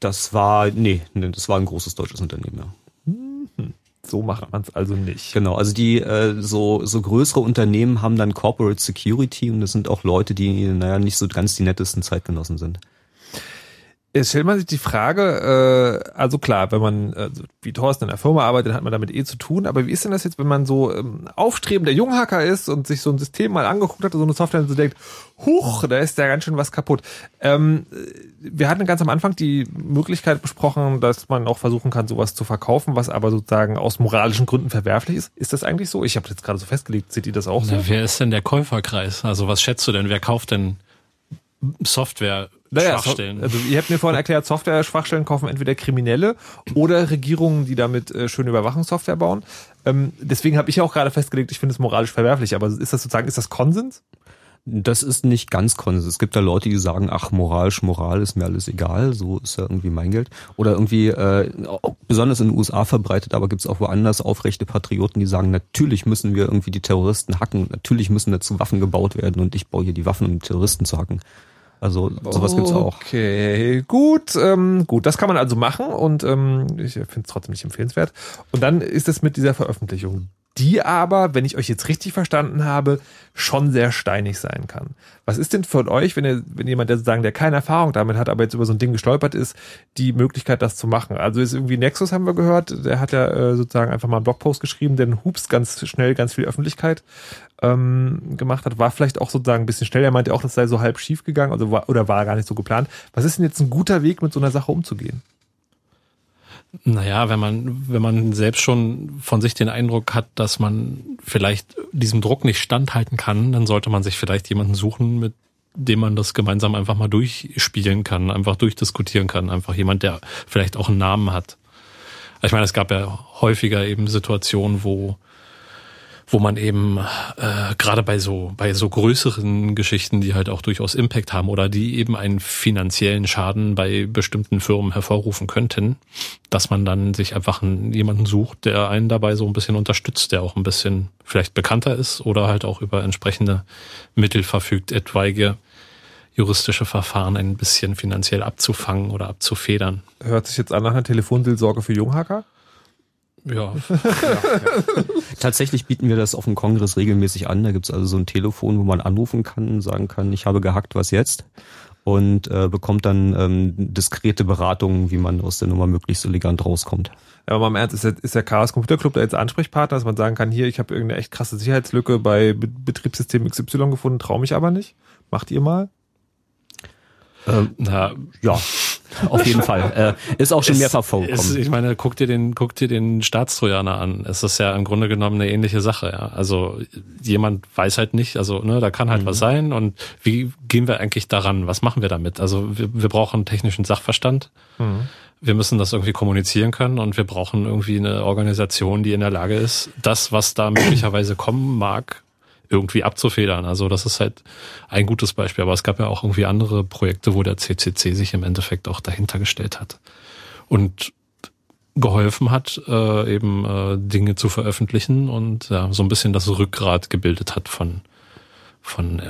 Speaker 3: das war, nee, nee, das war ein großes deutsches Unternehmen, ja.
Speaker 2: Mhm. So macht man es also nicht.
Speaker 3: Genau, also die äh, so so größere Unternehmen haben dann Corporate Security und das sind auch Leute, die naja nicht so ganz die nettesten Zeitgenossen sind.
Speaker 2: Jetzt stellt man sich die Frage, äh, also klar, wenn man also wie Thorsten in der Firma arbeitet, dann hat man damit eh zu tun, aber wie ist denn das jetzt, wenn man so ähm, aufstrebender Junghacker ist und sich so ein System mal angeguckt hat, so eine Software und so denkt, huch, da ist ja ganz schön was kaputt. Ähm, wir hatten ganz am Anfang die Möglichkeit besprochen, dass man auch versuchen kann, sowas zu verkaufen, was aber sozusagen aus moralischen Gründen verwerflich ist. Ist das eigentlich so? Ich habe jetzt gerade so festgelegt, seht ihr das auch so?
Speaker 4: Na, wer ist denn der Käuferkreis? Also was schätzt du denn, wer kauft denn Software naja, Schwachstellen.
Speaker 2: also ihr habt mir vorhin erklärt, Software-Schwachstellen kaufen entweder Kriminelle oder Regierungen, die damit äh, schöne Überwachungssoftware bauen. Ähm, deswegen habe ich auch gerade festgelegt, ich finde es moralisch verwerflich. Aber ist das sozusagen, ist das Konsens?
Speaker 3: Das ist nicht ganz Konsens. Es gibt da Leute, die sagen, ach, moralisch, Moral ist mir alles egal, so ist ja irgendwie mein Geld. Oder irgendwie, äh, besonders in den USA verbreitet, aber gibt es auch woanders aufrechte Patrioten, die sagen, natürlich müssen wir irgendwie die Terroristen hacken, natürlich müssen dazu Waffen gebaut werden und ich baue hier die Waffen, um die Terroristen zu hacken. Also sowas gibt's auch.
Speaker 2: Okay, gut, ähm, gut, das kann man also machen und ähm, ich finde es trotzdem nicht empfehlenswert. Und dann ist es mit dieser Veröffentlichung die aber, wenn ich euch jetzt richtig verstanden habe, schon sehr steinig sein kann. Was ist denn von euch, wenn ihr, wenn jemand, der sozusagen, der keine Erfahrung damit hat, aber jetzt über so ein Ding gestolpert ist, die Möglichkeit, das zu machen? Also ist irgendwie Nexus, haben wir gehört, der hat ja äh, sozusagen einfach mal einen Blogpost geschrieben, der Hups ganz schnell ganz viel Öffentlichkeit ähm, gemacht hat, war vielleicht auch sozusagen ein bisschen schnell. Er meinte auch, das sei so halb schief gegangen, also war, oder war gar nicht so geplant. Was ist denn jetzt ein guter Weg, mit so einer Sache umzugehen?
Speaker 4: Naja, wenn man, wenn man selbst schon von sich den Eindruck hat, dass man vielleicht diesem Druck nicht standhalten kann, dann sollte man sich vielleicht jemanden suchen, mit dem man das gemeinsam einfach mal durchspielen kann, einfach durchdiskutieren kann. Einfach jemand, der vielleicht auch einen Namen hat. Ich meine, es gab ja häufiger eben Situationen, wo wo man eben äh, gerade bei so bei so größeren Geschichten, die halt auch durchaus Impact haben oder die eben einen finanziellen Schaden bei bestimmten Firmen hervorrufen könnten, dass man dann sich einfach einen, jemanden sucht, der einen dabei so ein bisschen unterstützt, der auch ein bisschen vielleicht bekannter ist oder halt auch über entsprechende Mittel verfügt, etwaige juristische Verfahren ein bisschen finanziell abzufangen oder abzufedern.
Speaker 2: Hört sich jetzt an nach einer Telefonseelsorge für Junghacker?
Speaker 4: Ja. ja, ja.
Speaker 3: Tatsächlich bieten wir das auf dem Kongress regelmäßig an. Da gibt's also so ein Telefon, wo man anrufen kann und sagen kann, ich habe gehackt, was jetzt? Und äh, bekommt dann ähm, diskrete Beratungen, wie man aus der Nummer möglichst elegant rauskommt.
Speaker 2: Ja, aber mal im Ernst, ist der, ist der Chaos Computer Club da jetzt Ansprechpartner, dass man sagen kann, hier, ich habe irgendeine echt krasse Sicherheitslücke bei Betriebssystem XY gefunden, traue mich aber nicht. Macht ihr mal?
Speaker 3: Ähm, Na, ja, auf jeden Fall. Äh, ist auch schon mehrfach vorgekommen. Ist,
Speaker 4: ich meine, guck dir den, guck dir den Staatstrojaner an. Es ist ja im Grunde genommen eine ähnliche Sache. Ja. Also jemand weiß halt nicht, also ne, da kann halt mhm. was sein. Und wie gehen wir eigentlich daran? Was machen wir damit? Also wir, wir brauchen technischen Sachverstand. Mhm. Wir müssen das irgendwie kommunizieren können und wir brauchen irgendwie eine Organisation, die in der Lage ist, das, was da möglicherweise kommen mag, irgendwie abzufedern. Also das ist halt ein gutes Beispiel. Aber es gab ja auch irgendwie andere Projekte, wo der CCC sich im Endeffekt auch dahinter gestellt hat und geholfen hat, äh, eben äh, Dinge zu veröffentlichen und ja, so ein bisschen das Rückgrat gebildet hat von von äh,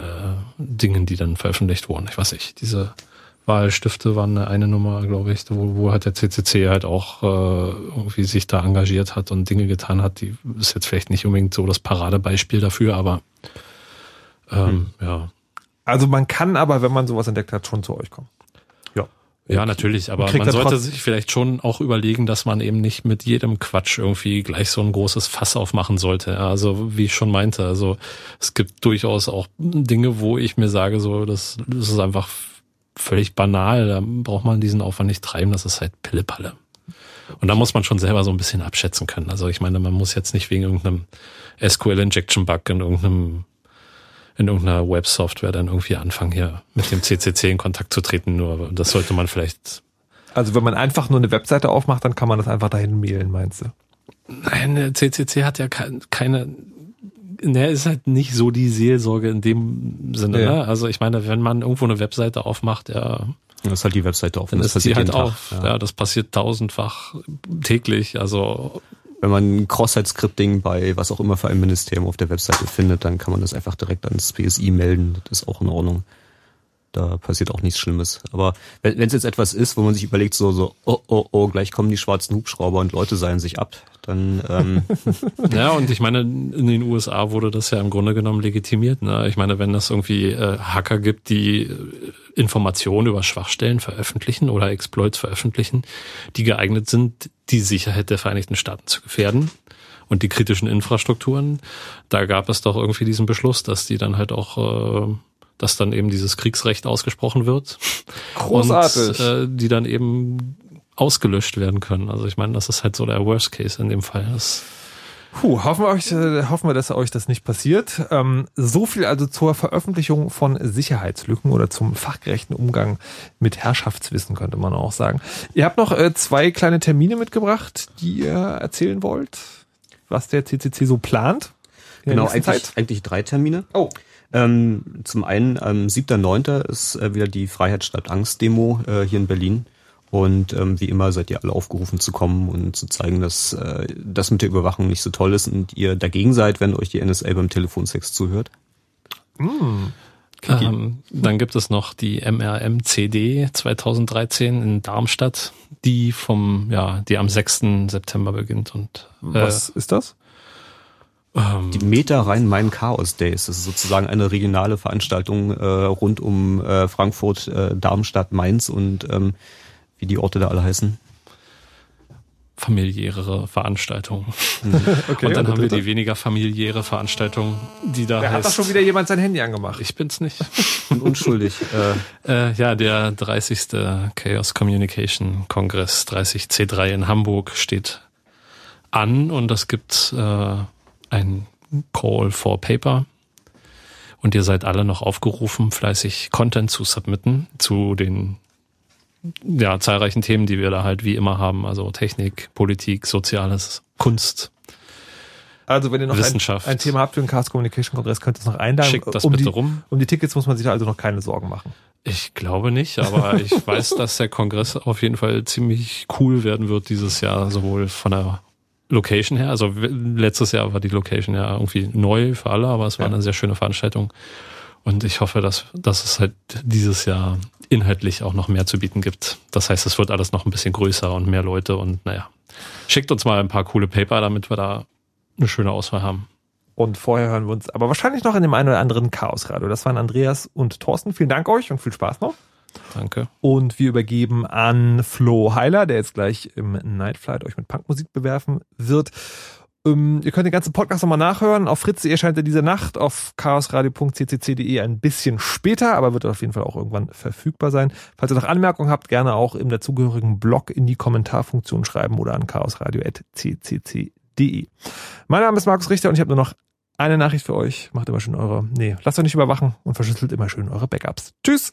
Speaker 4: Dingen, die dann veröffentlicht wurden. Ich weiß nicht, diese Wahlstifte waren eine Nummer, glaube ich, wo, wo halt der CCC halt auch äh, irgendwie sich da engagiert hat und Dinge getan hat. Die ist jetzt vielleicht nicht unbedingt so das Paradebeispiel dafür, aber ähm, hm. ja.
Speaker 2: Also man kann aber, wenn man sowas entdeckt hat, schon zu euch kommen.
Speaker 4: Ja. Ja, natürlich, aber man sollte sich vielleicht schon auch überlegen, dass man eben nicht mit jedem Quatsch irgendwie gleich so ein großes Fass aufmachen sollte. Also wie ich schon meinte, also es gibt durchaus auch Dinge, wo ich mir sage, so das, das ist einfach völlig banal, da braucht man diesen Aufwand nicht treiben, das ist halt Pillepalle. Und da muss man schon selber so ein bisschen abschätzen können. Also ich meine, man muss jetzt nicht wegen irgendeinem SQL-Injection-Bug in irgendeinem in irgendeiner Web-Software dann irgendwie anfangen, hier mit dem CCC in Kontakt zu treten. Nur das sollte man vielleicht.
Speaker 2: Also wenn man einfach nur eine Webseite aufmacht, dann kann man das einfach dahin mailen, meinst du?
Speaker 4: Nein, der CCC hat ja keine ne, ist halt nicht so die Seelsorge in dem Sinne. Ja. Ne? Also ich meine, wenn man irgendwo eine Webseite aufmacht, ja,
Speaker 3: das ist halt die Webseite
Speaker 4: offen. Dann das ist die halt auf. Ja. ja. das passiert tausendfach täglich. Also
Speaker 3: wenn man Cross-Site-Scripting bei was auch immer für ein Ministerium auf der Webseite findet, dann kann man das einfach direkt ans PSI melden. Das ist auch in Ordnung. Da passiert auch nichts Schlimmes. Aber wenn es jetzt etwas ist, wo man sich überlegt, so, so, oh, oh, oh, gleich kommen die schwarzen Hubschrauber und Leute seilen sich ab, dann. Ähm
Speaker 4: ja, und ich meine, in den USA wurde das ja im Grunde genommen legitimiert. Ne? Ich meine, wenn es irgendwie äh, Hacker gibt, die äh, Informationen über Schwachstellen veröffentlichen oder Exploits veröffentlichen, die geeignet sind, die Sicherheit der Vereinigten Staaten zu gefährden und die kritischen Infrastrukturen, da gab es doch irgendwie diesen Beschluss, dass die dann halt auch äh, dass dann eben dieses Kriegsrecht ausgesprochen wird.
Speaker 2: Großartig.
Speaker 4: Und äh, die dann eben ausgelöscht werden können. Also ich meine, das ist halt so der Worst Case in dem Fall. Das
Speaker 2: Puh, hoffen wir, euch, äh, hoffen wir, dass euch das nicht passiert. Ähm, so viel also zur Veröffentlichung von Sicherheitslücken oder zum fachgerechten Umgang mit Herrschaftswissen, könnte man auch sagen. Ihr habt noch äh, zwei kleine Termine mitgebracht, die ihr erzählen wollt, was der CCC so plant.
Speaker 3: Genau, eigentlich, eigentlich drei Termine.
Speaker 2: Oh.
Speaker 3: Ähm, zum einen am ähm, 7.9. ist äh, wieder die Freiheit statt Angst Demo äh, hier in Berlin. Und ähm, wie immer seid ihr alle aufgerufen zu kommen und zu zeigen, dass äh, das mit der Überwachung nicht so toll ist und ihr dagegen seid, wenn euch die NSA beim Telefonsex zuhört.
Speaker 4: Mm. Ähm, dann gibt es noch die MRM-CD 2013 in Darmstadt, die vom, ja, die am 6. September beginnt und
Speaker 2: äh, was ist das?
Speaker 3: Ähm, die Meta Rhein-Main Chaos Days. Das ist sozusagen eine regionale Veranstaltung äh, rund um äh, Frankfurt, äh, Darmstadt, Mainz und ähm, wie die Orte da alle heißen.
Speaker 4: Familiäre Veranstaltung. Mhm. okay, und dann und haben wir die weniger familiäre Veranstaltung, die da
Speaker 2: Wer
Speaker 4: heißt.
Speaker 2: Hat doch schon wieder jemand sein Handy angemacht?
Speaker 4: Ich bin's nicht.
Speaker 3: Und unschuldig.
Speaker 4: äh, ja, der 30. Chaos Communication Kongress 30C3 in Hamburg steht an und das gibt äh, ein Call for Paper. Und ihr seid alle noch aufgerufen, fleißig Content zu submitten zu den ja, zahlreichen Themen, die wir da halt wie immer haben. Also Technik, Politik, Soziales, Kunst.
Speaker 2: Also wenn ihr noch ein, ein, Thema habt für den Cast Communication Kongress, könnt ihr es noch einladen.
Speaker 4: Schickt das
Speaker 2: um
Speaker 4: bitte
Speaker 2: die,
Speaker 4: rum.
Speaker 2: Um die Tickets muss man sich da also noch keine Sorgen machen.
Speaker 4: Ich glaube nicht, aber ich weiß, dass der Kongress auf jeden Fall ziemlich cool werden wird dieses Jahr, sowohl von der Location her. Also letztes Jahr war die Location ja irgendwie neu für alle, aber es war ja. eine sehr schöne Veranstaltung. Und ich hoffe, dass, dass es halt dieses Jahr inhaltlich auch noch mehr zu bieten gibt. Das heißt, es wird alles noch ein bisschen größer und mehr Leute und naja. Schickt uns mal ein paar coole Paper, damit wir da eine schöne Auswahl haben.
Speaker 2: Und vorher hören wir uns aber wahrscheinlich noch in dem einen oder anderen Chaosradio. Das waren Andreas und Thorsten. Vielen Dank euch und viel Spaß noch.
Speaker 4: Danke.
Speaker 2: Und wir übergeben an Flo Heiler, der jetzt gleich im Night Flight euch mit Punkmusik bewerfen wird. Ähm, ihr könnt den ganzen Podcast nochmal nachhören. Auf Fritz erscheint er diese Nacht, auf chaosradio.ccc.de ein bisschen später, aber wird auf jeden Fall auch irgendwann verfügbar sein. Falls ihr noch Anmerkungen habt, gerne auch im dazugehörigen Blog in die Kommentarfunktion schreiben oder an chaosradio.ccc.de. Mein Name ist Markus Richter und ich habe nur noch eine Nachricht für euch. Macht immer schön eure, nee, lasst euch nicht überwachen und verschlüsselt immer schön eure Backups. Tschüss!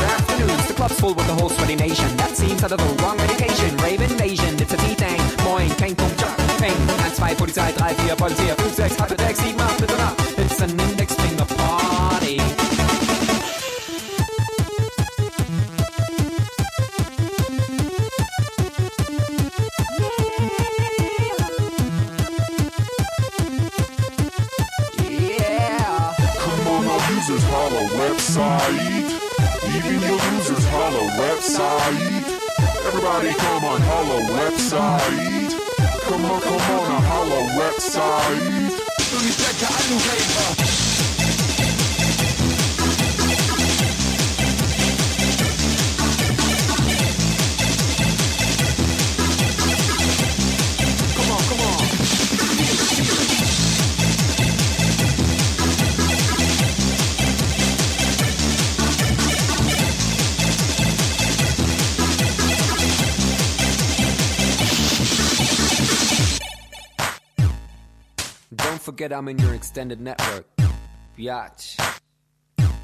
Speaker 10: afternoons. The club's full with the whole sweaty nation. That seems out of the wrong medication. Rave invasion, it's a D-Thing. Moin, kein Punkt, Jump, Peng. 1, 2, Polizei, 3, 4, Polizei, 5, 6, 8, 6, 7, 8, bitte nach. It's an index finger party. Yeah.
Speaker 11: Come on, our users holla website. Media users, holla website. Everybody come on, holla website. Come on, come on, holla website.
Speaker 10: Tu nie czeka ani hejta. Forget I'm in your extended network. Biatch.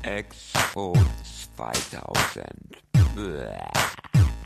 Speaker 12: Expo 2000. Bäh.